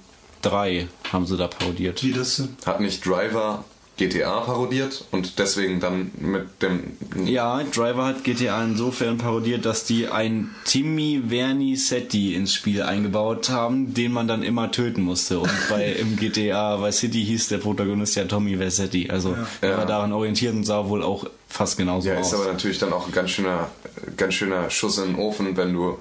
3 haben sie da parodiert. Wie das denn? Hat nicht Driver GTA parodiert und deswegen dann mit dem. Ja, Driver hat GTA insofern parodiert, dass die ein Timmy Vernisetti ins Spiel eingebaut haben, den man dann immer töten musste. Und (laughs) bei im GTA Vice City hieß der Protagonist ja Tommy Versetti. Also er war Ja. daran orientiert und sah wohl auch fast genauso Ja, aus. ist aber natürlich dann auch ein ganz schöner, ganz schöner Schuss in den Ofen, wenn du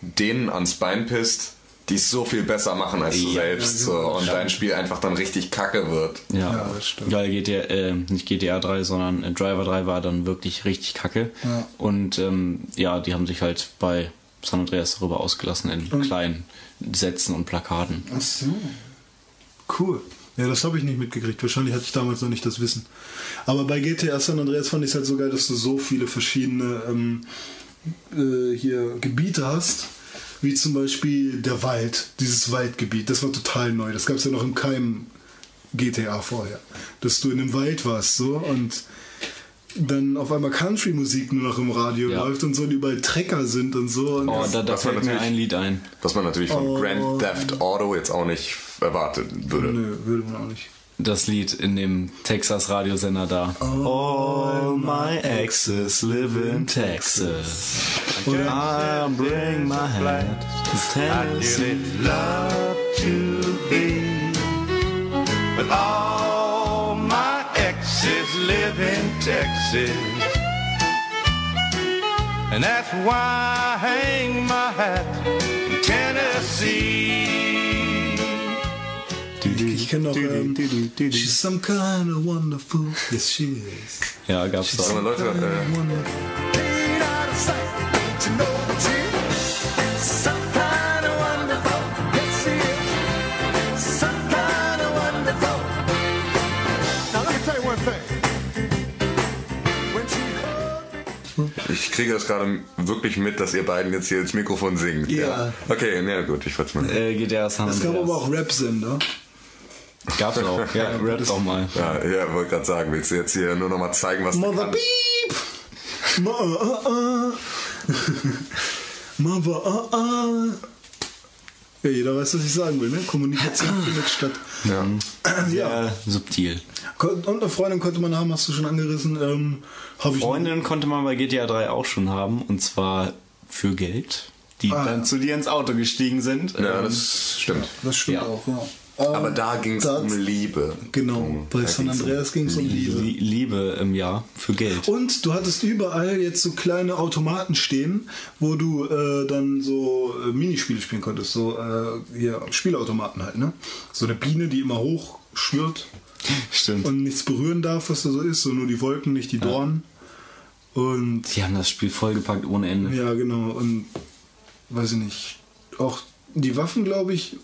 denen ans Bein pisst, die es so viel besser machen als du Ja. selbst. So, und dein Spiel einfach dann richtig kacke wird. Ja, Ja, das stimmt. Weil GTA, äh, nicht GTA 3, sondern äh, Driver 3 war dann wirklich richtig kacke. Ja. Und ähm, ja, die haben sich halt bei San Andreas darüber ausgelassen in kleinen Sätzen und Plakaten. Ach so. Cool. Ja, das habe ich nicht mitgekriegt. Wahrscheinlich hatte ich damals noch nicht das Wissen. Aber bei GTA San Andreas fand ich es halt so geil, dass du so viele verschiedene ähm, äh, hier Gebiete hast. Wie zum Beispiel der Wald, dieses Waldgebiet. Das war total neu. Das gab es ja noch in keinem GTA vorher. Dass du in einem Wald warst so und dann auf einmal Country-Musik nur noch im Radio Ja. läuft und so und überall Trecker sind und so. Und Oh, da, da man fällt mir natürlich- ein Lied ein. Was man natürlich von Oh. Grand Theft Auto jetzt auch nicht erwarten würde. Nö, würde man auch nicht. Das Lied in dem Texas Radiosender da. All my exes live in Texas. And I bring my hat to Tennessee. love to be. But all my exes live in Texas. And that's why I hang my hat in Tennessee. Ich kenne noch ähm, She's some kind of wonderful. Yes, she is. Ja, gab's doch. Leute, äh, Wonderful. ich kriege das gerade wirklich mit, dass ihr beiden jetzt hier ins Mikrofon singt. Ja. Okay, na gut, ich wollte mal. Äh, GTA San Es gab aber auch Rap-Sender. Gab's auch. Ja, (laughs) rap doch mal. Ja, ja, wollte gerade sagen, willst du jetzt hier nur noch mal zeigen, was du Mother kannst? Beep! Ma uh, uh. Mother uh, uh. Ja, jeder weiß, was ich sagen will, ne? Kommunikation (laughs) findet statt. Ja. (clears throat) Sehr subtil. Und eine Freundin konnte man haben, hast du schon angerissen. Ähm, Habe ich Freundinnen konnte man bei GTA 3 auch schon haben und zwar für Geld, die Ah, dann ja. zu dir ins Auto gestiegen sind. ja, Ähm, das stimmt. Das stimmt Ja. auch, ja. Aber Ähm, da ging es um Liebe. Genau, bei Da San um Andreas ging es um Liebe. Lie- Liebe im Jahr für Geld. Und du hattest überall jetzt so kleine Automaten stehen, wo du äh, dann so äh, Minispiele spielen konntest. So äh, hier Spielautomaten halt, ne? So eine Biene, die immer hoch schwirrt (laughs) Stimmt. und nichts berühren darf, was da so ist, so nur die Wolken, nicht die Dornen. Und die haben das Spiel vollgepackt ohne Ende. ja, genau. Und weiß ich nicht. Auch die Waffen, glaube ich,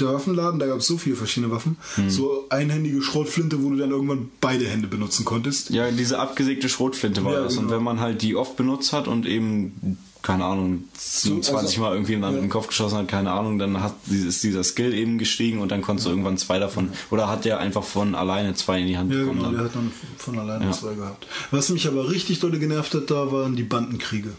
der Waffenladen, da gab es so viele verschiedene Waffen. Hm. So einhändige Schrotflinte, wo du dann irgendwann beide Hände benutzen konntest. Ja, diese abgesägte Schrotflinte war Ja, das. Und genau. wenn man halt die oft benutzt hat und eben, keine Ahnung, 27 also- Mal irgendwie jemand ja. in den Kopf geschossen hat, keine Ahnung, dann hat, ist dieser Skill eben gestiegen und dann konntest du irgendwann zwei davon, oder hat der einfach von alleine zwei in die Hand Ja, bekommen. genau, dann. der hat dann von alleine Ja. zwei gehabt. Was mich aber richtig dolle genervt hat, da waren die Bandenkriege.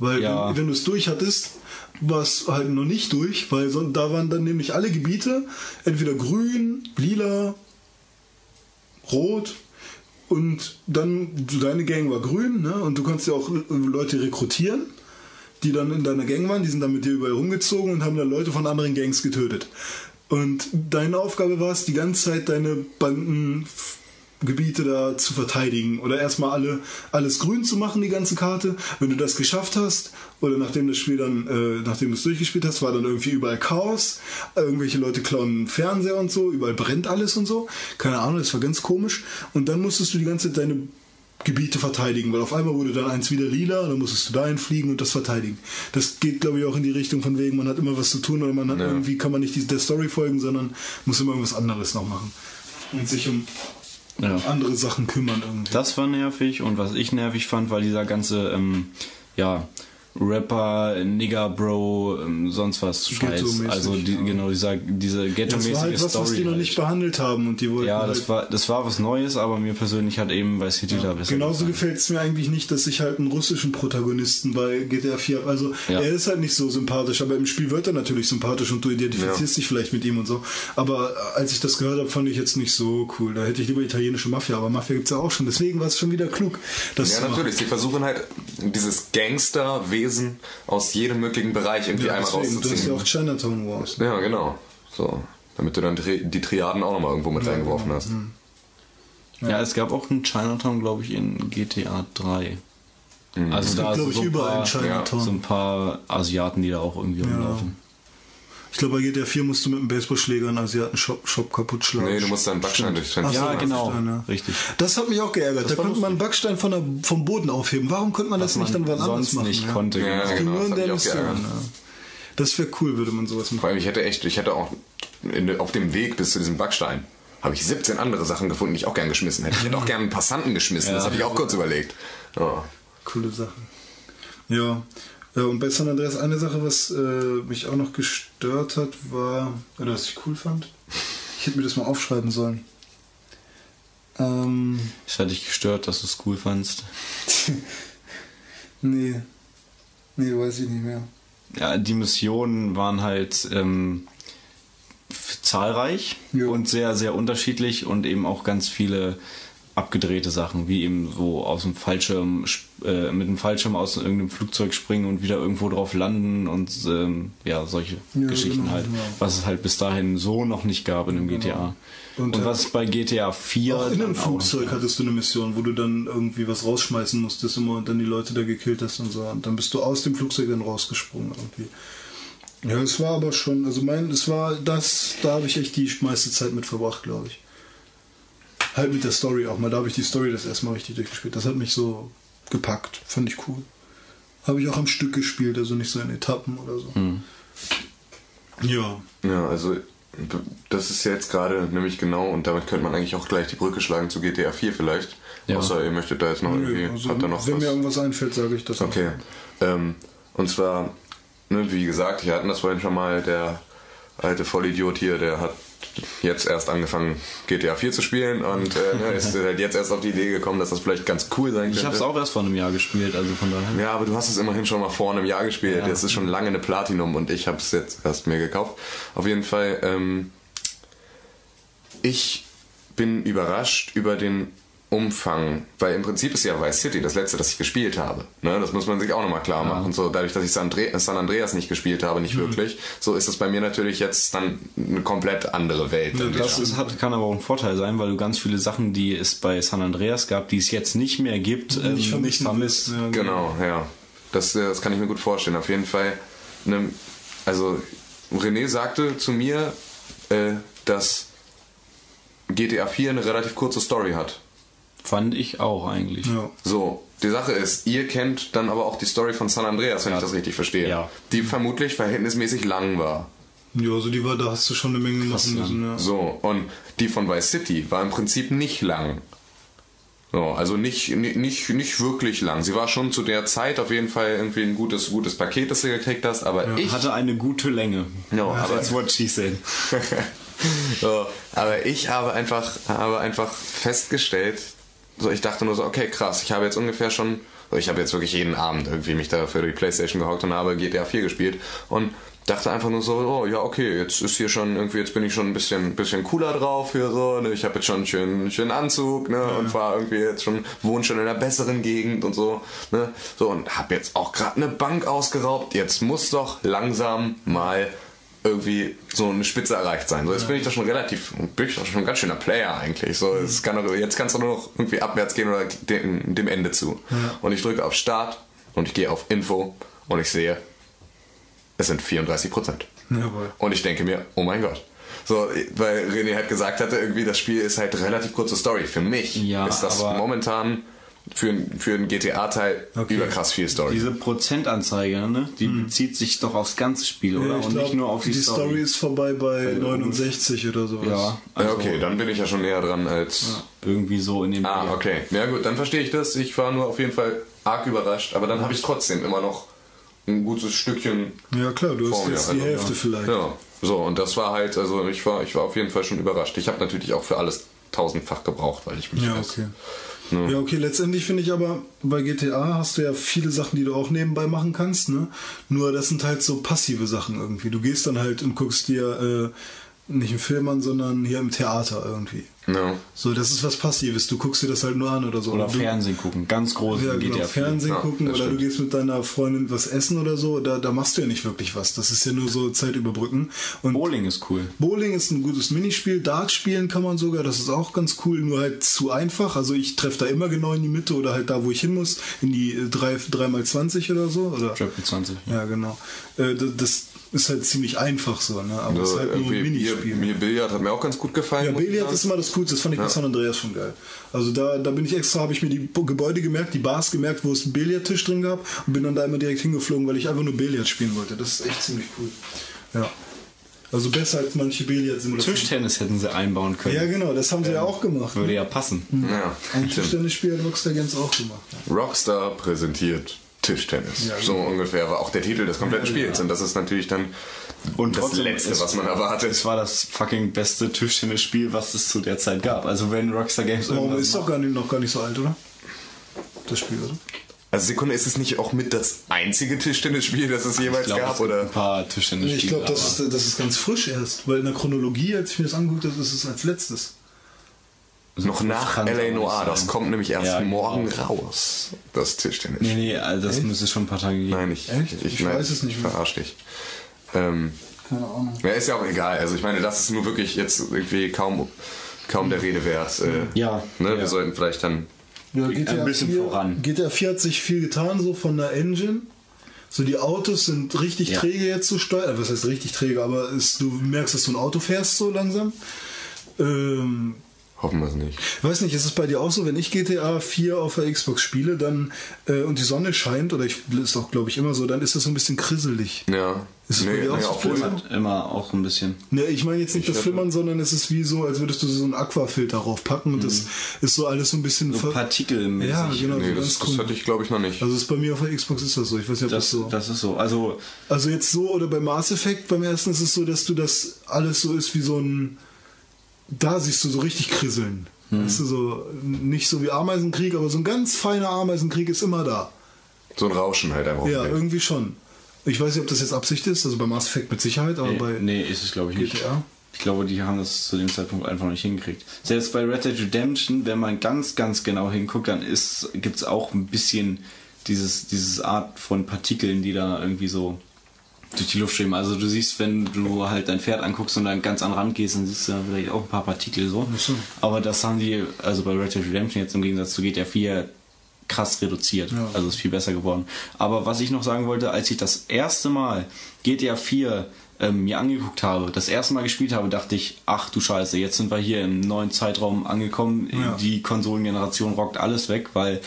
Weil Ja. wenn, wenn du es durch hattest, war es halt noch nicht durch, weil so, da waren dann nämlich alle Gebiete entweder grün, lila, rot und dann deine Gang war grün ne? und du konntest ja auch äh, Leute rekrutieren, die dann in deiner Gang waren, die sind dann mit dir überall rumgezogen und haben dann Leute von anderen Gangs getötet. Und deine Aufgabe war es, die ganze Zeit deine Bandengebiete da zu verteidigen. Oder erstmal alle, alles grün zu machen, die ganze Karte. Wenn du das geschafft hast, oder nachdem das Spiel dann, äh, nachdem du es durchgespielt hast, war dann irgendwie überall Chaos. Irgendwelche Leute klauen Fernseher und so, überall brennt alles und so. Keine Ahnung, das war ganz komisch. Und dann musstest du die ganze Zeit deine Gebiete verteidigen, weil auf einmal wurde dann eins wieder lila, dann musstest du dahin fliegen und das verteidigen. Das geht, glaube ich, auch in die Richtung von wegen, man hat immer was zu tun oder man hat Ja. irgendwie, kann man nicht der Story folgen, sondern muss immer irgendwas anderes noch machen. Und sich um Ja. andere Sachen kümmern irgendwie. Das war nervig und was ich nervig fand, war dieser ganze, ähm, ja, Rapper, Nigger Bro, ähm, sonst was Scheiß. Ghetto-mäßig, Also die, ja. genau dieser, diese das war ghetto-mäßige halt was, Story. was die noch halt. nicht behandelt haben und die wollten ja, halt das war, das war was Neues, aber mir persönlich hat eben bei City da besser Genauso gefällt es mir eigentlich nicht, dass ich halt einen russischen Protagonisten bei GTA 4 habe. Also Ja. er ist halt nicht so sympathisch, aber im Spiel wird er natürlich sympathisch und du identifizierst dich vielleicht mit ihm und so. Aber äh, als ich das gehört habe, fand ich jetzt nicht so cool. Da hätte ich lieber italienische Mafia, aber Mafia gibt's ja auch schon. Deswegen war es schon wieder klug. Das Ja, natürlich. Sie versuchen halt dieses Gangsterwesen aus jedem möglichen Bereich irgendwie Ja, einmal deswegen, du hast ja rauszuziehen. auch Chinatown Wars. Ja, genau. So. Damit du dann die Triaden auch nochmal irgendwo mit reingeworfen genau. hast. Hm. Ja, es gab auch einen Chinatown, glaube ich, in GTA 3. Also da glaub sind ich, überall in Chinatown. so ein paar Asiaten, die da auch irgendwie rumlaufen. Ich glaube, bei GTA 4 musst du mit einem Baseballschläger einen Asiaten-Shop Shop kaputt schlagen. Nee, du musst dann Backstein durchs Fenster. Ja, genau. Ja. Richtig. Das hat mich auch geärgert. Da war konnte man einen Backstein von der, vom Boden aufheben. Warum konnte man das Was nicht dann wann anders machen? nicht ja? konnte. Ja, genau. Das genau, nur in das hat der mich auch Mission. geärgert. Ja. Das wäre cool, würde man sowas Vor machen. allem, ich hätte echt, ich hätte auch in, auf dem Weg bis zu diesem Backstein habe ich 17 andere Sachen gefunden, die ich auch gern geschmissen hätte. Ich hätte auch (laughs) gern einen Passanten geschmissen, das habe ich auch kurz überlegt. Coole Sache. Ja. Und bei San Andreas eine Sache, was äh, mich auch noch gestört hat, war, oder was ich cool fand, ich hätte mir das mal aufschreiben sollen. Ähm, Das hat dich gestört, dass du es cool fandst. (laughs) nee. Nee, weiß ich nicht mehr. Ja, die Missionen waren halt ähm, zahlreich Ja. und sehr, sehr unterschiedlich und eben auch ganz viele abgedrehte Sachen, wie eben so aus dem Fallschirm, äh, mit dem Fallschirm aus irgendeinem Flugzeug springen und wieder irgendwo drauf landen und ähm, ja, solche Ja, Geschichten genau, halt, genau. was es halt bis dahin so noch nicht gab in einem GTA. Und, Und, äh, was es bei GTA 4 Auch in einem Flugzeug hattest du eine Mission, wo du dann irgendwie was rausschmeißen musstest immer und dann die Leute da gekillt hast und so. Und dann bist du aus dem Flugzeug dann rausgesprungen irgendwie. Ja, es war aber schon, also mein, es war das, da habe ich echt die meiste Zeit mit verbracht, glaube ich. Halt mit der Story auch mal, da habe ich die Story das erste Mal richtig durchgespielt. Das hat mich so gepackt, fand ich cool. Habe ich auch am Stück gespielt, also nicht so in Etappen oder so. Ja. Ja, also das ist jetzt gerade nämlich genau und damit könnte man eigentlich auch gleich die Brücke schlagen zu GTA 4 vielleicht. Ja. Außer ihr möchtet da jetzt noch irgendwie, Nö, also, habt ihr noch wenn was? mir irgendwas einfällt, sage ich das. auch. Okay. Ähm, und zwar, ne, wie gesagt, wir hatten das vorhin schon mal, der alte Vollidiot hier, der hat jetzt erst angefangen, GTA 4 zu spielen und äh, ne, ist (laughs) halt jetzt erst auf die Idee gekommen, dass das vielleicht ganz cool sein könnte. Ich habe es auch erst vor einem Jahr gespielt, also von daher. Ja, aber du hast es immerhin schon mal vor einem Jahr gespielt. Ja. Das ist schon lange eine Platinum und ich habe es jetzt erst mir gekauft. Auf jeden Fall, ähm, ich bin überrascht über den Umfang, weil im Prinzip ist ja Vice City das letzte, das ich gespielt habe. Ne, das muss man sich auch nochmal klar machen. So, dadurch, dass ich San, Andre San Andreas nicht gespielt habe, nicht wirklich, so ist es bei mir natürlich jetzt dann eine komplett andere Welt. Ja, Das ist, hat, kann aber auch ein Vorteil sein, weil du ganz viele Sachen, die es bei San Andreas gab, die es jetzt nicht mehr gibt, ähm, Nicht nicht vermissen vermisst. Ja, Genau, ja. Das, äh, das kann ich mir gut vorstellen. Auf jeden Fall, ne, also René sagte zu mir, äh, dass GTA 4 eine relativ kurze Story hat. Fand ich auch eigentlich. Ja. So, die Sache ist, ihr kennt dann aber auch die Story von San Andreas, wenn Ja. ich das richtig verstehe. Ja. Die vermutlich verhältnismäßig lang war. Ja, also die war, da hast du schon eine Menge machen müssen, ja. So, und die von Vice City war im Prinzip nicht lang. So, also nicht, ni- nicht, nicht wirklich lang. Sie war schon zu der Zeit auf jeden Fall irgendwie ein gutes, gutes Paket, das du gekriegt hast, aber ich Hatte eine gute Länge. No, aber- That's what she said. (laughs) so, aber ich habe einfach, habe einfach festgestellt, so ich dachte nur so, okay, krass, ich habe jetzt ungefähr schon, so ich habe jetzt wirklich jeden Abend irgendwie mich da für die Playstation gehockt und habe GTA 4 gespielt und dachte einfach nur so, oh ja, okay, jetzt ist hier schon irgendwie, jetzt bin ich schon ein bisschen, bisschen cooler drauf hier so, ne? ich habe jetzt schon einen schönen, schönen Anzug, ne, und war irgendwie jetzt schon, wohne schon in einer besseren Gegend und so, ne, so und habe jetzt auch gerade eine Bank ausgeraubt, jetzt muss doch langsam mal irgendwie so eine Spitze erreicht sein. So, jetzt bin ich doch schon relativ, bin ich doch schon ein ganz schöner Player eigentlich. So, es kann doch, jetzt kannst du nur noch irgendwie abwärts gehen oder dem, dem Ende zu. Und ich drücke auf Start und ich gehe auf Info und ich sehe, es sind 34 Prozent. Jawohl. Und ich denke mir, oh mein Gott. So, weil René halt gesagt hatte, irgendwie das Spiel ist halt relativ kurze Story. Für mich Ja, ist das momentan für, ein- für einen GTA-Teil Okay. überkrass viel Story. Diese Prozentanzeige, ne, die bezieht sich doch aufs ganze Spiel, oder? Ja, ich Und glaub, nicht nur auf die, die Story. ist vorbei bei 69 oder sowas. Ja, ja, also okay, dann bin ich ja schon näher dran als. irgendwie so in dem Ah, Dreh. okay. Ja gut, dann verstehe ich das. Ich war nur auf jeden Fall arg überrascht, aber dann habe ich trotzdem immer noch ein gutes Stückchen Ja, klar, du hast jetzt die Also, Hälfte ja. vielleicht. Ja, so und das war halt, also ich war, ich war auf jeden Fall schon überrascht. Ich habe natürlich auch für alles tausendfach gebraucht, weil ich mich Ja, erst- okay. Ja, okay, letztendlich finde ich aber, bei GTA hast du ja viele Sachen, die du auch nebenbei machen kannst, ne? Nur das sind halt so passive Sachen irgendwie. Du gehst dann halt und guckst dir nicht im Film an, sondern hier im Theater irgendwie. Ja. So, das ist was Passives. Du guckst dir das halt nur an oder so. Oder du, Fernsehen gucken, ganz groß Ja, in genau, GTA 4. Fernsehen Ja, gucken oder du stimmt. gehst mit deiner Freundin was essen oder so, da, da machst du ja nicht wirklich was. Das ist ja nur so Zeit überbrücken. Und Bowling ist cool. Bowling ist ein gutes Minispiel, Dart spielen kann man sogar, das ist auch ganz cool, nur halt zu einfach. Also ich treffe da immer genau in die Mitte oder halt da, wo ich hin muss, in die äh, 3, 3x20 oder so. Oder? Triple 20. Ja, genau. Äh, das, das ist halt ziemlich einfach so, ne? aber es Also, ist halt nur ein Minispiel. mir, mir Billard hat mir auch ganz gut gefallen. Ja, Billard ist immer das Coolste, das fand ich bei San Andreas schon geil. Also da, da bin ich extra, habe ich mir die Gebäude gemerkt, die Bars gemerkt, wo es einen Billardtisch drin gab und bin dann da immer direkt hingeflogen, weil ich einfach nur Billard spielen wollte. Das ist echt ziemlich cool. Ja. Also besser als manche Billard-Simulationen. Tischtennis hätten sie einbauen können. Ja, genau, das haben sie ja auch gemacht. Würde Ne? ja passen. Ja, Ein. Tischtennisspiel hat Rockstar Games auch gemacht. Rockstar präsentiert Tischtennis. Ja, so genau. ungefähr war auch der Titel des kompletten Spiels. Und das ist natürlich dann Und das trotzdem, Letzte, es- was man erwartet. Es war das fucking beste Tischtennisspiel, was es zu der Zeit gab. Also wenn Rockstar Games Warum irgendwas ist doch gar nicht, noch gar nicht so alt, oder? Das Spiel, oder? Also Sekunde, ist es nicht auch mit das einzige Tischtennisspiel, das es jemals ich glaub, gab? es gibt Oder? ein paar Nee, Tischtennisspiele. ich glaube, das ist, das ist ganz frisch erst, weil in der Chronologie, als ich mir das angeguckt habe, ist es als letztes. Noch nach L.A. Noir, das kommt nämlich erst Ja, genau. morgen raus, das Tischtennis. Nee, nee, also das Echt? müsste schon ein paar Tage geben. Nein, ich, Echt? ich, Ich nein, weiß es nicht mehr. Verarsch dich. Ähm, Keine Ahnung. ja, ist ja auch egal. Also ich meine, das ist nur wirklich jetzt irgendwie kaum, kaum der Rede wert. Äh, Ja, Ne, ja. Wir sollten vielleicht dann Ja, Ein bisschen 4, voran. GTA 4 hat sich viel getan, so von der Engine. So, die Autos sind richtig Ja. träge jetzt zu steuern. Was heißt richtig träge, aber es, du merkst, dass du ein Auto fährst so langsam. Ähm, hoffen wir es nicht. weiß nicht, ist es bei dir auch so, wenn ich GTA 4 auf der Xbox spiele dann äh, und die Sonne scheint, oder ich ist auch, glaube ich, immer so, dann ist das so ein bisschen krisselig. Ja. Ist es bei dir auch so, Phil? Immer auch ein bisschen. Ne, ich meine jetzt nicht das hätte- Flimmern, sondern es ist wie so, als würdest du so einen Aquafilter raufpacken und das ist so alles so ein bisschen Mhm. So partikelmäßig. Ja, genau, nee, so das, ganz das hatte ich glaube ich noch nicht. Also ist bei mir auf der Xbox ist das so. Ich weiß nicht, ob das, Das, so. das ist so. Also Also jetzt so oder bei Mass Effect beim ersten ist es so, dass du das alles so ist wie so ein. Da siehst du so richtig krisseln. Hm. Weißt du, so nicht so wie Ameisenkrieg, aber so ein ganz feiner Ameisenkrieg ist immer da. so ein Rauschen halt einfach. Ja, irgendwie schon. Ich weiß nicht, ob das jetzt Absicht ist, also bei Mass Effect mit Sicherheit, aber nee, bei. nee, ist es glaube ich nicht. GTA? Ich glaube, die haben das zu dem Zeitpunkt einfach noch nicht hingekriegt. Selbst bei Red Dead Redemption, wenn man ganz, ganz genau hinguckt, dann gibt es auch ein bisschen dieses, dieses Art von Partikeln, die da irgendwie so durch die Luft schweben. Also du siehst, wenn du halt dein Pferd anguckst und dann ganz an den Rand gehst, dann siehst du da vielleicht auch ein paar Partikel so. So. Aber das haben die, also bei Red Dead Redemption jetzt im Gegensatz zu GTA 4 krass reduziert. Ja. Also ist viel besser geworden. Aber was ich noch sagen wollte, als ich das erste Mal GTA 4 ähm, mir angeguckt habe, das erste Mal gespielt habe, dachte ich, ach du Scheiße, jetzt sind wir hier im neuen Zeitraum angekommen. Ja. Die Konsolengeneration rockt alles weg, weil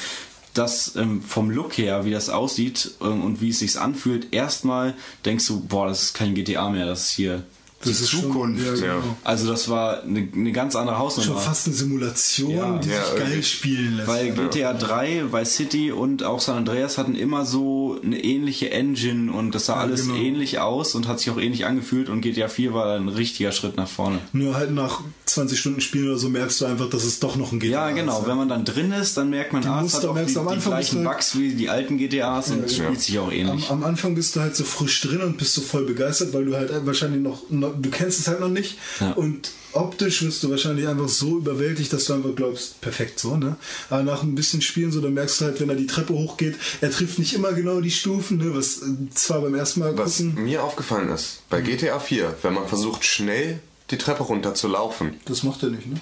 das ähm, vom Look her, wie das aussieht ähm, und wie es sich anfühlt, erstmal denkst du, boah, das ist kein GTA mehr, das ist hier die Das ist schon- Zukunft. ja, genau. Also das war eine, eine ganz andere Hausnummer. Schon fast eine Simulation, Ja. die Ja, sich geil spielen lässt. Weil GTA 3, Vice City und auch San Andreas hatten immer so eine ähnliche Engine und das sah Ja, alles genau. ähnlich aus und hat sich auch ähnlich angefühlt und GTA 4 war ein richtiger Schritt nach vorne. Nur halt nach 20 Stunden Spielen oder so merkst du einfach, dass es doch noch ein GTA Ja, genau. ist. Wenn man dann drin ist, dann merkt man, Die ah, es hat auch die, merkst du am die gleichen du- Bugs wie die alten GTAs und spielt sich auch Am, ähnlich. am Anfang bist du halt so frisch drin und bist so voll begeistert, weil du halt wahrscheinlich noch, noch du kennst es halt noch nicht Ja. und optisch wirst du wahrscheinlich einfach so überwältigt, dass du einfach glaubst, perfekt so, ne? Aber nach ein bisschen Spielen so, dann merkst du halt, wenn er die Treppe hochgeht, er trifft nicht immer genau die Stufen, ne? Was äh, zwar beim ersten Mal Was gucken, mir aufgefallen ist, bei GTA 4, wenn man versucht schnell die Treppe runter zu laufen, das macht er nicht, ne?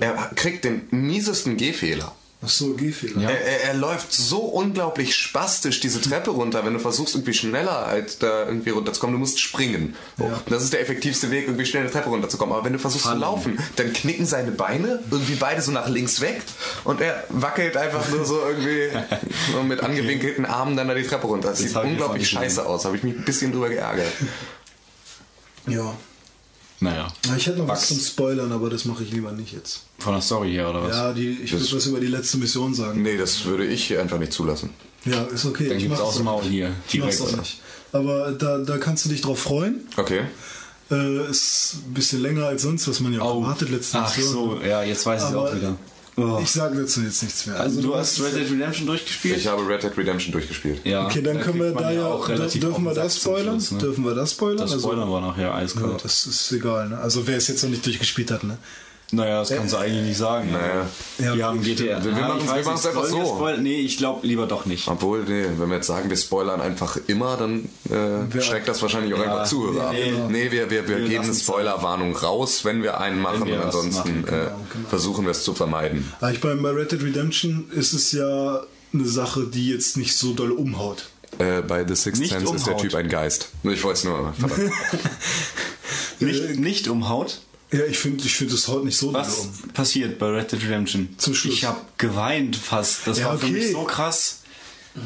er kriegt den miesesten Gehfehler. Ach so, Gehfehler. Ja. Er, er, er läuft so unglaublich spastisch diese Treppe runter, wenn du versuchst irgendwie schneller halt da irgendwie runterzukommen, du musst springen. Ja. Das ist der effektivste Weg, irgendwie schnell eine Treppe runterzukommen. Aber wenn du versuchst Fallen. zu laufen, dann knicken seine Beine irgendwie beide so nach links weg und er wackelt einfach nur so irgendwie (laughs) so mit angewinkelten Armen dann da die Treppe runter. Das, Das sieht unglaublich scheiße aus, habe ich mich ein bisschen drüber geärgert. Ja. Naja. Ja, Ich hätte noch was Bugs. zum Spoilern, aber das mache ich lieber nicht jetzt. Von der Story her, oder was? Ja, die, ich würde was über die letzte Mission sagen. Nee, das würde ich einfach nicht zulassen. Ja, ist okay. Dann ich gibt's mach's aus dem auch Maul hier. Direkt. auch nicht. Aber da, da kannst du dich drauf freuen. Okay. Äh, ist ein bisschen länger als sonst, was man ja auch Oh. erwartet letzte Ach Mission. so, ja, jetzt weiß ich Aber auch wieder. Oh. Ich sage dazu jetzt nichts mehr. Also du hast Red Dead Redemption durchgespielt? Ich habe Red Dead Redemption durchgespielt. ja. Okay, dann da können wir da ja, auch relativ dürfen wir das spoilern? Schluss, ne? Dürfen wir das spoilern? Das Also- Spoilern war nachher Ja, eiskalt. das ist egal, ne? Also wer es jetzt noch nicht durchgespielt hat, ne? Naja, das kannst du eigentlich nicht sagen. Naja. Ja, wir haben GTA. Wir- wir Ah, machen's nicht, einfach so. spoilern? Nee, ich glaube lieber doch nicht. Obwohl, nee, wenn wir jetzt sagen, wir spoilern einfach immer, dann äh, schreckt das wahrscheinlich auch Ja, einfach Zuhörer ab. nee, genau. Nee, wir, wir, wir, Wir geben Spoilerwarnung raus, wenn wir einen machen. wir ansonsten machen, äh, versuchen wir es zu vermeiden. Aber ich meine, bei Red Dead Redemption ist es ja eine Sache, die jetzt nicht so doll umhaut. Äh, bei The Sixth Nicht Sense ist der umhaut. Typ ein Geist. Ich wollte es nur. (laughs) Nicht, nicht umhaut. Ja, ich finde, ich finde, es haut nicht so Was um. passiert bei Red Dead Redemption? Zum Schluss. Ich habe geweint fast. Das Ja, war für okay. mich so krass.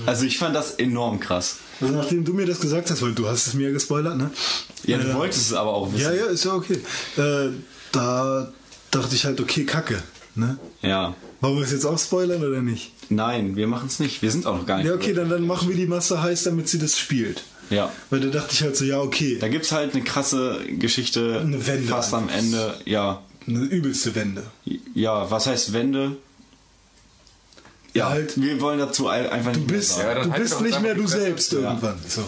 Also ich fand das enorm krass. Also nachdem du mir das gesagt hast, weil du hast es mir gespoilert, ne? Ja, du Äh, wolltest es aber auch wissen. Ja, ja, ist ja okay. Äh, da dachte ich halt, okay, Kacke, ne? Ja. Wollen wir es jetzt auch spoilern oder nicht? Nein, wir machen es nicht. Wir sind auch noch gar nicht. Ja, okay, dann, dann machen wir die Masse heiß, damit sie das spielt. Ja. Weil da dachte ich halt so, ja, okay, Da gibt's halt eine krasse Geschichte. Eine Wende Fast am. Ende. Ja. eine übelste Wende. Ja, was heißt Wende? Ja, halt- wir wollen dazu ein- einfach Du nicht mehr bist, sagen. Ja, du halt bist nicht mehr du Fresse. selbst Ja. irgendwann. So.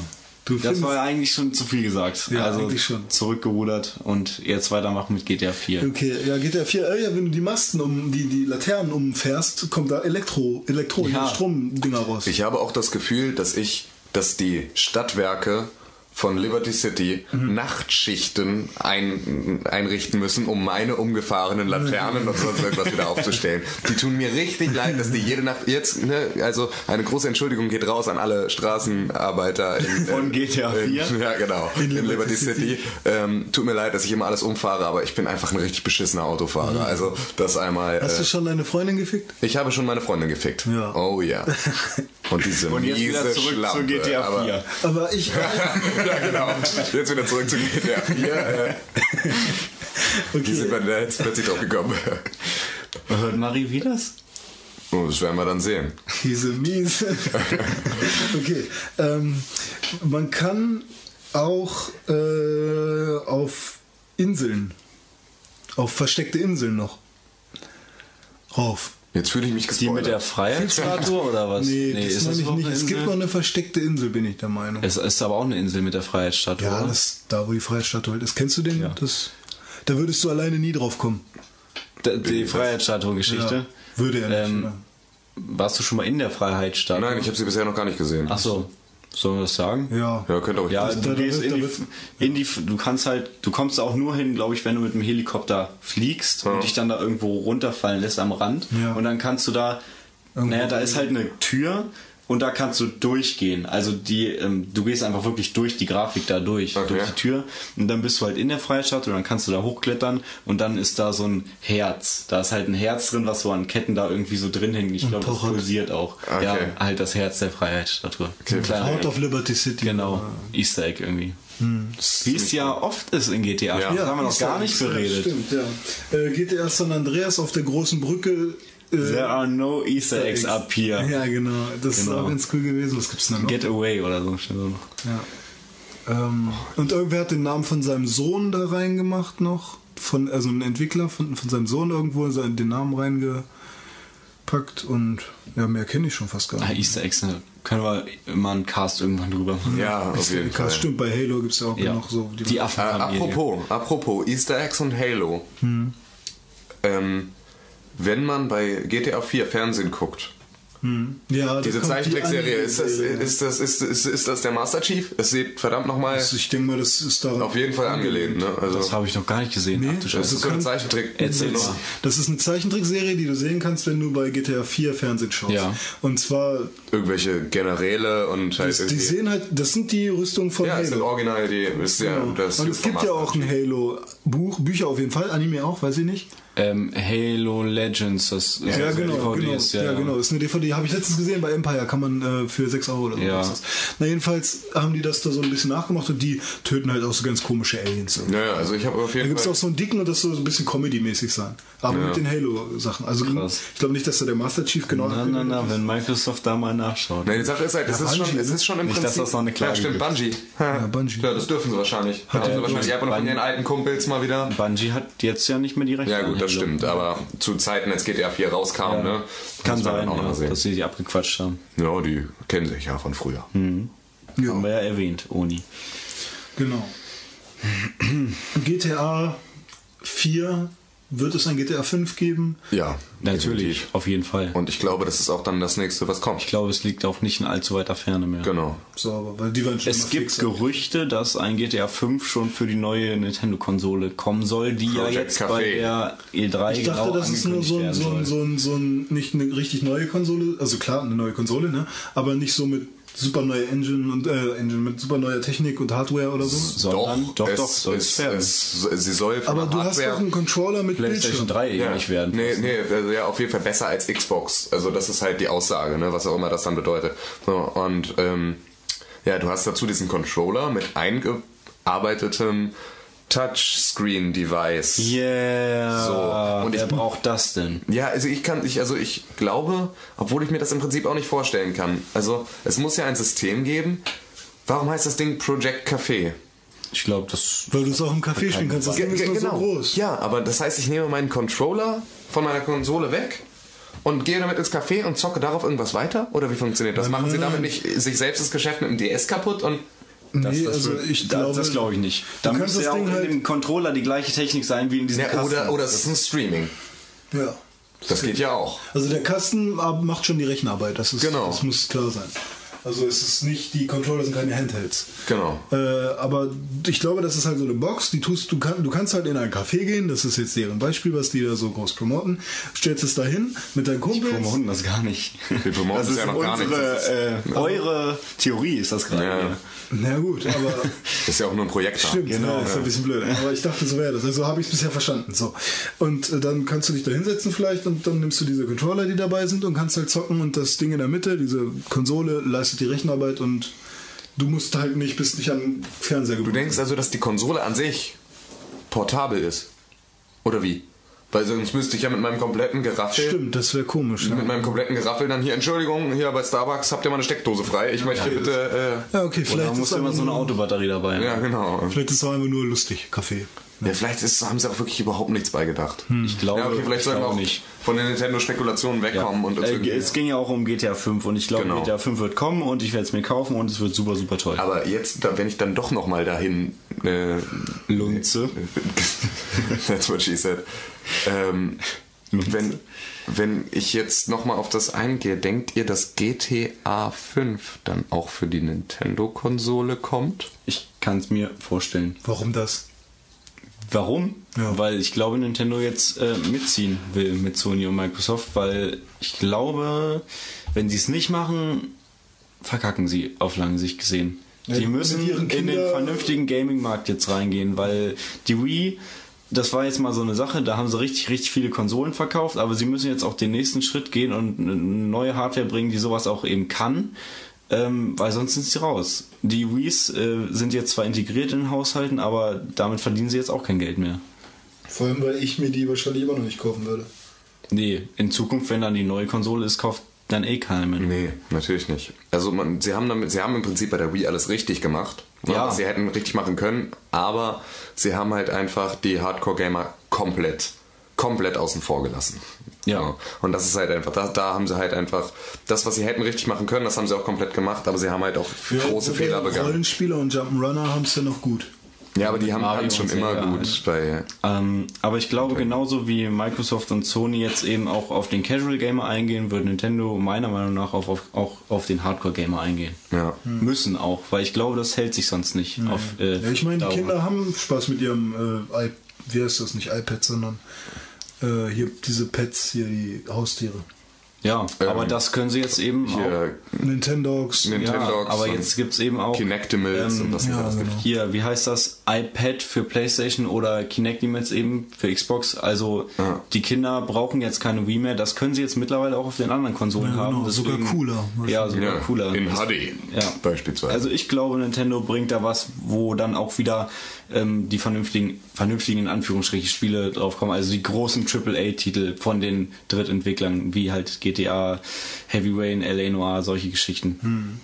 Du Das war ja eigentlich schon zu viel gesagt. Ja, also eigentlich schon. zurückgerudert und jetzt weitermachen mit GTA 4. Okay, ja, GTA 4, äh, ja, wenn du die Masten um, die, die Laternen umfährst, kommt da Elektro, Elektro, Ja. Stromdinger raus. Ich habe auch das Gefühl, dass ich, dass die Stadtwerke von Liberty City Mhm. Nachtschichten ein, einrichten müssen, um meine umgefahrenen Laternen und sonst irgendwas wieder aufzustellen. Die tun mir richtig (laughs) leid, dass die jede Nacht jetzt, ne, also eine große Entschuldigung geht raus an alle Straßenarbeiter in, (laughs) Von GTA in, 4? ja, genau. In, Liberty Liberty City. City. Ähm, tut mir leid, dass ich immer alles umfahre, aber ich bin einfach ein richtig beschissener Autofahrer. Also das einmal. Hast du Äh, schon deine Freundin gefickt? ich habe schon meine Freundin gefickt. Ja. Oh ja. (laughs) Und diese Und jetzt wieder miese zurück Schlampe. zu GTA aber- 4. Aber ich. Ja, genau. Jetzt wieder zurück zu GTA 4. Äh, Wie sind okay. wir da jetzt plötzlich drauf gekommen? Hört Marie wie das? Oh, das werden wir dann sehen. Diese miese. okay. Ähm, man kann auch äh, auf Inseln, auf versteckte Inseln noch rauf. Jetzt fühle ich mich Die gespoilert. mit der Freiheitsstatue (laughs) oder was? Nee, das ist meine ich nicht. Es gibt noch eine versteckte Insel, bin ich der Meinung. Es ist aber auch eine Insel mit der Freiheitsstatue. ja, das ist da, wo die Freiheitsstatue halt ist. Kennst du den? Ja. Das, da würdest du alleine nie drauf kommen. D- die Freiheitsstatue-Geschichte. Ja, würde er nicht. Ähm? Warst du schon mal in der Freiheitsstatue? Nein, ich habe sie bisher noch gar nicht gesehen. Ach so. Sollen wir das sagen? Ja. Ja, könnt ihr auch Ja, Das- du gehst in die, in die, du kannst halt, du kommst auch nur hin, glaube ich, wenn du mit dem Helikopter fliegst und dich dann da irgendwo runterfallen lässt am Rand. Ja. Und dann kannst du da, Irgendwo naja, da ist halt eine Tür und da kannst du durchgehen. Also die, ähm, du gehst einfach wirklich durch die Grafik da durch, Okay. durch die Tür und dann bist du halt in der Freistadt und dann kannst du da hochklettern und dann ist da so ein Herz. Da ist halt ein Herz drin, was so an Ketten da irgendwie so drin hängt. Ich glaube, das pulsiert auch. Okay. Ja, halt das Herz der Freiheitsstatue. Okay, Out of Liberty City. Genau, Easter Egg irgendwie. Wie es ja oft ist in GTA. Ja. Das haben wir noch gar nicht beredet. Stimmt, ja. Äh, GTA San Andreas auf der großen Brücke. Äh, There are no Easter Eggs up here. Ja, genau. Das ist Genau. auch ganz cool gewesen. Was gibt's denn da noch? Get away oder so. Ja. Ähm, und irgendwer hat den Namen von seinem Sohn da reingemacht noch. Von, also ein Entwickler von, von seinem Sohn irgendwo seinen, den Namen reingepackt und ja, mehr kenne ich schon fast gar Ah, nicht. Easter Eggs, ne? können wir immer einen Cast irgendwann drüber machen. Ja, auf jeden Fall. Krass, stimmt, bei Halo gibt es ja auch Ja. noch so. Die Äh, Affenfamilie. apropos, apropos Easter Eggs und Halo. Ähm, wenn man bei GTA 4 Fernsehen guckt, ja, da diese die Zeichentrickserie, ist das, ist, das, ist, ist, ist das der Master Chief? Es sieht verdammt nochmal ich denke mal, das ist daran. auf jeden Fall angelehnt. Ne? Also, Das habe ich noch gar nicht gesehen. Nee, Ach das ist so eine Zeichentrick. Erzähl Das, mal. das ist eine Zeichentrickserie, die du sehen kannst, wenn du bei GTA 4 Fernsehen schaust. Ja. Und zwar, Irgendwelche Generäle und halt das, die sehen halt, das sind die Rüstungen von Ja, es sind Halo. original die. Ist ja, Genau. das Und es gibt ja auch ein Halo-Buch, Bücher auf jeden Fall, Anime auch, weiß ich nicht. Ähm, Halo Legends, das ist Ja, das genau, DVD genau. ist, ja, genau. Ist eine DVD, habe ich letztens gesehen bei Empire, kann man äh, für 6 Euro oder so. Ja. ist das. Na, jedenfalls haben die das da so ein bisschen nachgemacht und die töten halt auch so ganz komische Aliens. irgendwie. Ja, ja, also ich habe auf Da jeden gibt es Fall. auch so einen dicken und das soll so ein bisschen Comedy-mäßig sein. Aber mit den Halo-Sachen. Also Krass. ich glaube nicht, dass da der Master Chief genau Na, na, na, wenn Microsoft da mal nachschaut. Nein, die Sache ist halt, es, Ja, ist, schon, Bungie, es ist schon im Nicht, dass Prinzip. das noch eine Klage ja, stimmt. Bungie. Ja, Bungie. Ja, das dürfen sie wahrscheinlich. Haben sie wahrscheinlich einfach noch von ihren alten Kumpels mal wieder. Bungie hat jetzt ja nicht mehr die Rechte. Ja, gut, das stimmt. Aber zu Zeiten, als GTA 4 rauskam, Ja. ne? Kann sein, dann auch noch ja, mal sehen. dass sie die abgequatscht haben. Ja, die kennen sich ja von früher. Haben wir ja erwähnt, Oni. Genau. GTA 4 wird es ein GTA 5 geben. Ja, Natürlich, definitiv. auf jeden Fall. Und ich glaube, das ist auch dann das nächste, was kommt. ich glaube, es liegt auch nicht in allzu weiter Ferne mehr. Genau. So, aber weil die waren schon Es gibt fix. Gerüchte, dass ein GTA 5 schon für die neue Nintendo-Konsole kommen soll, die ja Project jetzt Café. bei der E3 Ich dachte, genau das ist nur so ein, so, ein, so, ein, so ein, nicht eine richtig neue Konsole, also klar, eine neue Konsole, ne? Aber nicht so mit super neuer Engine und äh, Engine mit super neuer Technik und Hardware oder so. Sondern, doch, es, doch, soll es es, werden. es, sie soll Aber du hast Hardware doch einen Controller mit PlayStation Bildschirm. 3 ja, ähnlich werden. Nee, nee, also ja, auf jeden Fall besser als Xbox. Also das ist halt die Aussage, ne, was auch immer das dann bedeutet. So, und ähm, ja, du hast dazu diesen Controller mit eingearbeitetem Touchscreen-Device. Yeah. So, und wer ich- braucht das denn? Ja, also ich kann, ich, also ich glaube, obwohl ich mir das im Prinzip auch nicht vorstellen kann. Also es muss ja ein System geben. Warum heißt das Ding Project Café? Ich glaube, das. Weil du es auch im Café spielen kannst. Das Ding ist ge- nur so groß. Ja, aber das heißt, ich nehme meinen Controller von meiner Konsole weg und gehe damit ins Café und zocke darauf irgendwas weiter? Oder wie funktioniert das? Machen Sie damit nicht sich selbst das Geschäft mit dem DS kaputt und Das, nee, das also wird- ich das, glaube, das glaube ich nicht. Da müsste das ja auch in halt- dem Controller die gleiche Technik sein wie in diesem ja, Kasten. oder, oder es ist ein Streaming. Ja. Das geht ja auch. Also der Kasten macht schon die Rechenarbeit, das, ist, Genau. das muss klar sein. Also es ist nicht, die Controller sind keine Handhelds. Genau. Äh, aber ich glaube, das ist halt so eine Box, die tust du kann, du kannst halt in ein Café gehen, das ist jetzt deren Beispiel, was die da so groß promoten, stellst es dahin mit deinen Kumpels. promoten das gar nicht. Wir promoten das es ist ja noch gar nicht. unsere, Das ist- äh, eure Theorie ist das gerade. Ja. Na gut, aber (laughs) ist ja auch nur ein Projekt. Stimmt, Genau, ja, ist ein bisschen blöd. Aber ich dachte, so wäre das. Also habe ich es bisher verstanden. So. Und äh, dann kannst du dich da hinsetzen vielleicht und dann nimmst du diese Controller, die dabei sind und kannst halt zocken und das Ding in der Mitte, diese Konsole, leistet die Rechenarbeit und du musst halt nicht, bist nicht am Fernseher Du gebunden. denkst also, dass die Konsole an sich portabel ist? Oder wie? Weil sonst müsste ich ja mit meinem kompletten Geraffel Stimmt, das wäre komisch. mit Ja. meinem kompletten Geraffel dann hier, Entschuldigung, hier bei Starbucks habt ihr mal eine Steckdose frei. Ich möchte bitte, äh, ja, okay, vielleicht man muss immer so eine Autobatterie dabei haben. ja genau. vielleicht ist es auch einfach nur lustig, Kaffee. Ja, vielleicht ist, haben sie auch wirklich überhaupt nichts beigedacht. Ich glaube, Ja, okay, vielleicht ich sollten wir glaube auch nicht. von den Nintendo-Spekulationen wegkommen und uns äh, es ging ja auch um GTA 5 und ich glaube, Genau. GTA 5 wird kommen und ich werde es mir kaufen und es wird super, super toll. Aber jetzt, da- wenn ich dann doch noch mal dahin äh, Lunze. (laughs) That's what she said. Ähm, wenn, wenn ich jetzt nochmal auf das eingehe, denkt ihr, dass GTA 5 dann auch für die Nintendo-Konsole kommt? Ich kann es mir vorstellen. Warum das? Warum? Ja. Weil ich glaube, Nintendo jetzt äh, mitziehen will mit Sony und Microsoft, weil ich glaube, wenn sie es nicht machen, verkacken sie auf lange Sicht gesehen. Ja, die müssen ihren in den vernünftigen Gaming-Markt jetzt reingehen, weil die Wii, das war jetzt mal so eine Sache, da haben sie richtig, richtig viele Konsolen verkauft, aber sie müssen jetzt auch den nächsten Schritt gehen und eine neue Hardware bringen, die sowas auch eben kann. Ähm, weil sonst sind sie raus. Die Wiis äh, sind jetzt zwar integriert in den Haushalten, aber damit verdienen sie jetzt auch kein Geld mehr. Vor allem, weil ich mir die wahrscheinlich immer noch nicht kaufen würde. Nee, in Zukunft, wenn dann die neue Konsole ist, kauft dann eh keiner mehr. Nee, natürlich nicht. Also man, sie haben damit, sie haben im Prinzip bei der Wii alles richtig gemacht. Ja. Sie hätten richtig machen können, aber sie haben halt einfach die Hardcore-Gamer komplett, komplett außen vor gelassen. Ja. Und das ist halt einfach, da, da haben sie halt einfach, das, was sie hätten richtig machen können, das haben sie auch komplett gemacht, aber sie haben halt auch große Ja, Fehler begangen. Rollenspieler und Jump'n'Runner haben es ja noch gut. Ja, aber die haben Mario schon immer Zelda gut halt. bei. Ähm, aber ich glaube, genauso wie Microsoft und Sony jetzt eben auch auf den Casual Gamer eingehen, wird Nintendo meiner Meinung nach auf, auf, auch auf den Hardcore Gamer eingehen. Ja. Müssen auch, weil ich glaube, das hält sich sonst nicht. Auf, äh, Ja, ich meine, die Dauer. Kinder haben Spaß mit ihrem, äh, wie heißt das, nicht iPad, sondern äh, hier diese Pets, hier die Haustiere. Ja, aber das können sie jetzt eben auch. Hier, Nintendogs. Nintendo Ja, aber und jetzt gibt's eben auch Kinectimals ähm, und was es ja, alles gibt. genau. Hier, wie heißt das? iPad für PlayStation oder Kinectimals eben für Xbox. Also Ja. die Kinder brauchen jetzt keine Wii mehr. Das können sie jetzt mittlerweile auch auf den anderen Konsolen Ja, genau. haben. Sogar cooler. Ja, sogar Ja, cooler. in Das- HD Ja. beispielsweise. Also ich glaube, Nintendo bringt da was, wo dann auch wieder ähm, die vernünftigen, vernünftigen in Anführungsstrichen Spiele draufkommen. Also die großen AAA-Titel von den Drittentwicklern, wie halt GTA, Heavy Rain, LA Noir, solche Geschichten.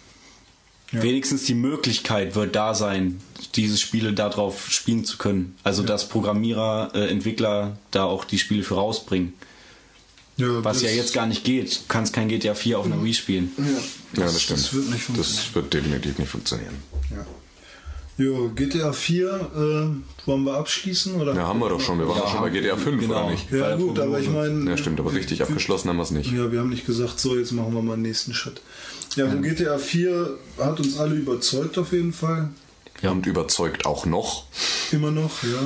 wenigstens die Möglichkeit wird da sein, diese Spiele darauf spielen zu können. Also dass Programmierer, äh, Entwickler da auch die Spiele für rausbringen. Ja, Was das- ja jetzt gar nicht geht. Du kannst kein GTA 4 auf einer Wii spielen. Ja, das stimmt. Das wird nicht funktionieren. Das wird definitiv nicht funktionieren. Ja. Jo, GTA 4, äh, wollen wir abschließen? Oder? Ja, haben wir doch schon. Wir waren Ja, doch schon bei GTA 5, genau. oder nicht? Ja, gut, aber ich meine. Ja, stimmt, aber richtig abgeschlossen haben wir es nicht. Ja, wir haben nicht gesagt, so, jetzt machen wir mal den nächsten Schritt. Ja, also GTA 4 hat uns alle überzeugt auf jeden Fall. Ja. Und überzeugt auch noch. Immer noch, ja.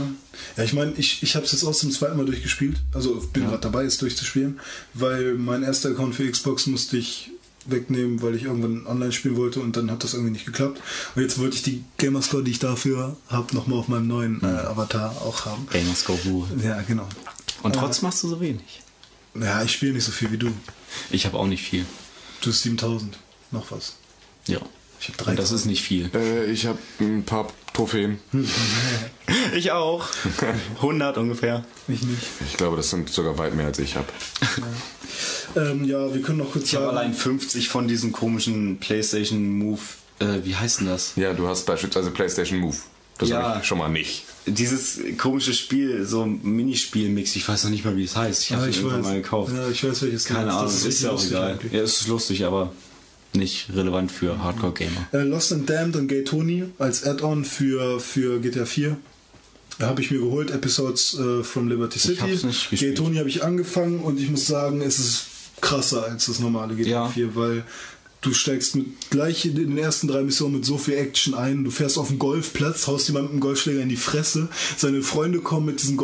Ja, ich meine, ich, ich habe es jetzt auch zum zweiten Mal durchgespielt. Also bin gerade dabei, es durchzuspielen, weil mein erster Account für Xbox musste ich wegnehmen, weil ich irgendwann online spielen wollte und dann hat das irgendwie nicht geklappt. Und jetzt wollte ich die Gamerscore, die ich dafür habe, nochmal auf meinem neuen äh, Avatar auch haben. Gamers Go Hu. Ja, genau. Und trotzdem machst du so wenig. Ja, ich spiele nicht so viel wie du. Ich habe auch nicht viel. Du hast 7000. Noch was. Ja. Ich habe Und das ist nicht viel. Äh, ich habe ein paar Trophäen. (laughs) Ich auch. 100 ungefähr. Ich nicht. Ich glaube, das sind sogar weit mehr als ich habe. Ähm, ja, wir können noch kurz Ich habe allein 50 von diesen komischen PlayStation Move. Äh, wie heißt denn das? Ja, du hast beispielsweise PlayStation Move. Das Ja. habe ich schon mal nicht. Dieses komische Spiel, so Minispiel-Mix, ich weiß noch nicht mal, wie es heißt. Ich habe Ah, es ich irgendwann weiß. mal gekauft. Ja, ich weiß, welches Keine. Ahnung, Das ist, richtig ja auch egal. eigentlich. Ja, es ist lustig, aber nicht relevant für Hardcore-Gamer. Äh, Lost and Damned und Gay Tony als Add-on für, für GTA 4. Da habe ich mir geholt, Episodes äh, from Liberty City. hab's nicht Gay gespielt. Tony habe ich angefangen und ich muss sagen, es ist krasser als das normale GTA Ja. 4, weil du steigst mit gleich in den ersten drei Missionen mit so viel Action ein. Du fährst auf den Golfplatz, haust jemandem mit dem Golfschläger in die Fresse. Seine Freunde kommen mit diesen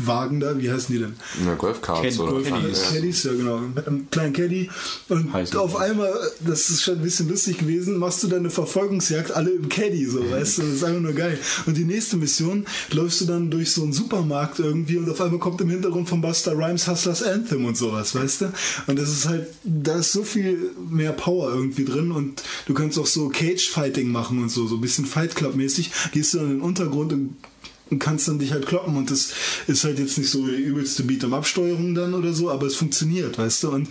Golfwagen da, wie heißen die denn? Eine Golfkarts oder Caddies. Ja. Caddies, ja genau, mit einem kleinen Caddy. Und Heißen auf die. einmal, das ist schon ein bisschen lustig gewesen, machst du deine Verfolgungsjagd alle im Caddy, so, weißt du, das ist einfach nur geil. Und die nächste Mission läufst du dann durch so einen Supermarkt irgendwie und auf einmal kommt im Hintergrund von Buster Rhymes Hustlers Anthem und sowas, weißt du? Und das ist halt, da ist so viel mehr Power irgendwie drin und du kannst auch so Cage-Fighting machen und so, so ein bisschen Fight Club-mäßig, gehst du dann in den Untergrund und und kannst dann dich halt kloppen und das ist halt jetzt nicht so die übelste Beat'em-up-Steuerung dann oder so, aber es funktioniert, weißt du, und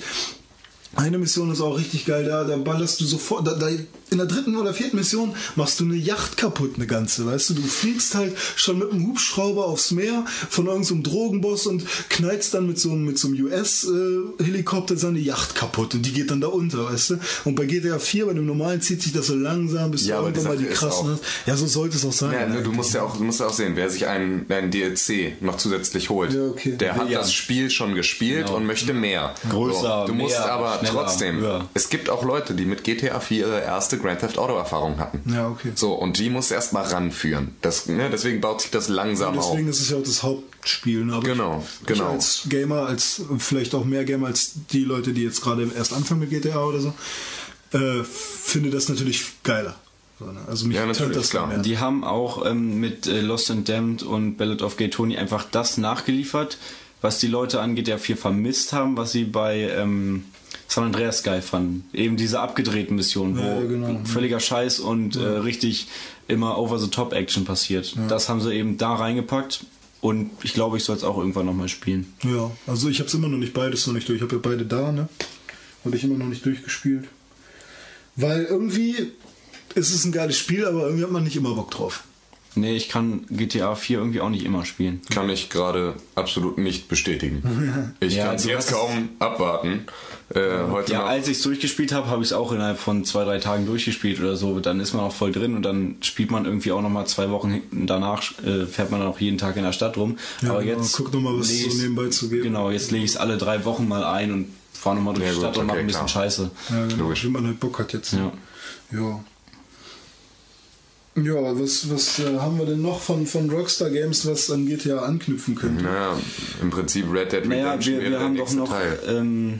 eine Mission ist auch richtig geil, da, da ballerst du sofort, da, da, in der dritten oder vierten Mission machst du eine Yacht kaputt, eine ganze, weißt du, du fliegst halt schon mit einem Hubschrauber aufs Meer von irgendeinem Drogenboss und knallst dann mit so, einem- mit so einem US-Helikopter seine Yacht kaputt und die geht dann da unter, weißt du, und bei GTA 4, bei dem normalen zieht sich das so langsam, bis Ja, du aber die irgendwann mal die krassen hast. Ja, so sollte es auch sein. Ja, ne, du musst ja auch, du musst ja auch sehen, wer sich einen, einen DLC noch zusätzlich holt, Ja, okay. der hat Ja. das Spiel schon gespielt Genau. und möchte mehr. Größer, du musst mehr, aber schneller, trotzdem, es gibt auch Leute, die mit GTA 4 ihre erste Grand Theft Auto Erfahrung hatten. Ja, okay. So, und die musst du erstmal ranführen. Das, ne, deswegen baut sich das langsam auf. Deswegen ist es ja auch das Hauptspiel. Ne? Aber Genau, ich, genau. Ich als Gamer, als vielleicht auch mehr Gamer als die Leute, die jetzt gerade erst anfangen mit GTA oder so, äh, finde das natürlich geiler. Ne? Also mich Ja, natürlich, das klar. mehr. Die haben auch ähm, mit äh, Lost and Damned und Ballad of Gay Tony einfach das nachgeliefert, was die Leute an GTA 4 vermisst haben, was sie bei ähm, San Andreas geil fanden. Eben diese abgedrehten Missionen, wo Ja, ja, genau. völliger Scheiß und äh, richtig immer over-the-top-Action passiert. Das haben sie eben da reingepackt und ich glaube, ich soll es auch irgendwann nochmal spielen. Ja, also ich habe es immer noch nicht beides noch nicht durch. Ich habe ja beide da, ne? Habe ich immer noch nicht durchgespielt. Weil irgendwie ist es ein geiles Spiel, aber irgendwie hat man nicht immer Bock drauf. Nee, ich kann GTA 4 irgendwie auch nicht immer spielen. Kann ich gerade absolut nicht bestätigen. (laughs) Ich Ja, kann es jetzt kaum abwarten. Äh, heute Ja, noch. als ich es durchgespielt habe, habe ich es auch innerhalb von zwei, drei Tagen durchgespielt oder so. Dann ist man auch voll drin und dann spielt man irgendwie auch nochmal zwei Wochen hinten danach, äh, fährt man dann auch jeden Tag in der Stadt rum. Ja, Aber genau, jetzt. guck noch mal, was so nebenbei zu geben. Genau, jetzt lege ich es alle drei Wochen mal ein und fahre nochmal durch Ja, die gut, Stadt und mache okay, ein bisschen klar. Scheiße. Ja, genau, Logisch. wie man halt Bock hat jetzt. Ja. Ja. Ja, was, was äh, haben wir denn noch von, von Rockstar Games, was an GTA anknüpfen könnte? Naja, im Prinzip Red Dead Naja, Redemption wir, wäre wir der haben doch noch Teil. ähm,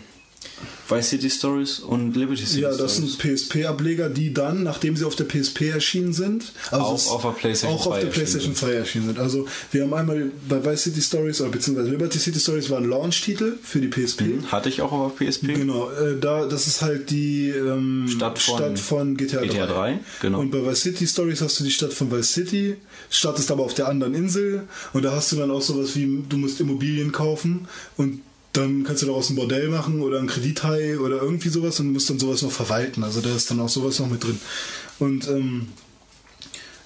Vice City Stories und Liberty City Ja, das Stories. sind PSP-Ableger, die dann, nachdem sie auf der PSP erschienen sind, also Auch auf der PlayStation auch auf 2 der PlayStation 2 erschienen sind. Also wir haben einmal bei Vice City Stories oder beziehungsweise Liberty City Stories war ein Launch-Titel für die PSP. Hatte ich auch auf der PSP. Genau, äh, da das ist halt die ähm, Stadt von- Stadt von GTA, GTA 3, genau. Und bei Vice City Stories hast du die Stadt von Vice City, startest aber auf der anderen Insel und da hast du dann auch sowas wie, du musst Immobilien kaufen und dann kannst du daraus ein Bordell machen oder ein Kredithai oder irgendwie sowas und musst dann sowas noch verwalten. Also da ist dann auch sowas noch mit drin. Und ähm,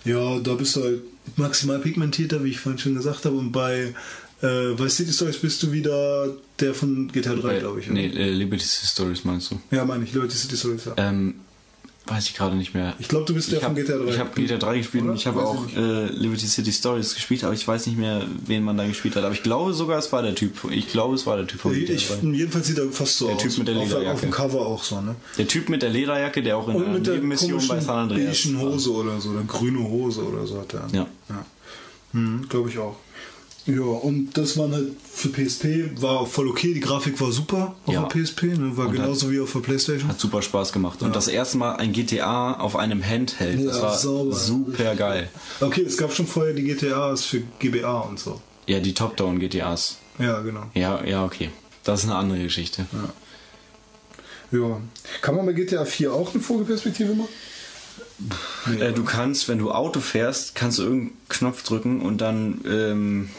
ja, da bist du halt maximal pigmentierter, wie ich vorhin schon gesagt habe. Und bei, äh, bei City Stories bist du wieder der von GTA 3, glaube ich. oder? Nee, äh, Liberty Stories meinst du? Ja, meine ich, Leute, City Stories, ja. Ähm, weiß ich gerade nicht mehr. Ich glaube, du bist der Ich habe von GTA 3. ich hab GTA 3 gespielt und ich habe auch nicht. äh, Liberty City Stories gespielt, aber ich weiß nicht mehr, wen man da gespielt hat. Aber ich glaube sogar, es war der Typ. Ich glaube, es war der Typ von GTA ich, 3. jedenfalls sieht er fast so Der aus. Typ mit der auf, Lederjacke. auf dem Cover auch so, ne? Der Typ mit der Lederjacke, der auch in Und mit der Nebenmission bei San Andreas war. Hose oder so, oder grüne Hose oder so hat er. Ja. ja. Hm, Glaube ich auch. Ja, und das waren halt für PSP, war voll okay, die Grafik war super auf Ja. der PSP, ne? war Und genauso wie auf der Playstation. Hat super Spaß gemacht. Und das erste Mal ein GTA auf einem Handheld. Das Ja, war sauber. super geil. Okay, es gab schon vorher die GTAs für GBA und so. Ja, die Top-Down GTAs. Ja, genau. Ja, ja, okay. Das ist eine andere Geschichte. Ja. Kann man bei GTA 4 auch eine Vogelperspektive machen? Äh, du kannst, wenn du Auto fährst, kannst du irgendeinen Knopf drücken und dann ähm,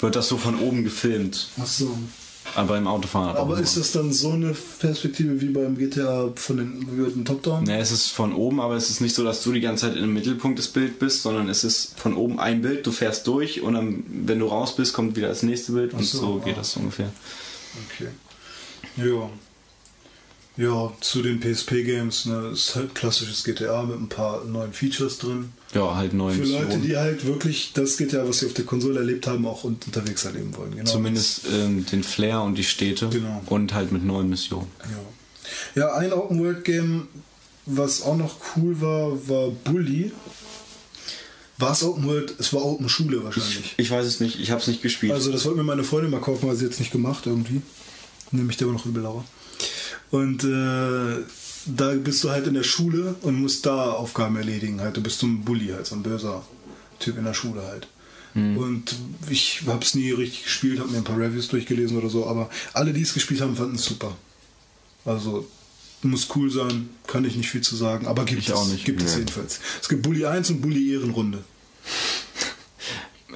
wird das so von oben gefilmt. Ach so. Aber im Autofahren. Aber ist das dann so eine Perspektive wie beim GTA von den, den Top-Down? Ne, es ist von oben, aber es ist nicht so, dass du die ganze Zeit im Mittelpunkt des Bildes bist, sondern es ist von oben ein Bild, du fährst durch und dann, wenn du raus bist, kommt wieder das nächste Bild und so, so, geht ah. das ungefähr. Okay. Ja. Ja, zu den PSP-Games, ne, ist halt klassisches GTA mit ein paar neuen Features drin. Ja, halt neun Für Leute, die halt wirklich das GTA, was sie auf der Konsole erlebt haben, auch unterwegs erleben wollen. Genau. Zumindest ähm, den Flair und die Städte Genau. und halt mit neuen Missionen. Ja, ja ein Open-World-Game, was auch noch cool war, war Bully. War es Open World? Es war Open Schule wahrscheinlich. Ich weiß es nicht, ich habe es nicht gespielt. Also das wollte mir meine Freundin mal kaufen, weil sie jetzt nicht gemacht irgendwie. Nämlich der war noch übel lauer. Und äh, da bist du halt in der Schule und musst da Aufgaben erledigen. Halt, du bist so ein Bully, halt, so ein böser Typ in der Schule halt. Und ich habe es nie richtig gespielt, habe mir ein paar Reviews durchgelesen oder so, aber alle, die es gespielt haben, fanden es super. Also muss cool sein, kann ich nicht viel zu sagen, aber gibt Ich es auch nicht. Gibt es Nee. jedenfalls. Es gibt Bully 1 und Bully Ehrenrunde. (laughs)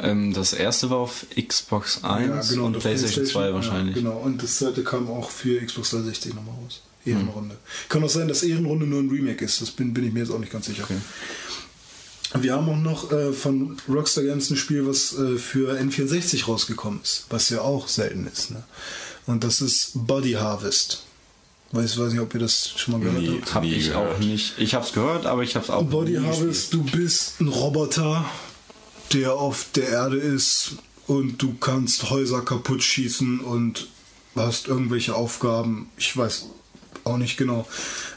ähm, das erste war auf Xbox 1 und auf PlayStation 2 wahrscheinlich. Ja, genau, und das zweite kam auch für Xbox 360 nochmal raus. Ehrenrunde. Kann auch sein, dass Ehrenrunde nur ein Remake ist. Das bin, bin ich mir jetzt auch nicht ganz sicher. Okay. Wir haben auch noch äh, von Rockstar Games ein Spiel, was äh, für N64 rausgekommen ist, was ja auch selten ist. Ne? Und das ist Body Harvest. Weiß, weiß nicht, ob ihr das schon mal gehört Nie. habt. Hab ich gehört. auch nicht. Ich hab's gehört, aber ich hab's auch Body nie Harvest, du bist ein Roboter, der auf der Erde ist und du kannst Häuser kaputt schießen und hast irgendwelche Aufgaben. Ich weiß auch nicht genau.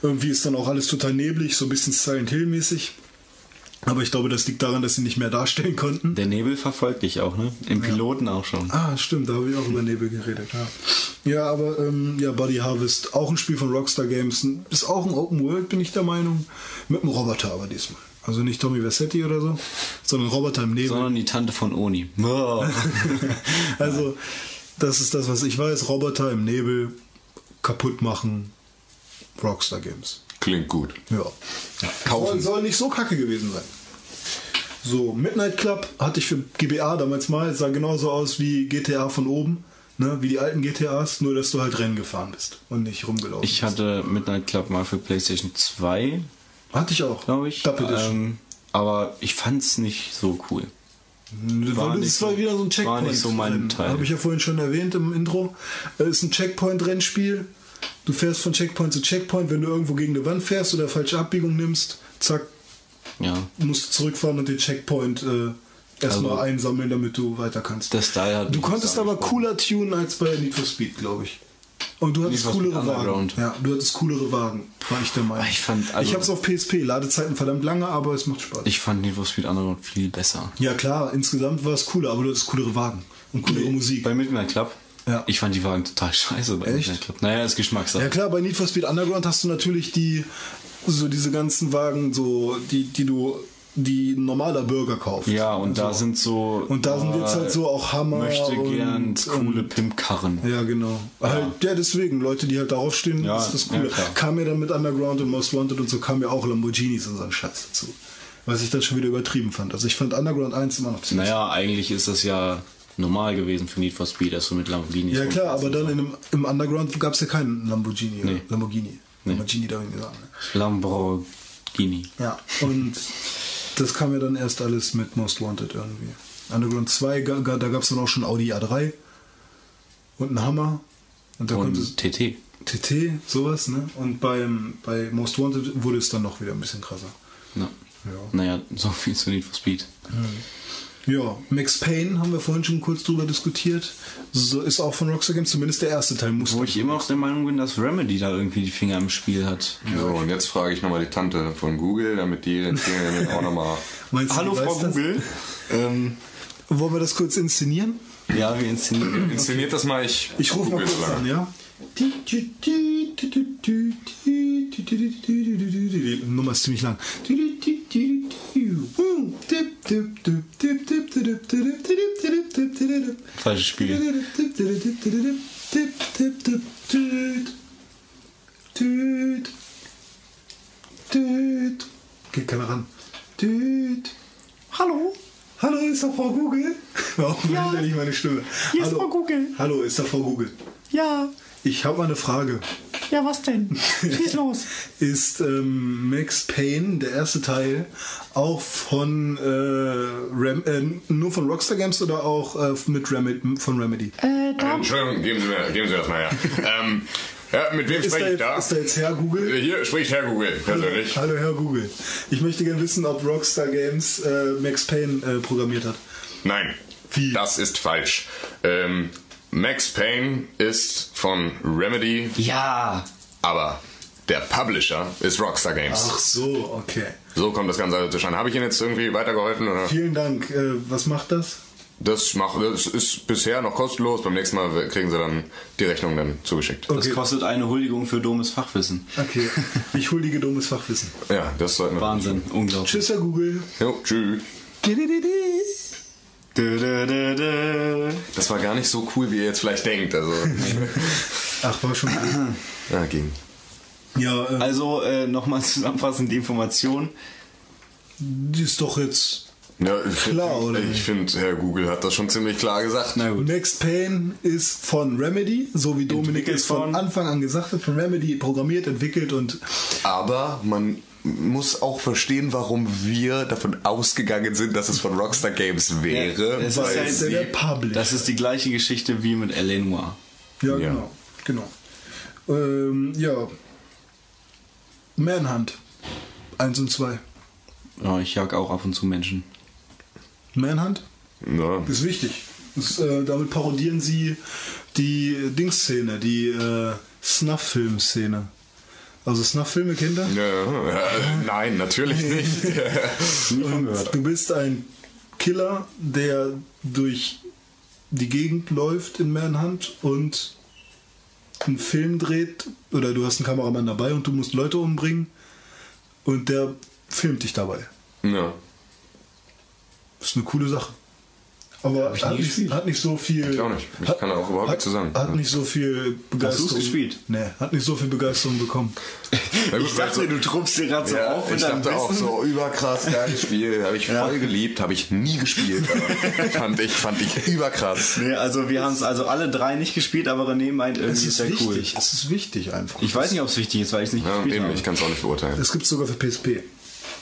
Irgendwie ist dann auch alles total neblig, so ein bisschen Silent Hill mäßig. Aber ich glaube, das liegt daran, dass sie nicht mehr darstellen konnten. Der Nebel verfolgt dich auch, ne? Im Piloten auch schon. Ah, stimmt, da habe ich auch über Nebel geredet. Ja, ja aber ähm, ja, Body Harvest, auch ein Spiel von Rockstar Games, ist auch ein Open World, bin ich der Meinung, mit einem Roboter aber diesmal. Also nicht Tommy Versetti oder so, sondern Roboter im Nebel. Sondern die Tante von Oni. Oh. (laughs) also, das ist das, was ich weiß. Roboter im Nebel kaputt machen. Rockstar Games. Klingt gut. Ja. Kaufen. Soll, soll nicht so kacke gewesen sein. So, Midnight Club hatte ich für GBA damals mal. Sah genauso aus wie GTA von oben. Ne, wie die alten GTAs, nur dass du halt Rennen gefahren bist und nicht rumgelaufen Ich hatte Midnight Club mal für PlayStation 2, bist. Hatte ich auch. glaube ich. Double. Ähm, aber ich fand's nicht so cool. war war nicht das war so- wieder so ein war Checkpoint. nicht so mein Teil. Habe ich ja vorhin schon erwähnt im Intro. Es ist ein Checkpoint-Rennspiel. Du fährst von Checkpoint zu Checkpoint. Wenn du irgendwo gegen eine Wand fährst oder falsche Abbiegung nimmst, zack, Ja. musst du zurückfahren und den Checkpoint äh, erstmal Also- einsammeln, damit du weiter kannst. Der Style hat Du konntest aber cooler tunen als bei Need for Speed, glaube ich. Und du hattest coolere Wagen. Ja, du hattest coolere Wagen, war ich der Meinung. Ich fand, also- ich hab's auf PSP, Ladezeiten verdammt lange, aber es macht Spaß. Ich fand Need for Speed Underground viel besser. ja klar, insgesamt war es cooler, aber du hattest coolere Wagen und coolere Musik. Bei Midnight Club? Ja. Ich fand die Wagen total scheiße bei Echt? Midnight Club. Naja, ist Geschmackssache. Ja klar, bei Need for Speed Underground hast du natürlich die so diese ganzen Wagen, so die die du die normaler Bürger kauft. Ja, und da Also- sind so. und da sind jetzt halt so auch Hammer Möchte gern und- coole Pimpkarren. Ja, genau. Halt, ja, deswegen, Leute, die halt darauf stehen, Ja, ist das ja, cool. klar. kam mir dann mit Underground und Most Wanted und so kam mir auch Lamborghinis und so ein Scheiß dazu. Was ich dann schon wieder übertrieben fand. Also ich fand Underground 1 immer noch ziemlich. Naja, eigentlich ist das ja normal gewesen für Need for Speed, dass du mit Lamborghinis Ja klar, aber dann einem, im Underground gab es ja keinen Lamborghini. Nee. Lamborghini. Lamborghini darf ich nicht sagen. Ne? Lamborghini. Ja, und das kam ja dann erst alles mit Most Wanted irgendwie. Underground 2, ga- ga- da gab es dann auch schon Audi A3 und einen Hammer. Und da Und TT. TT, sowas, ne? Und beim, bei Most Wanted wurde es dann noch wieder ein bisschen krasser. Ja. Ja. Naja, so viel zu Need for Speed. Ja, Max Payne haben wir vorhin schon kurz drüber diskutiert. So ist auch von Rockstar Games, zumindest der erste Teil muss. Wo ich immer noch der Meinung bin, dass Remedy da irgendwie die Finger im Spiel hat. So, und jetzt frage ich nochmal die Tante von Google, damit die jetzt hier (laughs) auch nochmal. Meinst du, die weiß das? Ähm, Wollen wir das kurz inszenieren? ja, wir inszenieren. Inszeniert das mal, ich. Ich rufe mal google kurz an, ja? Nummer ist ziemlich lang. Falsches Spiel. Geht keiner ran. Hallo? Hallo, ist da Frau Google? (laughs) Warum ja. ich nicht meine Stimme? Hier ist Hallo. Frau Google. Hallo, ist da Frau Google? Ja, Ich habe mal eine Frage. ja, was denn? Schieß (laughs) los. Ist ähm, Max Payne, der erste Teil, auch von, äh, Rem äh, nur von Rockstar Games oder auch äh, mit Remedy, von Remedy? Äh, da, Entschuldigung, geben Sie mir, geben Sie das mal her. (laughs) ähm, ja, mit wem spreche ich da? ist da jetzt Herr Google? Hier spricht Herr Google persönlich. Hallo Herr Google. Ich möchte gerne wissen, ob Rockstar Games äh, Max Payne äh, programmiert hat. Nein, Wie? das ist falsch. Ähm, Max Payne ist von Remedy, Ja! aber der Publisher ist Rockstar Games. Ach so, okay. So kommt das Ganze zustande. Habe ich Ihnen jetzt irgendwie weitergeholfen? Oder? Vielen Dank. Äh, was macht das? Das, macht, das ist bisher noch kostenlos. Beim nächsten Mal kriegen Sie dann die Rechnung dann zugeschickt. Das Okay. kostet eine Huldigung für dummes Fachwissen. Okay. (laughs) Ich huldige dummes Fachwissen. Ja, das sollten wir. Wahnsinn, unglaublich. Tschüss, Herr Google. Jo, tschüss. Das war gar nicht so cool, wie ihr jetzt vielleicht denkt. Also, (laughs) Ach, war schon. ja, ging. Ja, äh, Also äh, nochmal zusammenfassend die Information. die ist doch jetzt. Ja, ich Klar, oder Ich finde, Herr Google hat das schon ziemlich klar gesagt. Na gut. Max Payne ist von Remedy, so wie Dominik es von von- Anfang an gesagt hat, von Remedy programmiert, entwickelt und Aber man muss auch verstehen, warum wir davon ausgegangen sind, dass es von Rockstar Games wäre. es ist weil halt ist sie- der Publisher. Das ist die gleiche Geschichte wie mit L.A. Noir. Ja, Ja. genau. genau. Ähm, ja. Manhunt. Eins und zwei. Ja, ich jag auch ab und zu Menschen. Manhunt ja, ist wichtig. Das, äh, damit parodieren sie die Dingsszene, die äh, Snuff-Film-Szene. Also Snuff-Filme ihr? ja, ja, nein, natürlich nicht. (laughs) Du bist ein Killer, der durch die Gegend läuft in Manhunt und einen Film dreht oder du hast einen Kameramann dabei und du musst Leute umbringen und der filmt dich dabei. ja. Das ist eine coole Sache. Aber ich hat nie nicht, gespielt. hat nicht so viel. Ich auch nicht. Ich hat, kann auch überhaupt nichts zu sagen. Hat nicht so viel Begeisterung. du's gespielt? Nee, hat nicht so viel Begeisterung bekommen. Na gut, also- du trumpfst dir gerade ja, ich dachte auch so überkrass geiles Spiel, habe ich (laughs) voll geliebt, habe ich nie gespielt, (laughs) fand ich fand ich überkrass. Nee, also wir haben es also alle drei nicht gespielt, aber René meint Es irgendwie ist sehr cool. wichtig. Es ist wichtig einfach. Ich weiß nicht, ob es wichtig ist, weil ich es nicht Ja, gespielt eben, habe. ich kann es auch nicht beurteilen. Es gibt sogar für PSP.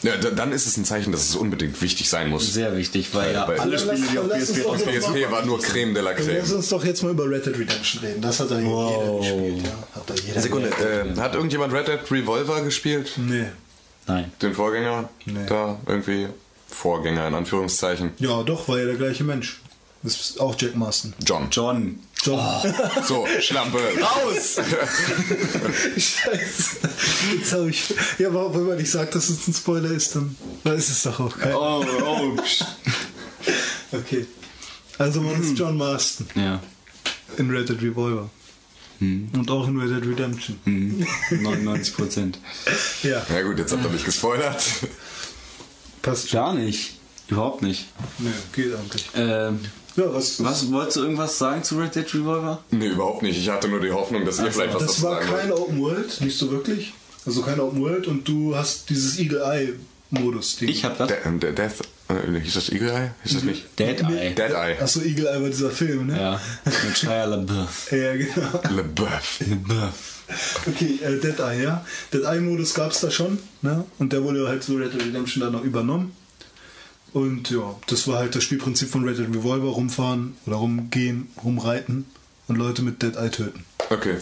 Ja, da- dann ist es ein Zeichen, dass es unbedingt wichtig sein muss. Sehr wichtig, weil ja Weil- alle Spiele, die auf Lass PSP rauskommen, PSP war nur Creme de la Lass Creme. uns doch jetzt mal über Red Dead Redemption reden. Das hat da jeder gespielt. Ja. Hat da jeder Sekunde, äh, hat irgendjemand Red Dead Revolver gespielt? Nee. Nein. Den Vorgänger? Nee. Da irgendwie Vorgänger in Anführungszeichen. Ja, doch, war ja der gleiche Mensch. Das ist auch Jack Marston. John. John. John. So, Schlampe. Raus! (laughs) Scheiße. Jetzt hab ich. Ja, aber wenn man nicht sagt, dass es ein Spoiler ist, dann, dann ist es doch auch kein. Oh, oh. Okay. Also man ist John Marston Ja. in Red Dead Revolver. Und auch in Red Dead Redemption. Hm. 99 Prozent. Ja, Ja gut, jetzt habt ihr mich gespoilert. passt schon. Gar nicht. Überhaupt nicht. Nee, geht eigentlich. Ähm, Ja, was, was, wolltest du irgendwas sagen zu Red Dead Revolver? Nee, überhaupt nicht. Ich hatte nur die Hoffnung, dass ihr vielleicht was Das dazu war sagen wollt. keine Open World, nicht so wirklich. Also keine Open World und du hast dieses Eagle Eye Modus-Ding. Ich hab das. De ähm, De Death, äh, hieß das Eagle Eye? Hieß das nicht? Dead Eye. Dead Eye. Achso, Eagle Eye war dieser Film, ne? Ja, mit Shia LaBeouf. (laughs) Ja, genau. LeBeouf. Okay, äh, Dead Eye, ja. Dead Eye-Modus gab es da schon, ne? Und der wurde halt so Red Dead Redemption dann noch übernommen. Und ja, das war halt das Spielprinzip von Red Dead Revolver, rumfahren oder rumgehen, rumreiten und Leute mit Dead Eye töten. Okay.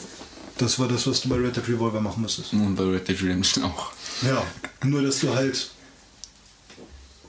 Das war das, was du bei Red Dead Revolver machen musstest. Und bei Red Dead Redemption auch. Ja, nur dass du halt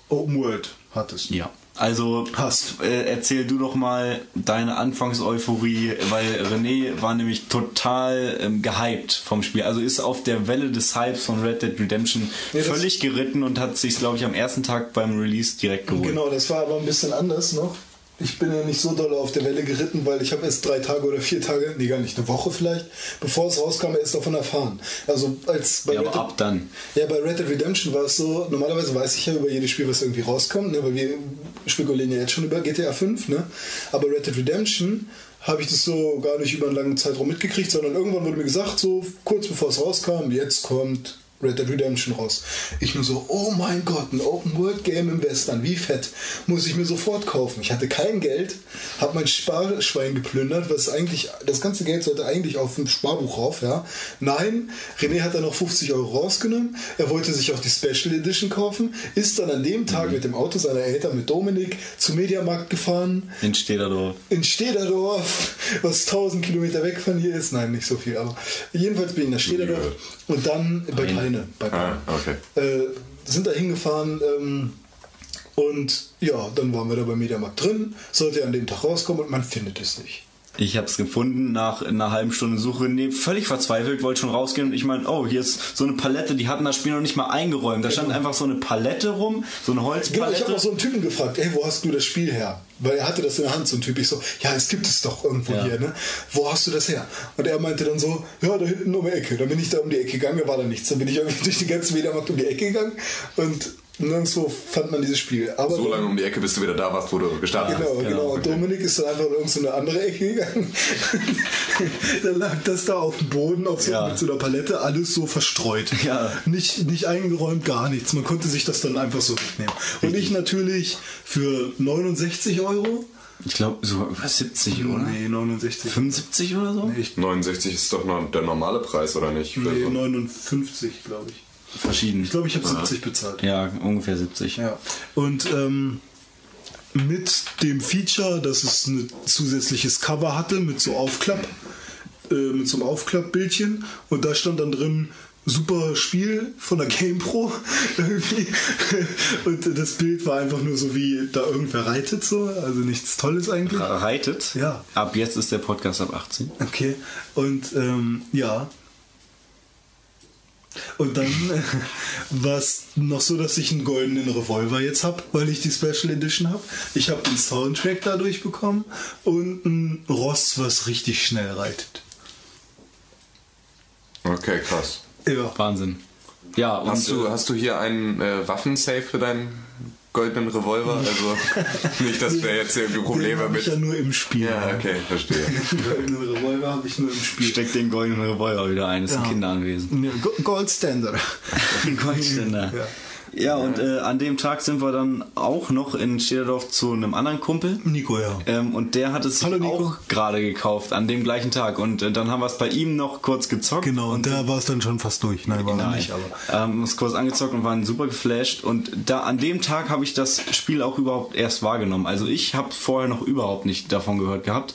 Open World hattest. Ja. Also Hast. Äh, erzähl du doch mal deine Anfangseuphorie, weil René war nämlich total ähm, gehypt vom Spiel. Also ist auf der Welle des Hypes von Red Dead Redemption das- völlig geritten und hat sich, glaube ich, am ersten Tag beim Release direkt geholt. Genau, das war aber ein bisschen anders noch. Ich bin ja nicht so doll auf der Welle geritten, weil ich habe erst drei Tage oder vier Tage, nee gar nicht, eine Woche vielleicht, bevor es rauskam, erst davon erfahren. Also als bei Ja, Red aber Dead- ab dann. Ja, bei Red Dead Redemption war es so, normalerweise weiß ich ja über jedes Spiel, was irgendwie rauskommt, ne, weil wir spekulieren ja jetzt schon über GTA 5, ne? Aber Red Dead Redemption habe ich das so gar nicht über einen langen Zeitraum mitgekriegt, sondern irgendwann wurde mir gesagt, so kurz bevor es rauskam, jetzt kommt Red Dead Redemption raus. Ich nur so, oh mein Gott, ein Open World Game im Western, wie fett, muss ich mir sofort kaufen. Ich hatte kein Geld, habe mein Sparschwein geplündert, was eigentlich, das ganze Geld sollte eigentlich auf ein Sparbuch rauf, ja. Nein, René hat dann noch 50 Euro rausgenommen, er wollte sich auch die Special Edition kaufen, ist dann an dem Tag mit dem Auto seiner Eltern mit Dominik zum Mediamarkt gefahren, In Stederdorf. in Stederdorf, was 1000 Kilometer weg von hier ist. Nein, nicht so viel, aber jedenfalls bin ich nach Stederdorf und dann bei Peine. Bei. Ah, okay. Äh, sind da hingefahren ähm, und ja, dann waren wir da beim Mediamarkt drin, sollte an dem Tag rauskommen und man findet es nicht. Ich habe es gefunden nach einer halben Stunde Suche. Nee, völlig verzweifelt, wollte schon rausgehen und ich meine, oh, hier ist so eine Palette, die hatten das Spiel noch nicht mal eingeräumt. Da stand einfach so eine Palette rum, so eine Genau, ich Holzpalette. habe auch so einen Typen gefragt, ey, wo hast du das Spiel her? Weil er hatte das in der Hand, so ein Typ. Ich so, ja, es gibt es doch irgendwo Ja. hier, ne? Wo hast du das her? Und er meinte dann so, ja, da hinten um die Ecke. Dann bin ich da um die Ecke gegangen, da war da nichts. Dann bin ich irgendwie (laughs) durch die ganze Mediamarkt um die Ecke gegangen und nirgendwo fand man dieses Spiel. Aber So lange um die Ecke, bis du wieder da warst, wo du gestartet Genau, hast. genau. Und Dominik ist dann einfach in irgendeine andere Ecke gegangen. (laughs) dann lag das da auf dem Boden auf so, Ja. mit so einer Palette, alles so verstreut. Ja. Nicht, nicht eingeräumt, gar nichts. Man konnte sich das dann einfach so wegnehmen. Und ich natürlich für 69 Euro. Ich glaube, so über 70, oder? Nee, 69. 75 oder so? Nee, ich, 69 ist doch noch der normale Preis, oder nicht? Für nee so- 59, glaube ich. Verschieden. Ich glaube, ich habe 70 bezahlt. Ja, ungefähr 70. Ja. Und ähm, mit dem Feature, dass es ein zusätzliches Cover hatte mit so Aufklapp, äh, mit so einem Aufklappbildchen und da stand dann drin super Spiel von der GamePro (laughs) irgendwie und das Bild war einfach nur so wie da irgendwer reitet so, also nichts Tolles eigentlich. Reitet? Ja. Ab jetzt ist der Podcast ab 18. Okay. Und ähm, ja. Und dann äh, war es noch so, dass ich einen goldenen Revolver jetzt habe, weil ich die Special Edition habe. Ich habe einen Soundtrack dadurch bekommen und ein Ross, was richtig schnell reitet. Okay, krass. Ja. Wahnsinn. Ja, und Hast du, äh, hast du hier einen äh, Waffensafe für deinen goldenen Revolver? Also (laughs) nicht, dass wir jetzt irgendwie Den Probleme habe ich mit. ja nur im Spiel. Ja, okay, verstehe. Den goldenen Revolver habe ich nur im Spiel. steck den goldenen Revolver wieder ein, ist ein Ja. Kinderanwesen. Ja, Go- Gold Standard. (laughs) Goldständer. Ja. Ja, und äh, an dem Tag sind wir dann auch noch in Stederdorf zu einem anderen Kumpel. Nico, ja. Ähm, und der hat es Hallo, auch gerade gekauft, an dem gleichen Tag. Und äh, dann haben wir es bei ihm noch kurz gezockt. Genau, und da war es dann schon fast durch. Nein, war Nein, nicht, aber. ähm, es kurz angezockt und waren super geflasht. Und da an dem Tag habe ich das Spiel auch überhaupt erst wahrgenommen. Also ich habe vorher noch überhaupt nicht davon gehört gehabt.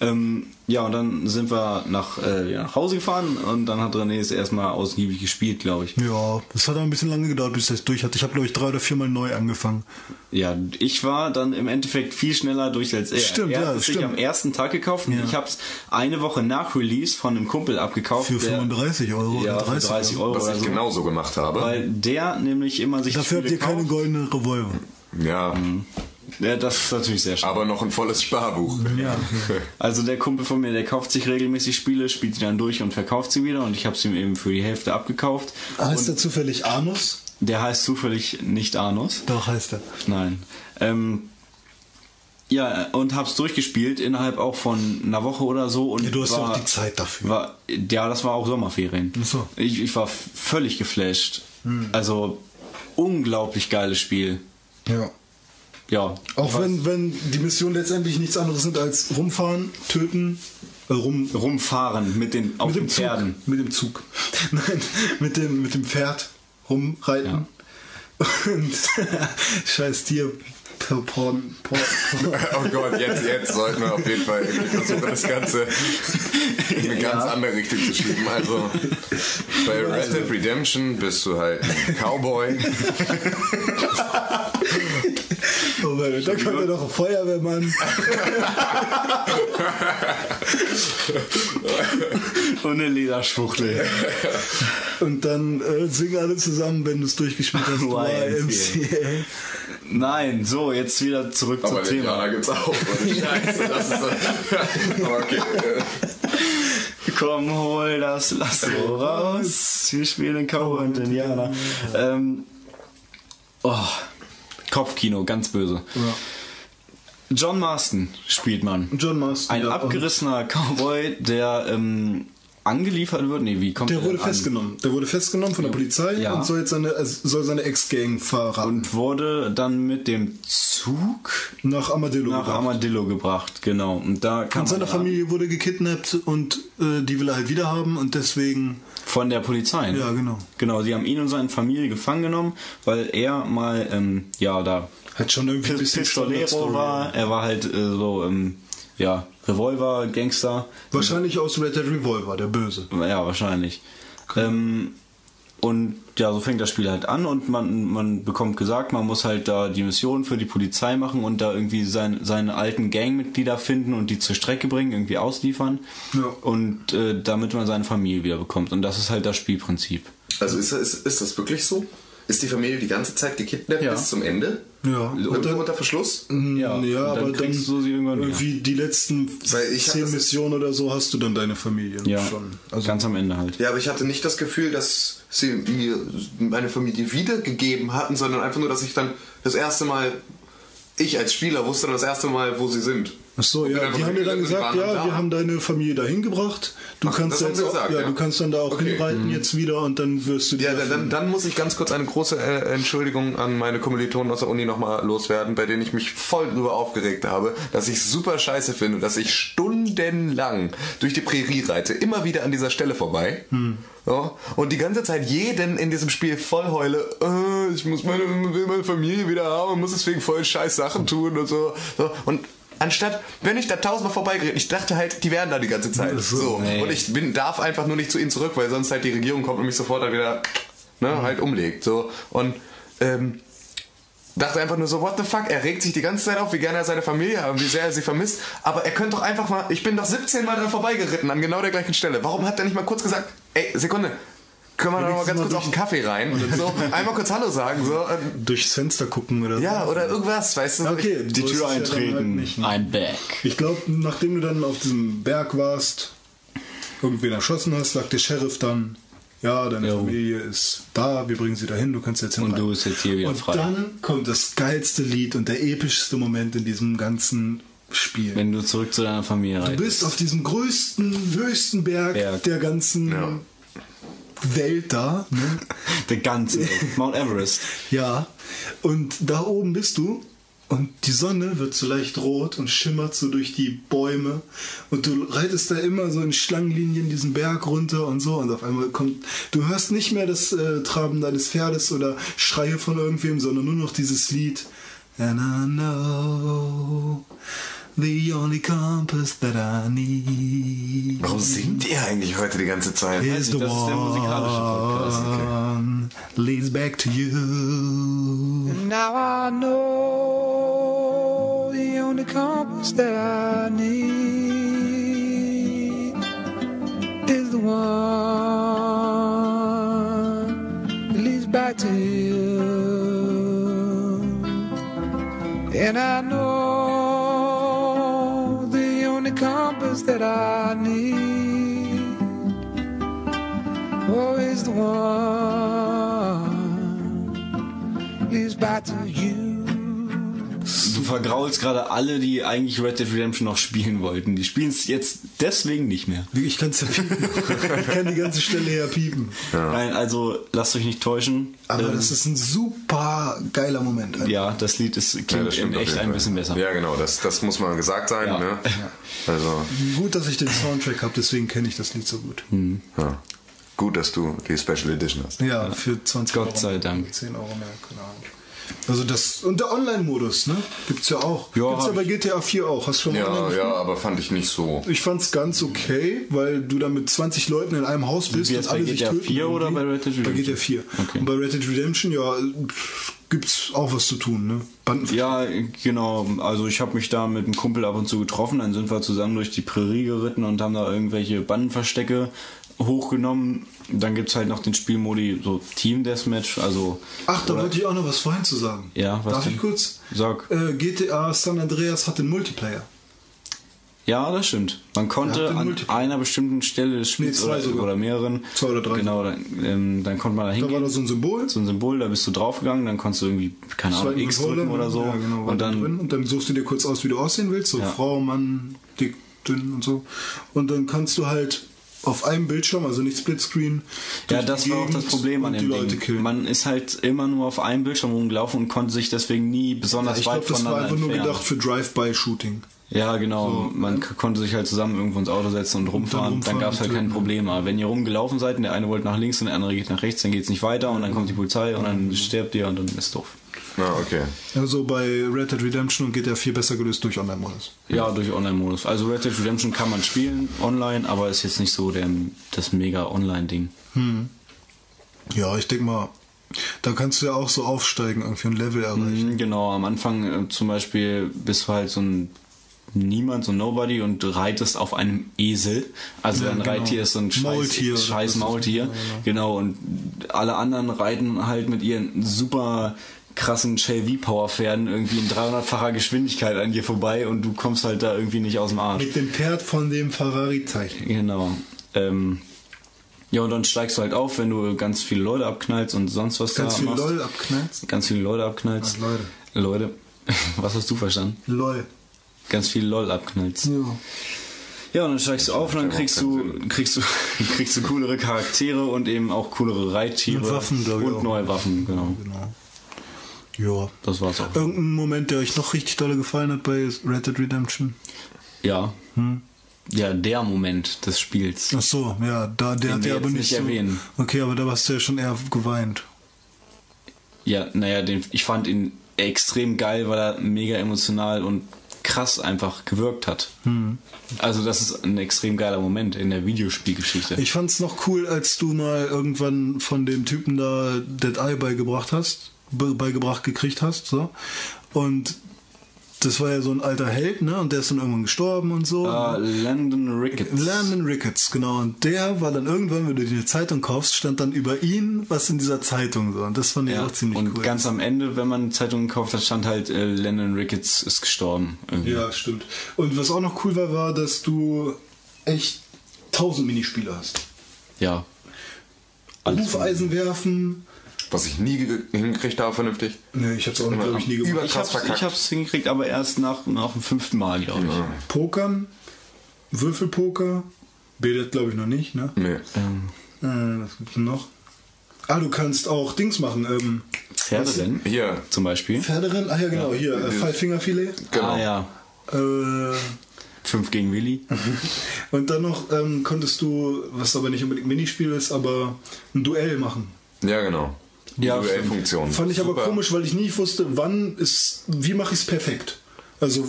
Ähm, ja, und dann sind wir nach, äh, ja, nach Hause gefahren und dann hat René es erstmal ausgiebig gespielt, glaube ich. Ja, das hat aber ein bisschen lange gedauert, bis ich das durch hatte. Ich habe, glaube ich, drei oder viermal neu angefangen. Ja, ich war dann im Endeffekt viel schneller durch als er. Stimmt, er ja, hat es stimmt. am ersten Tag gekauft und Ja. ich habe es eine Woche nach Release von einem Kumpel abgekauft. Für der- 35 Euro ja, oder 30 für 30 Euro Was ich so. genauso gemacht habe. Weil der nämlich immer sich Dafür habt ihr keine kauft. goldenen Revolver. ja, Ja, das ist natürlich sehr schade. aber noch ein volles Sparbuch. Ja. (laughs) Also der Kumpel von mir, der kauft sich regelmäßig Spiele, spielt sie dann durch und verkauft sie wieder und ich habe sie ihm eben für die Hälfte abgekauft. Heißt er zufällig Anus? Der heißt zufällig nicht Arnus. Doch, heißt er. Nein. Ähm, ja, und hab's durchgespielt innerhalb auch von einer Woche oder so. Und Ja, du hast ja war, auch die Zeit dafür. War, ja, das war auch Sommerferien. Ach so. Hm. Ich, ich war völlig geflasht. Also, unglaublich geiles Spiel. Ja. Ja. Auch wenn, wenn die Mission letztendlich nichts anderes sind als rumfahren, töten, äh, rum, rumfahren mit den auf mit den dem Zug. Pferden. Mit dem Zug. (laughs) Nein, mit dem, mit dem Pferd rumreiten. Und (laughs) scheiß Tier. Porn, Porn, Porn. (laughs) Oh Gott, jetzt, jetzt sollten wir auf jeden Fall versuchen, das Ganze in eine ganz andere Richtung zu schieben. Also bei Red Dead Redemption bist du halt ein Cowboy. (laughs) Oh Mann, da kommt ja noch ein Feuerwehrmann. (laughs) Und eine Lederschwuchtel. Und dann äh, singen alle zusammen, wenn du es durchgespielt hast. YMCA. Nein, so, jetzt wieder zurück Aber zum Thema. Indianer gibt's auch. (laughs) Scheiße, das ist so. (laughs) Aber okay. Komm, hol das Lasso (laughs) raus. Wir spielen Cowboy und Indianer. Ähm, oh, Kopfkino, ganz böse. John Marston spielt man. John Marston. Ein ja, abgerissener Cowboy, der ähm, angeliefert wird. Nee, wie kommt Der er wurde denn an? festgenommen. Der wurde festgenommen von der Polizei Ja. und soll jetzt seine, also soll seine Ex-Gang verraten. Und wurde dann mit dem Zug nach Armadillo nach gebracht. Armadillo gebracht. Genau. Und da kann Und seine Familie wurde gekidnappt und äh, die will er halt wieder haben und deswegen. Von der Polizei. ne? Ja, genau. Genau, sie haben ihn und seine Familie gefangen genommen, weil er mal, ähm, ja, da Hat schon irgendwie ein bisschen Pistolero war. Er war halt äh, so, ähm, ja, Revolver, Gangster. Wahrscheinlich aus Red Dead Revolver, der Böse. Ja, wahrscheinlich. Ähm, und ja, so fängt das Spiel halt an und man, man bekommt gesagt, man muss halt da die Mission für die Polizei machen und da irgendwie sein, seine alten Gangmitglieder finden und die zur Strecke bringen, irgendwie ausliefern. Ja. Und äh, damit man seine Familie wieder bekommt. Und das ist halt das Spielprinzip. Also ist, ist, ist das wirklich so? Ist die Familie die ganze Zeit gekidnappt Ja. bis zum Ende? Ja. Und dann unter Verschluss? Ja, Ja, und dann aber dann du sie irgendwann wieder. irgendwie die letzten Weil ich hab zehn Missionen oder so hast du dann deine Familie Ja, schon. Also ganz am Ende halt. Ja, aber ich hatte nicht das Gefühl, dass sie mir meine Familie wiedergegeben hatten, sondern einfach nur, dass ich dann das erste Mal, ich als Spieler wusste dann das erste Mal, wo sie sind. Ach so, ja, die haben mir dann gesagt, ja, dann wir da. haben deine Familie dahin gebracht. Du Ach, kannst da jetzt sie auch, gesagt, ja, ja. du kannst dann da auch Okay. hinreiten jetzt wieder und dann wirst du Ja, die dann, dann, dann muss ich ganz kurz eine große äh, Entschuldigung an meine Kommilitonen aus der Uni nochmal loswerden, bei denen ich mich voll drüber aufgeregt habe, dass ich super scheiße finde, dass ich stundenlang durch die Prärie reite, immer wieder an dieser Stelle vorbei. So, und die ganze Zeit jeden in diesem Spiel voll heule, äh, ich muss meine, will meine Familie wieder haben und muss deswegen voll scheiß Sachen tun und so. so. Und Anstatt, wenn ich da tausendmal vorbeigerät, ich dachte halt, die wären da die ganze Zeit. so, nee. Und ich bin, darf einfach nur nicht zu ihnen zurück, weil sonst halt die Regierung kommt und mich sofort halt wieder ne, halt umlegt. So. Und ähm, dachte einfach nur so, what the fuck, er regt sich die ganze Zeit auf, wie gerne er seine Familie hat und wie sehr er sie vermisst. Aber er könnte doch einfach mal, ich bin doch 17 Mal dran vorbeigeritten an genau der gleichen Stelle. Warum hat er nicht mal kurz gesagt, ey, Sekunde, können wir noch mal ganz mal kurz auf den Kaffee rein und so, (laughs) einmal kurz Hallo sagen, so. ähm, durchs Fenster gucken oder Ja, so. oder irgendwas, weißt du? Okay, Die Tür ja dann halt eintreten, nicht, ne? I'm back. Ich glaube, nachdem du dann auf diesem Berg warst, irgendwen erschossen hast, sagt der Sheriff dann, ja, deine Jo. Familie ist da, wir bringen sie dahin, du kannst jetzt hin. Und du bist jetzt hier wieder und frei. dann kommt das geilste Lied und der epischste Moment in diesem ganzen Spiel. Wenn du zurück zu deiner Familie Du reitest. bist auf diesem größten, höchsten Berg, Berg. der ganzen Ja. Welt da. Ne? (laughs) Der ganze Mount Everest. Ja, und da oben bist du und die Sonne wird so leicht rot und schimmert so durch die Bäume und du reitest da immer so in Schlangenlinien diesen Berg runter und so und auf einmal kommt, du hörst nicht mehr das äh, Traben deines Pferdes oder Schreie von irgendwem, sondern nur noch dieses Lied. And I know the only compass that I need Warum singt ihr eigentlich heute die ganze Zeit? is the das ist der musikalische Podcast, one leads back to you. Now I know the only compass that I need is the one that leads back to you. And I know compass that I need is the one leads back to you. Du vergraulst gerade alle, die eigentlich Red Dead Redemption noch spielen wollten. Die spielen es jetzt deswegen nicht mehr. Ich kann's ja piepen. Ich kann die ganze Stelle her piepen. Nein, also lasst euch nicht täuschen. Aber Ähm, das ist ein super geiler Moment. einfach. ja, das Lied ist, Ja, klingt auf echt ein bisschen besser. Ja, genau, das, das muss mal gesagt sein. Ja. Ne? Also, Gut, dass ich den Soundtrack habe, deswegen kenne ich das Lied so gut. ja. gut, dass du die Special Edition hast. Ja, für 20 Gott Euro. sei Dank. 10 Euro mehr, keine Ahnung. Also das, und der Online-Modus, ne? Gibt's ja auch. Ja, Gibt's ja bei GTA 4 auch. Hast du schon mal Ja, online ja, aber fand ich nicht so. Ich fand's ganz okay, weil du da mit 20 Leuten in einem Haus bist Wie und alle bei sich GTA töten. 4 oder bei Red Dead Bei Redemption? GTA 4. Okay. Und bei Red Dead Redemption, ja, pff, gibt's auch was zu tun, ne? Ja, genau. Also ich habe mich da mit einem Kumpel ab und zu getroffen. Dann sind wir zusammen durch die Prärie geritten und haben da irgendwelche Bandenverstecke hochgenommen. Dann gibt's halt noch den Spielmodi so Team Deathmatch. Also Ach, da wollte ich auch noch was vorhin zu sagen. Ja, was Darf denn? ich kurz? Sag. Äh, GTA San Andreas hat den Multiplayer. Ja, das stimmt. Man konnte an einer bestimmten Stelle des Spiels Nee, oder, oder mehreren. Zwei oder drei Genau, dann, ähm, dann konnte man da Da war hingehen. da so ein Symbol. so ein Symbol, da bist du draufgegangen, dann konntest du irgendwie, keine Ahnung, X drücken oder so. Ja, genau, und da dann drin. und dann suchst du dir kurz aus, wie du aussehen willst, so Ja. Frau, Mann, dick, dünn und so. Und dann kannst du halt auf einem Bildschirm, also nicht Splitscreen, Ja, das war auch das Problem an dem die Leute Ding. killen. Man ist halt immer nur auf einem Bildschirm rumgelaufen und konnte sich deswegen nie besonders ich weit glaube, das war voneinander einfach nur entfernen. gedacht für Drive-by-Shooting. Ja, genau. man k- konnte sich halt zusammen irgendwo ins Auto setzen und rumfahren. rumfahren dann gab es halt und kein töten. Problem. Aber wenn ihr rumgelaufen seid und der eine wollte nach links und der andere geht nach rechts, dann geht's nicht weiter und dann kommt die Polizei und dann stirbt ihr und dann ist doof. Ja, okay. Also bei Red Dead Redemption und GTA 4 besser gelöst durch Online-Modus. Ja, durch Online-Modus. Also Red Dead Redemption kann man spielen online, aber ist jetzt nicht so der, das mega Online-Ding. Ja, ich denke mal, da kannst du ja auch so aufsteigen, irgendwie ein Level erreichen. Mhm, Genau, am Anfang äh, zum Beispiel bist du halt so ein Niemand, so ein Nobody und reitest auf einem Esel. Also Ja, dein genau. Reittier ist so ein scheiß, Maultier scheiß? Maultier. Genau, und alle anderen reiten halt mit ihren super krassen JV-Power-Pferden irgendwie in 300-facher Geschwindigkeit an dir vorbei und du kommst halt da irgendwie nicht aus dem Arsch. Mit dem Pferd von dem Ferrari-Zeichen. Genau. Ähm, ja, und dann steigst du halt auf, wenn du ganz viele Leute abknallst und sonst was Ganz da machst. LOL abknallst. Ganz viele Leute abknallst. Ach, Leute. Leute. (laughs) Was hast du verstanden? LOL. Ganz viel LOL abknallst. Ja. Ja, und dann steigst du auf und dann kriegst du, kriegst du, (laughs) kriegst du coolere Charaktere und eben auch coolere Reittiere. Und Waffen, glaub ich Und auch. neue Waffen, genau. Genau. Ja. Das war's auch. Irgendein Moment, der euch noch richtig dolle gefallen hat bei Red Dead Redemption? Ja. Hm? Ja, der Moment des Spiels. Ach so, ja, da, der Den hat ja aber nicht nicht so, erwähnen. Okay, aber da warst du ja schon eher geweint. Ja, naja, den, ich fand ihn extrem geil, weil er mega emotional und krass einfach gewirkt hat. Hm. Also das ist ein extrem geiler Moment in der Videospielgeschichte. Ich fand's noch cool, als du mal irgendwann von dem Typen da Dead Eye beigebracht hast, be beigebracht gekriegt hast, so. Und das war ja so ein alter Held, ne? Und der ist dann irgendwann gestorben und so. Äh, Landon Ricketts. Landon Ricketts, genau. Und der war dann irgendwann, wenn du dir eine Zeitung kaufst, stand dann über ihn was in dieser Zeitung so. Und das fand ich Ja, auch ziemlich und cool. ganz am Ende, wenn man Zeitungen gekauft hat, stand halt äh, Landon Ricketts ist gestorben. Irgendwie. ja, stimmt. Und was auch noch cool war, war, dass du echt tausend Minispiele hast. ja. Alles Hufeisen werfen. Was ich nie ge- hingekriegt habe, vernünftig. Ne, ich hab's auch, glaube ich, nie gemacht. Ich hab's, verkackt. ich hab's hingekriegt, aber erst nach, nach dem fünften Mal, glaube ich. Pokern, Würfelpoker, Billard glaube ich noch nicht, ne? Nee. Ähm, Äh, was gibt's denn noch? Ah, du kannst auch Dings machen, ähm, Pferderennen Hier, zum Beispiel. Pferderennen, ach ja genau, hier, äh, Five-Finger-Filet. genau. Ah ja. Äh, Fünf gegen Willi. (laughs) und dann noch ähm, konntest du, was aber nicht unbedingt Minispiel ist, aber ein Duell machen. Ja, genau. Die Ja, Duellfunktion. Fand ich aber Super. komisch, weil ich nie wusste, wann ist, wie mache ich es perfekt. Also,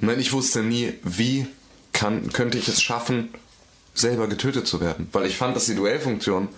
Nein, ich wusste nie, wie kann, könnte ich es schaffen, selber getötet zu werden. Weil ich fand, dass die Duellfunktion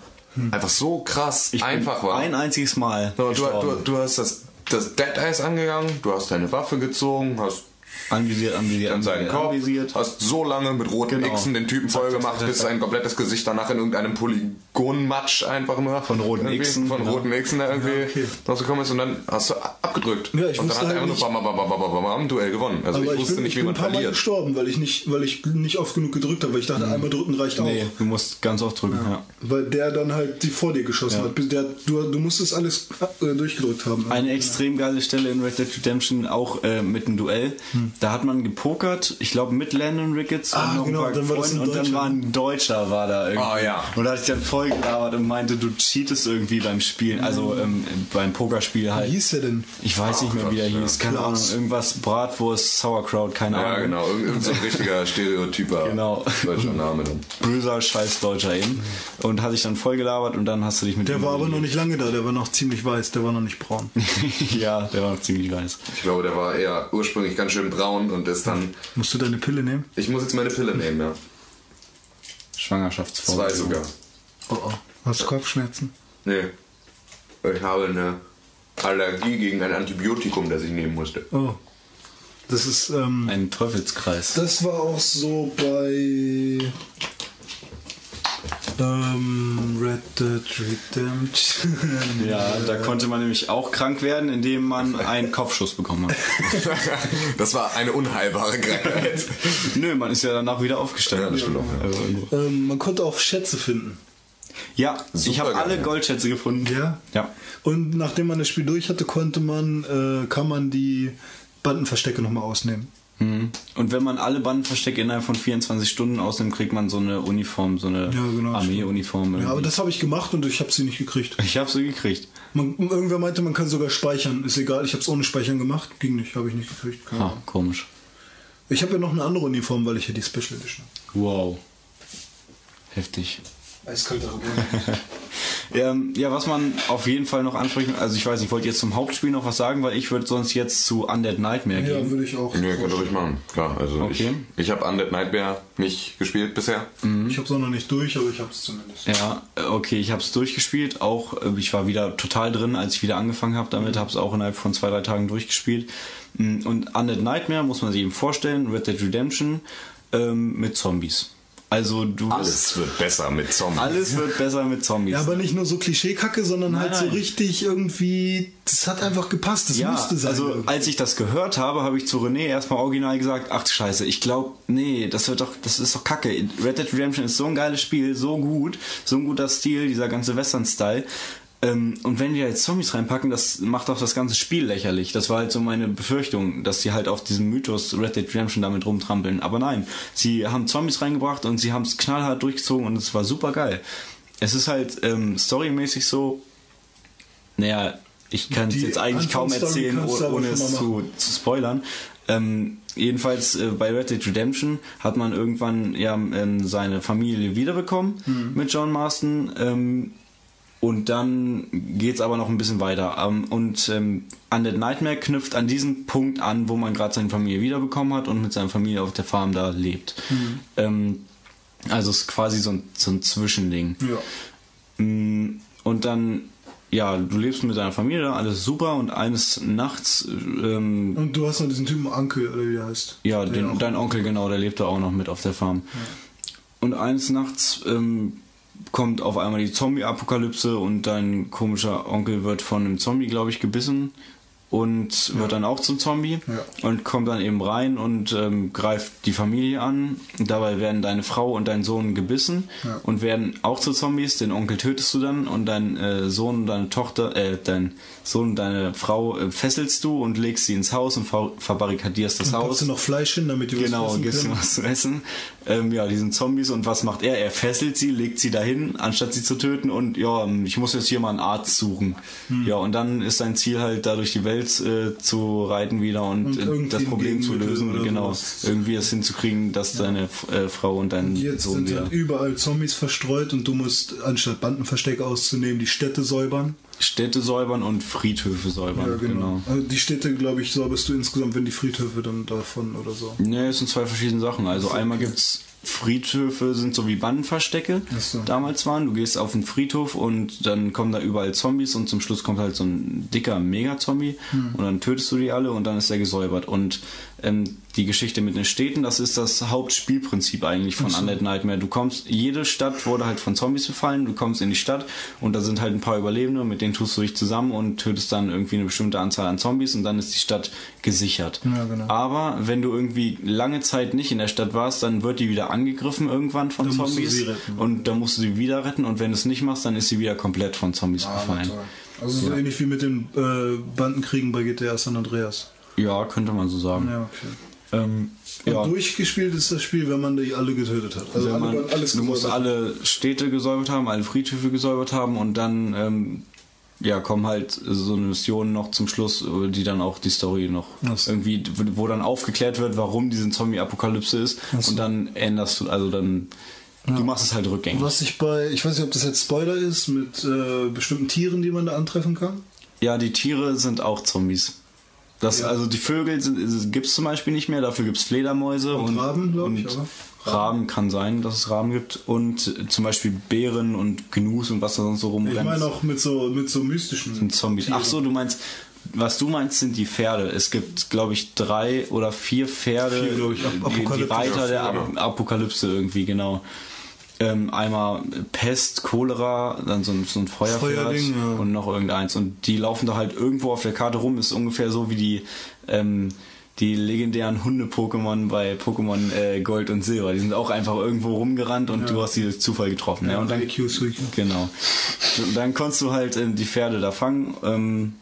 einfach so krass Ich bin einfach war. Ein einziges Mal. So, du, du, du hast das, das Dead Eyes angegangen, du hast deine Waffe gezogen, hast Anvisiert, anvisiert, Dann seinen anvisiert, Kopf, anvisiert. hast so lange mit roten Genau. Xen den Typen voll gemacht, bis sein komplettes Gesicht danach in irgendeinem Polygonmatsch einfach nur Von roten irgendwie Xen, von genau. roten Xen da irgendwie okay. rausgekommen ist und dann hast du abgedrückt. Ja, ich und dann hat er halt einfach nur bam, bam, bam, bam, bam, bam, Duell gewonnen. Also Aber ich wusste bin, nicht, wie bin man ein paar Mal verliert. gestorben, weil ich nicht, weil ich nicht oft genug gedrückt habe, weil ich dachte, einmal drücken reicht Nee, auch. du musst ganz oft drücken, ja. Weil der dann halt die vor dir geschossen Ja. hat. Der, du, du musstest alles äh, durchgedrückt haben. Eine extrem geile Stelle in Red Dead Redemption, auch äh, mit einem Duell. Da hat man gepokert, ich glaube mit Landon Ricketts Ah, und noch genau, ein paar dann war das Freunden ein und dann Deutscher. war ein Deutscher war da irgendwie. Ah, ja. Und da hatte ich dann voll gelabert und meinte, du cheatest irgendwie beim Spielen, also ähm, beim Pokerspiel Wie halt. hieß der denn? Ich weiß nicht mehr, wie der hieß, keine Ahnung, Klaus. irgendwas Bratwurst, Sauerkraut, keine Ja, Ahnung. genau. Irgend, irgend so ein richtiger (laughs) Stereotyper Genau. deutscher Name dann. Böser scheiß Deutscher eben. Und hatte ich dann voll gelabert und dann hast du dich mit Der ihm war aber noch nicht lange da, der war noch ziemlich weiß, der war noch nicht braun. (laughs) ja, der war noch ziemlich weiß. Ich glaube, der war eher ursprünglich ganz schön braun und ist dann. Musst du deine Pille nehmen? Ich muss jetzt meine Pille nehmen, ja. Schwangerschaftsvorsorge. Zwei sogar. Oh oh. Hast du Kopfschmerzen? Nee. Ich habe eine Allergie gegen ein Antibiotikum, das ich nehmen musste. Oh. Das ist, ähm, Ein Teufelskreis. das war auch so bei ähm, Red Dead Redemption. Ja, da konnte man nämlich auch krank werden, indem man einen Kopfschuss bekommen hat. (laughs) Das war eine unheilbare Krankheit. Nö, man ist ja danach wieder aufgestanden. Ja, das stimmt auch, ja. Also irgendwo. ähm, man konnte auch Schätze finden. ja ich Super habe alle. Goldschätze gefunden. Ja? Ja. Und nachdem man das Spiel durch hatte, konnte man, äh, kann man die Bandenverstecke nochmal ausnehmen. Mhm. Und wenn man alle Bandenverstecke innerhalb von 24 Stunden ausnimmt, kriegt man so eine Uniform, so eine Ja, genau, Armeeuniform. Ja, aber das habe ich gemacht und ich habe sie nicht gekriegt. ich habe sie gekriegt. Man, irgendwer meinte, man kann sogar speichern. Ist egal, ich habe es ohne Speichern gemacht. Ging nicht, habe ich nicht gekriegt. Keine Ah, komisch. Ich habe ja noch eine andere Uniform, weil ich ja die Special Edition habe. Wow. Heftig. Eiskalter (laughs) Ähm, ja, was man auf jeden Fall noch ansprechen, also ich weiß, ich wollte jetzt zum Hauptspiel noch was sagen, weil ich würde sonst jetzt zu Undead Nightmare Ja, gehen. würde ich auch. Nö, könnt ihr ruhig machen. Klar, also Okay. ich, ich habe Undead Nightmare nicht gespielt bisher. Ich habe es noch nicht durch, aber ich habe es zumindest. Ja, äh, okay, ich habe es durchgespielt. Auch äh, ich war wieder total drin, als ich wieder angefangen habe damit, habe es auch innerhalb von zwei drei Tagen durchgespielt. Mm, Und Undead Nightmare muss man sich eben vorstellen, Red Dead Redemption ähm, mit Zombies. Also du Alles wird besser mit Zombies. alles wird besser mit Zombies. Ja, aber nicht nur so Klischeekacke, sondern Nein, halt so nein. richtig irgendwie. Das hat einfach gepasst. Das Ja, musste sein. also irgendwie. als ich das gehört habe, habe ich zu René erstmal original gesagt, ach Scheiße, ich glaube, nee, das wird doch, das ist doch kacke. Red Dead Redemption ist so ein geiles Spiel, so gut, so ein guter Stil, dieser ganze Western-Style. Ähm, und wenn wir jetzt Zombies reinpacken, das macht auch das ganze Spiel lächerlich. Das war halt so meine Befürchtung, dass die halt auf diesem Mythos Red Dead Redemption damit rumtrampeln. Aber nein, sie haben Zombies reingebracht und sie haben es knallhart durchgezogen und es war super geil. Es ist halt ähm, storymäßig so, naja, ich kann es Die jetzt eigentlich kaum erzählen, ohne es zu, zu spoilern. Ähm, jedenfalls äh, bei Red Dead Redemption hat man irgendwann ja ähm, seine Familie wiederbekommen Mhm. mit John Marston. Ähm, und dann geht's aber noch ein bisschen weiter. Ähm, und ähm, Undead Nightmare knüpft an diesen Punkt an, wo man gerade seine Familie wiederbekommen hat und mit seiner Familie auf der Farm da lebt. Mhm. Ähm, also es ist quasi so ein, so ein Zwischending. ja. Mm, Und dann, ja, du lebst mit deiner Familie, da, alles super und eines Nachts, ähm, Und du hast noch diesen Typen Ankel, oder wie der heißt. ja, den, dein Onkel, genau, der lebt da auch noch mit auf der Farm. Und eines Nachts ähm, kommt auf einmal die Zombie-Apokalypse und dein komischer Onkel wird von einem Zombie, glaube ich, gebissen und wird dann auch zum Zombie Ja. und kommt dann eben rein und ähm, greift die Familie an. Dabei werden deine Frau und dein Sohn gebissen Ja. und werden auch zu Zombies. Den Onkel tötest du dann und dein äh, Sohn und deine Tochter, äh, dein Sohn und deine Frau äh, fesselst du und legst sie ins Haus und ver verbarrikadierst das Dann Haus. packst du noch Fleisch hin, damit was Genau, essen gibst du können. was zu essen. Ähm, ja, die sind Zombies und was macht er? Er fesselt sie, legt sie dahin, anstatt sie zu töten und ja, ähm, ich muss jetzt hier mal einen Arzt suchen. Hm. Ja, und dann ist sein Ziel halt, da durch die Welt äh, zu reiten wieder und, Und äh, das Problem zu lösen. oder Genau, sowas. irgendwie es hinzukriegen, dass deine äh, Frau und dein Jetzt Sohn sind wieder... halt überall Zombies verstreut und du musst, anstatt Bandenverstecke auszunehmen, die Städte säubern. Städte säubern und Friedhöfe säubern. Ja, genau. genau. Also die Städte, glaube ich, säuberst du insgesamt, wenn die Friedhöfe dann davon oder so. Nee, es sind zwei verschiedene Sachen. Also einmal gibt's Friedhöfe sind so wie Bandenverstecke so. damals waren. Du gehst auf den Friedhof und dann kommen da überall Zombies und zum Schluss kommt halt so ein dicker Mega-Zombie Hm. und dann tötest du die alle und dann ist er gesäubert. Und ähm, die Geschichte mit den Städten, das ist das Hauptspielprinzip eigentlich von Undead Nightmare. Du kommst, jede Stadt wurde halt von Zombies befallen, du kommst in die Stadt und da sind halt ein paar Überlebende, mit denen tust du dich zusammen und tötest dann irgendwie eine bestimmte Anzahl an Zombies und dann ist die Stadt gesichert. Ja, genau. Aber wenn du irgendwie lange Zeit nicht in der Stadt warst, dann wird die wieder angegriffen irgendwann von Dann Zombies und dann musst du sie wieder retten und wenn du es nicht machst, dann ist sie wieder komplett von Zombies Ah, befallen. Also so ähnlich wie mit den äh, Bandenkriegen bei GTA San Andreas. Ja, könnte man so sagen. Ja, okay. Ähm, ja. durchgespielt ist das Spiel, wenn man die alle getötet hat. Also Wenn alle, man, alles du musst alle Städte gesäubert haben, alle Friedhöfe gesäubert haben und dann ähm, ja, kommen halt so eine Mission noch zum Schluss, die dann auch die Story noch so. irgendwie, wo dann aufgeklärt wird, warum diese Zombie-Apokalypse ist so. und dann änderst du, also dann, du machst es halt rückgängig. Was ich bei, ich weiß nicht, ob das jetzt Spoiler ist, mit äh, bestimmten Tieren, die man da antreffen kann. Ja, die Tiere sind auch Zombies. Das, Ja. Also die Vögel sind, gibt's zum Beispiel nicht mehr, dafür gibt's Fledermäuse Und Raben, glaub ich, und aber. Raben kann sein, dass es Raben gibt und zum Beispiel Bären und Gnus und was da sonst so rumrennt. Ich meine auch mit so, mit so mystischen sind Zombies. Tieren. Ach so, du meinst, was du meinst, sind die Pferde. Es gibt, glaube ich, drei oder vier Pferde, Vier, ich, die, die. Reiter der Ap Apokalypse irgendwie, genau. Ähm, einmal Pest, Cholera, dann so ein, so ein Feuerpferd ja. und noch irgendeins. Und die laufen da halt irgendwo auf der Karte rum. Ist ungefähr so wie die, ähm, die legendären Hunde-Pokémon bei Pokémon äh, Gold und Silber. Die sind auch einfach irgendwo rumgerannt und du hast sie durch Zufall getroffen. Ja, und dann. Genau. Und dann konntest du halt ähm, die Pferde da fangen ähm,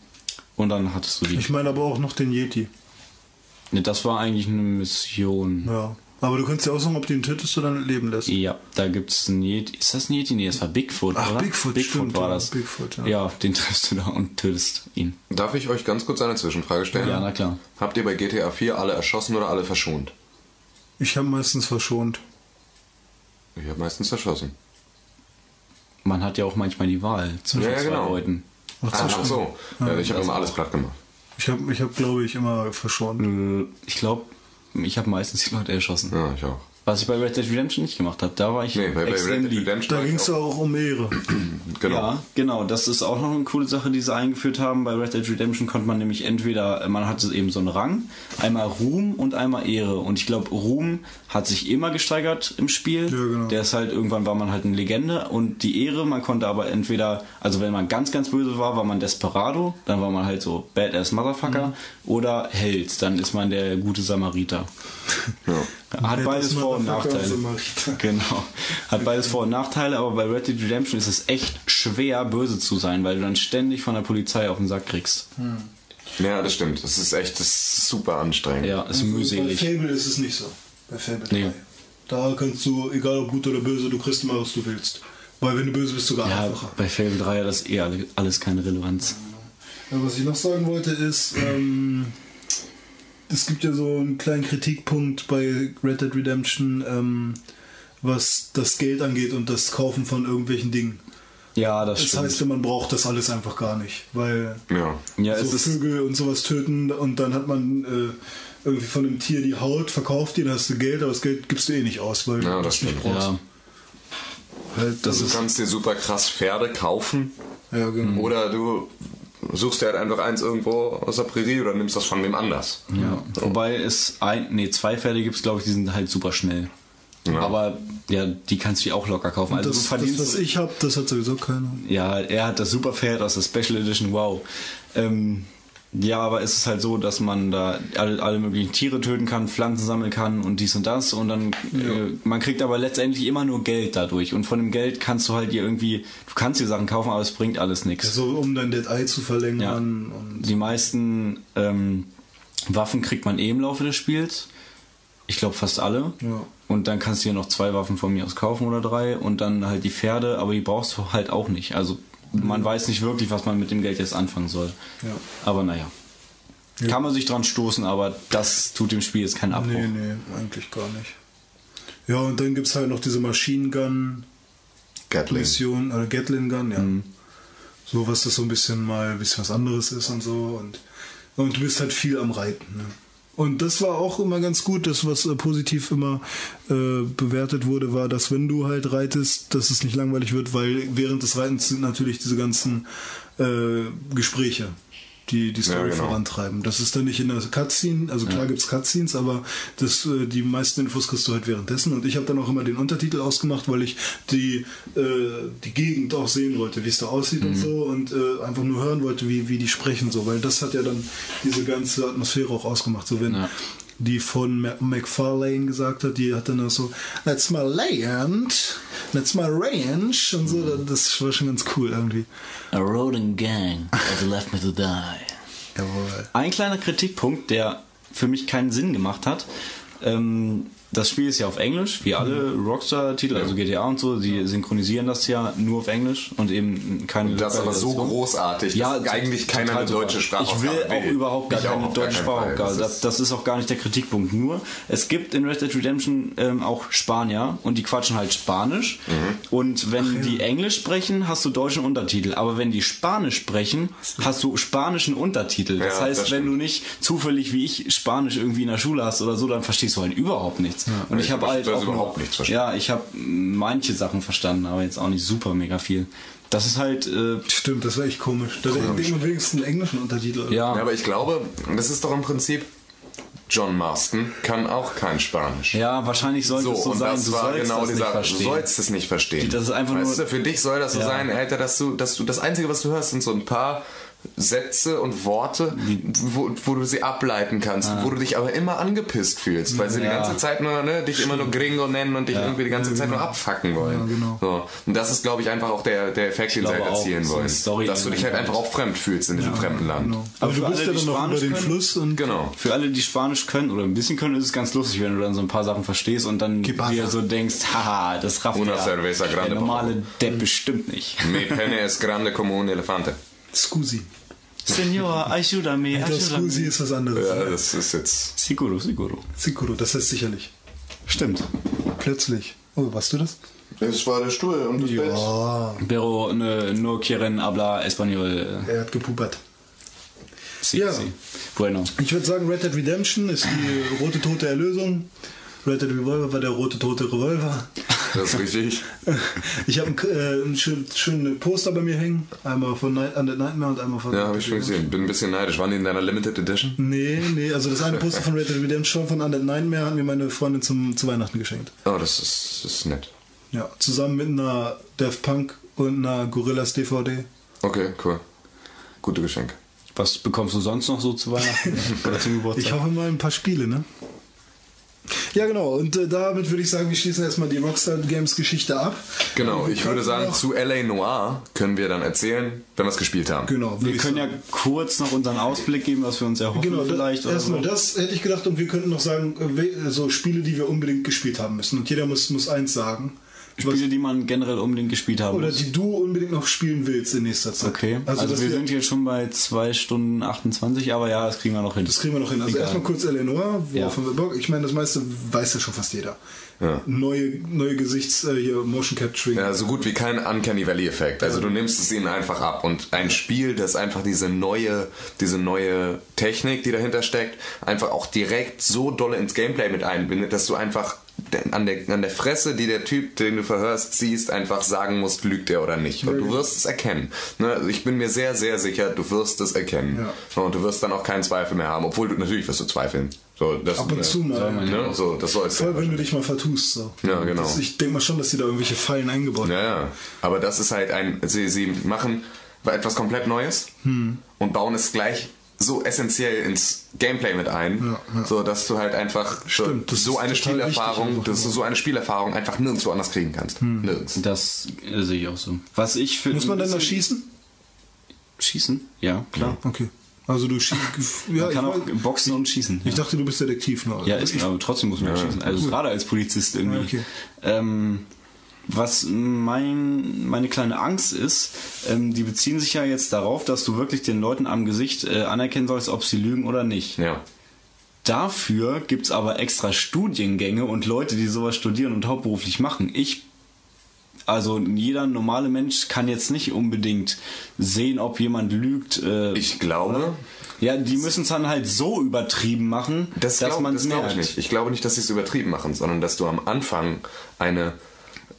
und dann hattest du die. Ich meine aber auch noch den Yeti. Ne, das war eigentlich eine Mission. Ja. Aber du kannst ja auch sagen, ob du ihn tötest oder nicht leben lässt. Ja, da gibt's ein Yeti. Ist das ein Yeti? Nee, das war Bigfoot, Ach, oder? Bigfoot, Bigfoot stimmt, war das. Bigfoot, ja. ja, den triffst du da und tötest ihn. Darf ich euch ganz kurz eine Zwischenfrage stellen? Ja, na klar. Habt ihr bei GTA 4 alle erschossen oder alle verschont? Ich habe meistens verschont. Ich habe meistens erschossen. Man hat ja auch manchmal die Wahl zwischen Ja, ja, zwei genau. Leuten. Ach, ach so. Ja, ich habe immer alles platt gemacht. Ich habe, ich hab, glaube ich, immer verschont. Äh, Ich glaube, ich habe meistens die Leute erschossen. Ja, ich auch. Was ich bei Red Dead Redemption nicht gemacht habe. Da war ich Nee, bei, bei extrem Red Dead lieb. Redemption Da ging es auch- ja auch um Ehre. (clears throat) Genau. Ja, genau. Das ist auch noch eine coole Sache, die sie eingeführt haben. Bei Red Dead Redemption konnte man nämlich entweder, man hatte eben so einen Rang, einmal Ruhm und einmal Ehre. Und ich glaube, Ruhm hat sich immer gesteigert im Spiel. Ja, genau. Der ist halt, irgendwann war man halt eine Legende. Und die Ehre, man konnte aber entweder, also wenn man ganz, ganz böse war, war man Desperado. Dann war man halt so Badass Motherfucker. Mhm. Oder Held. Dann ist man der gute Samariter. Hat beides Vor- und Nachteile. Genau. Hat beides Vor- und Nachteile, aber bei Red Dead Redemption ist es echt schwer, böse zu sein, weil du dann ständig von der Polizei auf den Sack kriegst. Ja, das stimmt. Das ist echt das ist super anstrengend. Ja, ist Bei mühselig. Fable ist es nicht so. Bei Fable 3. Nee. Da kannst du, egal ob gut oder böse, du kriegst immer, was du willst. Weil wenn du böse bist, sogar Ja, einfacher. bei Fable 3 hat das eh alle- alles keine Relevanz. Ja, was ich noch sagen wollte ist, ähm, es gibt ja so einen kleinen Kritikpunkt bei Red Dead Redemption, ähm, was das Geld angeht und das Kaufen von irgendwelchen Dingen. Ja, das, Das stimmt. heißt, man braucht das alles einfach gar nicht, weil Ja. ja, es so ist, Vögel und sowas töten und dann hat man äh, irgendwie von einem Tier die Haut, verkauft die, dann hast du Geld, aber das Geld gibst du eh nicht aus, weil Ja, du das nicht brauchst. ja, Halt, das Du ist, kannst dir super krass Pferde kaufen ja, genau. oder du suchst dir halt einfach eins irgendwo aus der Prärie oder nimmst das von wem anders. ja. Wobei es ein, nee, zwei Pferde gibt es, glaube ich, die sind halt super schnell. Ja. Aber ja, die kannst du dir auch locker kaufen. Also das, du das, was ich habe, das hat sowieso keiner. Ja, er hat das Superpferd aus der Special Edition, wow. Ähm, ja, aber es ist halt so, dass man da alle, alle möglichen Tiere töten kann, Pflanzen sammeln kann und dies und das und dann, äh, man kriegt aber letztendlich immer nur Geld dadurch und von dem Geld kannst du halt dir irgendwie, du kannst dir Sachen kaufen, aber es bringt alles nichts. So, um dein Dead Eye zu Ja. verlängern. Und Die meisten ähm, Waffen kriegt man eh im Laufe des Spiels. Ich glaube fast alle. Ja. Und dann kannst du dir noch zwei Waffen von mir aus kaufen oder drei und dann halt die Pferde, aber die brauchst du halt auch nicht. Also man weiß nicht wirklich, was man mit dem Geld jetzt anfangen soll. Ja. Aber naja. Kann man sich dran stoßen, aber das tut dem Spiel jetzt keinen Abbruch. Nee, nee, eigentlich gar nicht. Ja, und dann gibt es halt noch diese Machine Gun Gatling. Mission, oder Gatling Gun, ja. Mhm. So, was das so ein bisschen mal ein bisschen was anderes ist und so. Und, und du bist halt viel am Reiten. Ne? Und das war auch immer ganz gut, das was äh, positiv immer äh, bewertet wurde, war, dass wenn du halt reitest, dass es nicht langweilig wird, weil während des Reitens sind natürlich diese ganzen äh, Gespräche. Die die Story Ja, genau. vorantreiben. Das ist dann nicht in der Cutscene, also klar gibt's Cutscenes, aber das, äh, die meisten Infos kriegst du halt währenddessen. Und ich habe dann auch immer den Untertitel ausgemacht, weil ich die, äh, die Gegend auch sehen wollte, wie es da aussieht Mhm. und so und äh, einfach nur hören wollte, wie, wie die sprechen, so, weil das hat ja dann diese ganze Atmosphäre auch ausgemacht. So wenn Ja. Die von McFarlane gesagt hat, die hat dann auch so, that's my land, that's my ranch und so, das war schon ganz cool irgendwie. A rodent gang has left me to die. (laughs) Jawohl. Ein kleiner Kritikpunkt, der für mich keinen Sinn gemacht hat. Ähm, das Spiel ist ja auf Englisch, wie alle Rockstar-Titel, also GTA und so, die synchronisieren das ja nur auf Englisch und eben keine Das ist aber so großartig, Ja, dass eigentlich keiner total eine deutsche Sprache Ich will auch überhaupt gar Ich keine deutsche. Sprache. Das Das, ist- das ist auch gar nicht der Kritikpunkt. Nur, es gibt in Red Dead Redemption ähm, auch Spanier und die quatschen halt Spanisch. Mhm. Und wenn die Englisch sprechen, hast du deutschen Untertitel. Aber wenn die Spanisch sprechen, hast du spanischen Untertitel. Das Ja, heißt, das wenn du nicht zufällig wie ich Spanisch irgendwie in der Schule hast oder so, dann verstehst du halt überhaupt nichts. und ich Ich habe halt auch überhaupt nichts verstanden. Ja, ich habe manche Sachen verstanden, aber jetzt auch nicht super mega viel. Das ist halt äh, Stimmt, das war echt komisch. Da denkt man wenigstens einen englischen Untertitel. ja. Ja, aber ich glaube, das ist doch im Prinzip John Marston kann auch kein Spanisch. Ja, wahrscheinlich sollte So, es so und sein. das Du war sollst genau das die nicht Sache. Du verstehen. sollst es nicht verstehen. Das ist einfach weißt nur- du, für dich soll das so Ja. sein, Alter, dass du, dass du das Einzige, was du hörst, sind so ein paar Sätze und Worte, wo, wo du sie ableiten kannst, wo du dich aber immer angepisst fühlst, weil sie die Ah. Ja. ganze Zeit nur, ne, dich immer nur Gringo nennen und dich irgendwie die ganze Zeit nur abfacken wollen. Ja, genau. so. Und das ist, glaube ich, einfach auch der, der Effekt, den sie halt erzielen so wollen. Story dass du dich halt einfach auch fremd fühlst in diesem fremden Land. Genau. Aber Aber du bist alle, ja die dann noch über Spanisch den können- Fluss und Genau. Für alle, die Spanisch können oder ein bisschen können, ist es ganz lustig, wenn du dann so ein paar Sachen verstehst und dann dir so denkst, haha, das rafft Una der, cerveza der grande, normale Depp bestimmt nicht. Mi pene es grande como un elefante. Scusi. Senor, ayúdame, Das Scusi ist was anderes. Ja, das ist jetzt. Seguro, seguro. Sicuro, das heißt sicherlich. Stimmt. Plötzlich. Oh, warst du das? Das war der Stuhl und das Ja. Pero ne, no quieren hablar español. Er hat gepupert. Sí, Ja. sí. Bueno. Ich würde sagen, Red Dead Redemption ist die rote tote Erlösung. Red Dead Revolver war der rote tote Revolver. Das ist richtig. (laughs) Ich habe ein, äh, schön, schönes Poster bei mir hängen. Einmal von Night, Undead Nightmare und einmal von. Ja, habe ich schon gesehen. Bin ein bisschen neidisch. Waren die in deiner Limited Edition? Nee, nee, also das eine Poster von Red Dead Redemption von Undead Nightmare hat mir meine Freundin zum, zu Weihnachten geschenkt. Oh, das ist, das ist nett. Ja, zusammen mit einer Daft Punk und einer Gorillas DVD. Okay, cool. Gute Geschenke. Was bekommst du sonst noch so zu Weihnachten (laughs) oder zum Geburtstag? Ich hoffe mal ein paar Spiele, ne? Ja, genau. Und äh, damit würde ich sagen, wir schließen erstmal die Rockstar Games Geschichte ab. Genau, ich würde sagen, zu LA Noir können wir dann erzählen, wenn wir es gespielt haben. Genau, Wir können ja sagen. kurz noch unseren Ausblick geben, was wir uns erhoffen Genau, vielleicht. erstmal so. das hätte ich gedacht und wir könnten noch sagen, äh, so Spiele, die wir unbedingt gespielt haben müssen. Und jeder muss, muss eins sagen. Spiele, die man generell unbedingt gespielt haben Oder muss. die du unbedingt noch spielen willst in nächster Zeit. Okay, also, dass wir sind jetzt schon bei 2 Stunden 28, aber ja, das kriegen wir noch hin. Das kriegen wir noch hin. Also Egal. erstmal kurz Eleanor, worauf Ja. wir Bock? Ich meine, das meiste weiß ja schon fast jeder. Ja. Neue, neue Gesichts, äh, hier, Motion Capturing. Ja, so gut wie kein Uncanny Valley Effekt. Also du nimmst es ihnen einfach ab und ein Spiel, das einfach diese neue, diese neue Technik, die dahinter steckt, einfach auch direkt so dolle ins Gameplay mit einbindet, dass du einfach an der, an der Fresse, die der Typ, den du verhörst, siehst, einfach sagen musst, lügt er oder nicht. Und du wirst es erkennen. Ne? Also ich bin mir sehr, sehr sicher, du wirst es erkennen. Ja. Und du wirst dann auch keinen Zweifel mehr haben. Obwohl du natürlich wirst du zweifeln. So, das, Ab und zu mal. Ne? So, das sollst Voll, wenn du dich mal vertust. So. Ja, genau. Das, ich denke mal schon, dass die da irgendwelche Fallen eingebaut haben. Ja, ja. Aber das ist halt ein. Sie, sie machen etwas komplett Neues und bauen es gleich so essentiell ins Gameplay mit ein, Ja, ja. so dass du halt einfach so- Stimmt, das so eine Spielerfahrung, wichtig dass du so eine Spielerfahrung einfach nirgendwo anders kriegen kannst. Nirgends. Das äh, sehe ich auch so. Was ich für Muss man denn da schießen? Schießen? Ja, klar. Okay. Also du schießt. Ja, Man kann ich, auch weiß- boxen und schießen. ich ja. dachte, du bist Detektiv. Ne? Ja, ist, aber trotzdem muss man ja. schießen. Also gerade als Polizist irgendwie. Ja, okay. ähm, was mein, meine kleine Angst ist, ähm, die beziehen sich ja jetzt darauf, dass du wirklich den Leuten am Gesicht äh, anerkennen sollst, ob sie lügen oder nicht. Ja. Dafür gibt's aber extra Studiengänge und Leute, die sowas studieren und hauptberuflich machen. Ich, also jeder normale Mensch kann jetzt nicht unbedingt sehen, ob jemand lügt. Äh, Ich glaube, ja, die müssen es dann halt so übertrieben machen, das dass man das es glaub merkt. ich nicht. Ich glaube nicht, dass sie es übertrieben machen, sondern dass du am Anfang eine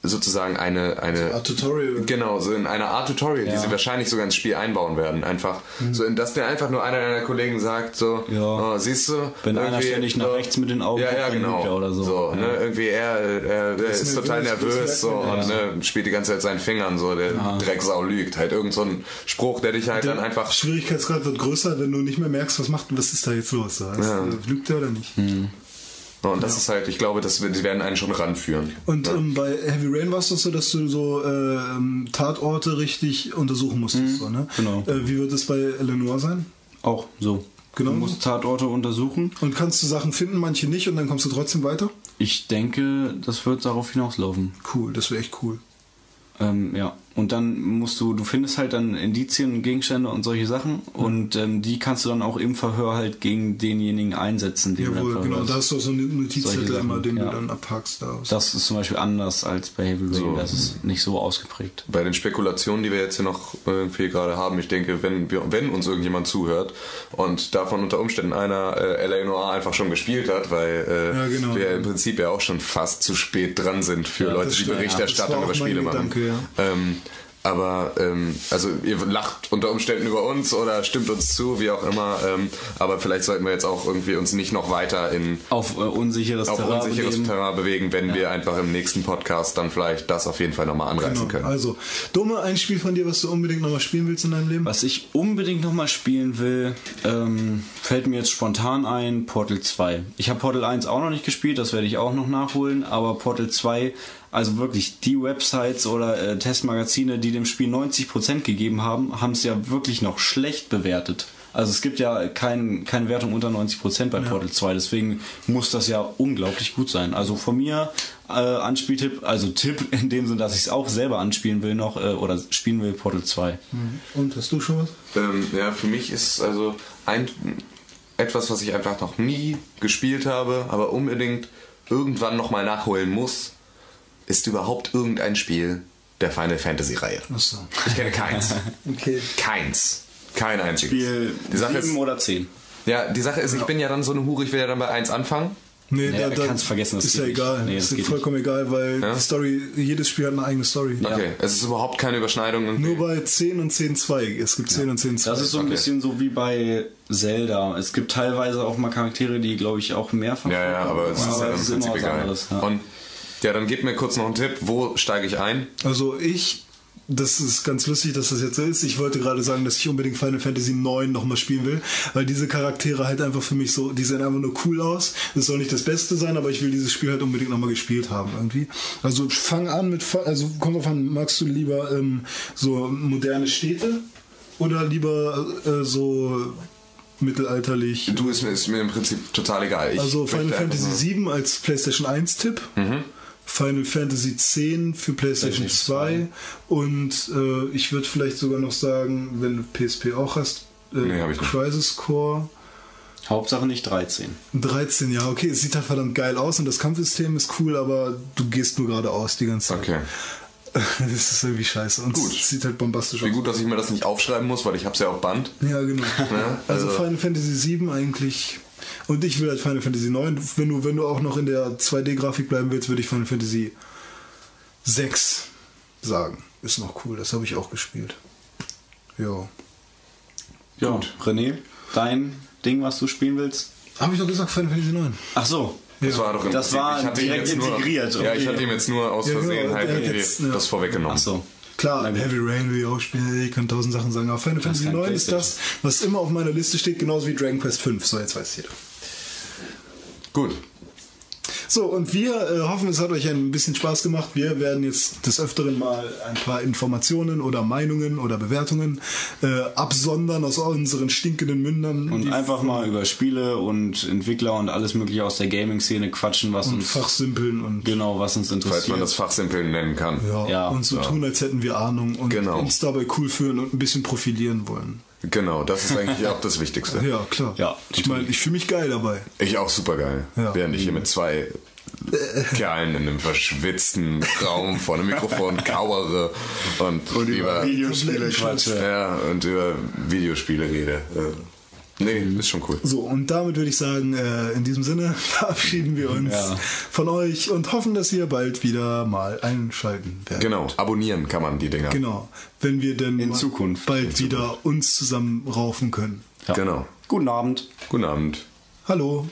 sozusagen eine eine Art Tutorial. Genau, so in einer Art Tutorial, die Ja. sie wahrscheinlich sogar ins Spiel einbauen werden. Einfach so, in dass dir einfach nur einer deiner Kollegen sagt, so, Ja. oh, siehst du, Wenn einer ständig nach so- rechts mit den Augen ja, ja, dann genau, er oder so. ne, irgendwie er, er, er ist, Ist total nervös, so und ne, spielt die ganze Zeit seinen Fingern, so der Drecksau lügt, halt irgend so ein Spruch, der dich halt dann einfach Schwierigkeitsgrad wird größer, wenn du nicht mehr merkst, was macht, was ist da jetzt los? So, äh, Lügt er oder nicht? Hm. Und das ist halt, ich glaube, das, die werden einen schon ranführen. Und ähm, bei Heavy Rain war es doch so, dass du so ähm, Tatorte richtig untersuchen musstest. So, ne? genau. Äh, wie wird es bei Eleanor sein? Auch so. Genau. Du musst Tatorte untersuchen. Und kannst du Sachen finden, manche nicht, und dann kommst du trotzdem weiter? Ich denke, das wird darauf hinauslaufen. Cool, das wäre echt cool. Ähm, ja. Und dann musst du, du findest halt dann Indizien, Gegenstände und solche Sachen und ähm, die kannst du dann auch im Verhör halt gegen denjenigen einsetzen, den du Jawohl, dann genau. Da hast du auch so einen Notizzettel immer, den ja. du dann abhackst daraus. Das ist zum Beispiel anders als bei Heavy Rain, So. das ist nicht so ausgeprägt. bei den Spekulationen, die wir jetzt hier noch irgendwie gerade haben, ich denke, wenn, wir, wenn uns irgendjemand zuhört und davon unter Umständen einer äh, L.A. Noir einfach schon gespielt hat, weil äh, Ja, genau. wir im Prinzip ja auch schon fast zu spät dran sind für Ja, Leute, die. Berichterstattung Ja, über Spiele machen. Gedanke, ja. Ähm, aber ähm, also ihr lacht unter Umständen über uns oder stimmt uns zu, wie auch immer. Ähm, aber vielleicht sollten wir jetzt auch irgendwie uns nicht noch weiter in Auf äh, unsicheres auf Terrain unsicheres begeben. Terrain bewegen, wenn wir einfach im nächsten Podcast dann vielleicht das auf jeden Fall nochmal anreißen Genau. können. Also, Dumme, ein Spiel von dir, was du unbedingt nochmal spielen willst in deinem Leben? Was ich unbedingt nochmal spielen will, ähm, fällt mir jetzt spontan ein, Portal 2. Ich habe Portal 1 auch noch nicht gespielt, das werde ich auch noch nachholen, aber Portal 2, also wirklich die Websites oder äh, Testmagazine, die dem Spiel 90% gegeben haben, haben es ja wirklich noch schlecht bewertet. Also es gibt ja kein, keine Wertung unter 90% bei Portal 2, deswegen muss das ja unglaublich gut sein. Also von mir äh, Anspieltipp, also Tipp in dem Sinne, dass ich es auch selber anspielen will noch äh, oder spielen will, Portal 2. Und hast du schon was? Ähm, ja, für mich ist also ein etwas, was ich einfach noch nie gespielt habe, aber unbedingt irgendwann nochmal nachholen muss, ist überhaupt irgendein Spiel der Final Fantasy Reihe. Achso. Ich kenne keins. (laughs) Okay. keins. Kein einziges. Spiel die Sache 7 ist, oder 10. ja, die Sache ist, ich bin ja dann so eine Hure, ich will ja dann bei 1 anfangen. Nee, Nee, kannst vergessen, das ist geht ja nicht. egal. Nee, das ist geht vollkommen egal, weil Ja? die Story, jedes Spiel hat eine eigene Story. Okay, es ist überhaupt keine Überschneidung. irgendwie. Nur bei 10 und 10.2. Es gibt 10 und 10.2. Das ist so ein Okay. bisschen so wie bei Zelda. Es gibt teilweise auch mal Charaktere, die, glaube ich, auch mehrfach Ja, ja, aber es ist ja im Prinzip egal. anderes, ja. Und ja, dann gib mir kurz noch einen Tipp, wo steige ich ein? Also ich, das ist ganz lustig, dass das jetzt so ist. Ich wollte gerade sagen, dass ich unbedingt Final Fantasy 9 nochmal spielen will, weil diese Charaktere halt einfach für mich so, die sehen einfach nur cool aus. Das soll nicht das Beste sein, aber ich will dieses Spiel halt unbedingt nochmal gespielt haben irgendwie. Also fang an mit, also kommt drauf an, magst du lieber ähm, so moderne Städte oder lieber äh, so mittelalterlich? Du ist mir, ist mir im Prinzip total egal. Ich Also Final Fantasy 7 als PlayStation 1 Tipp. Mhm. Final Fantasy 10 für PlayStation PlayStation 2 und äh, ich würde vielleicht sogar noch sagen, wenn du PSP auch hast, äh, Nee. Crisis Core Hauptsache nicht 13. 13, ja, okay, es sieht halt verdammt geil aus und das Kampfsystem ist cool, aber du gehst nur geradeaus die ganze Zeit. Okay. (laughs) Das ist irgendwie scheiße und Gut. es sieht halt bombastisch Wie aus. gut, dass ich mir das nicht aufschreiben muss, weil ich hab's ja auf Band. Ja, genau. (laughs) also, also- Final Fantasy 7 eigentlich. Und ich will halt Final Fantasy 9. Wenn du, wenn du auch noch in der 2D-Grafik bleiben willst, würde ich Final Fantasy 6 sagen. Ist noch cool, das habe ich auch gespielt. Ja. Ja, René, dein Ding, was du spielen willst? Habe ich doch gesagt, Final Fantasy 9. Ach so. Das war doch im Das war direkt jetzt nur, integriert, Ja, ich okay. hatte ihm jetzt nur aus Ja, genau, Versehen halt hat irgendwie jetzt, ja. das vorweggenommen. Ach so. Klar, gut. Heavy Rain will ich auch spielen, ich kann tausend Sachen sagen, aber Final Fantasy kein 9 ist das, was immer auf meiner Liste steht, genauso wie Dragon Quest 5. So, jetzt weiß jeder. Gut. So, und wir äh, hoffen, es hat euch ein bisschen Spaß gemacht. Wir werden jetzt des Öfteren mal ein paar Informationen oder Meinungen oder Bewertungen äh, absondern aus unseren stinkenden Mündern. Und einfach mal über Spiele und Entwickler und alles mögliche aus der Gaming-Szene quatschen, was und uns fachsimpeln und genau, was uns Falls interessiert. man das Fachsimpeln nennen kann. ja, Ja, und so ja. tun, als hätten wir Ahnung und Genau. uns dabei cool fühlen und ein bisschen profilieren wollen. Genau, das ist eigentlich (laughs) auch das Wichtigste. Ja, klar. Ja, ich meine, ich fühle mich geil dabei. Ich auch super geil. Ja. Während ich hier mit zwei (laughs) Kerlen in einem verschwitzten Raum vor einem Mikrofon kauere und, über Videospiele quatsche. ja, und über Videospiele rede. Nee, ist schon cool. So, und damit würde ich sagen, äh, in diesem Sinne (laughs) verabschieden wir uns Ja. von euch und hoffen, dass ihr bald wieder mal einschalten werdet. Genau, abonnieren kann man die Dinger. Genau, wenn wir denn In Zukunft. bald wieder uns zusammenraufen können. Ja. Genau. Guten Abend. Guten Abend. Hallo.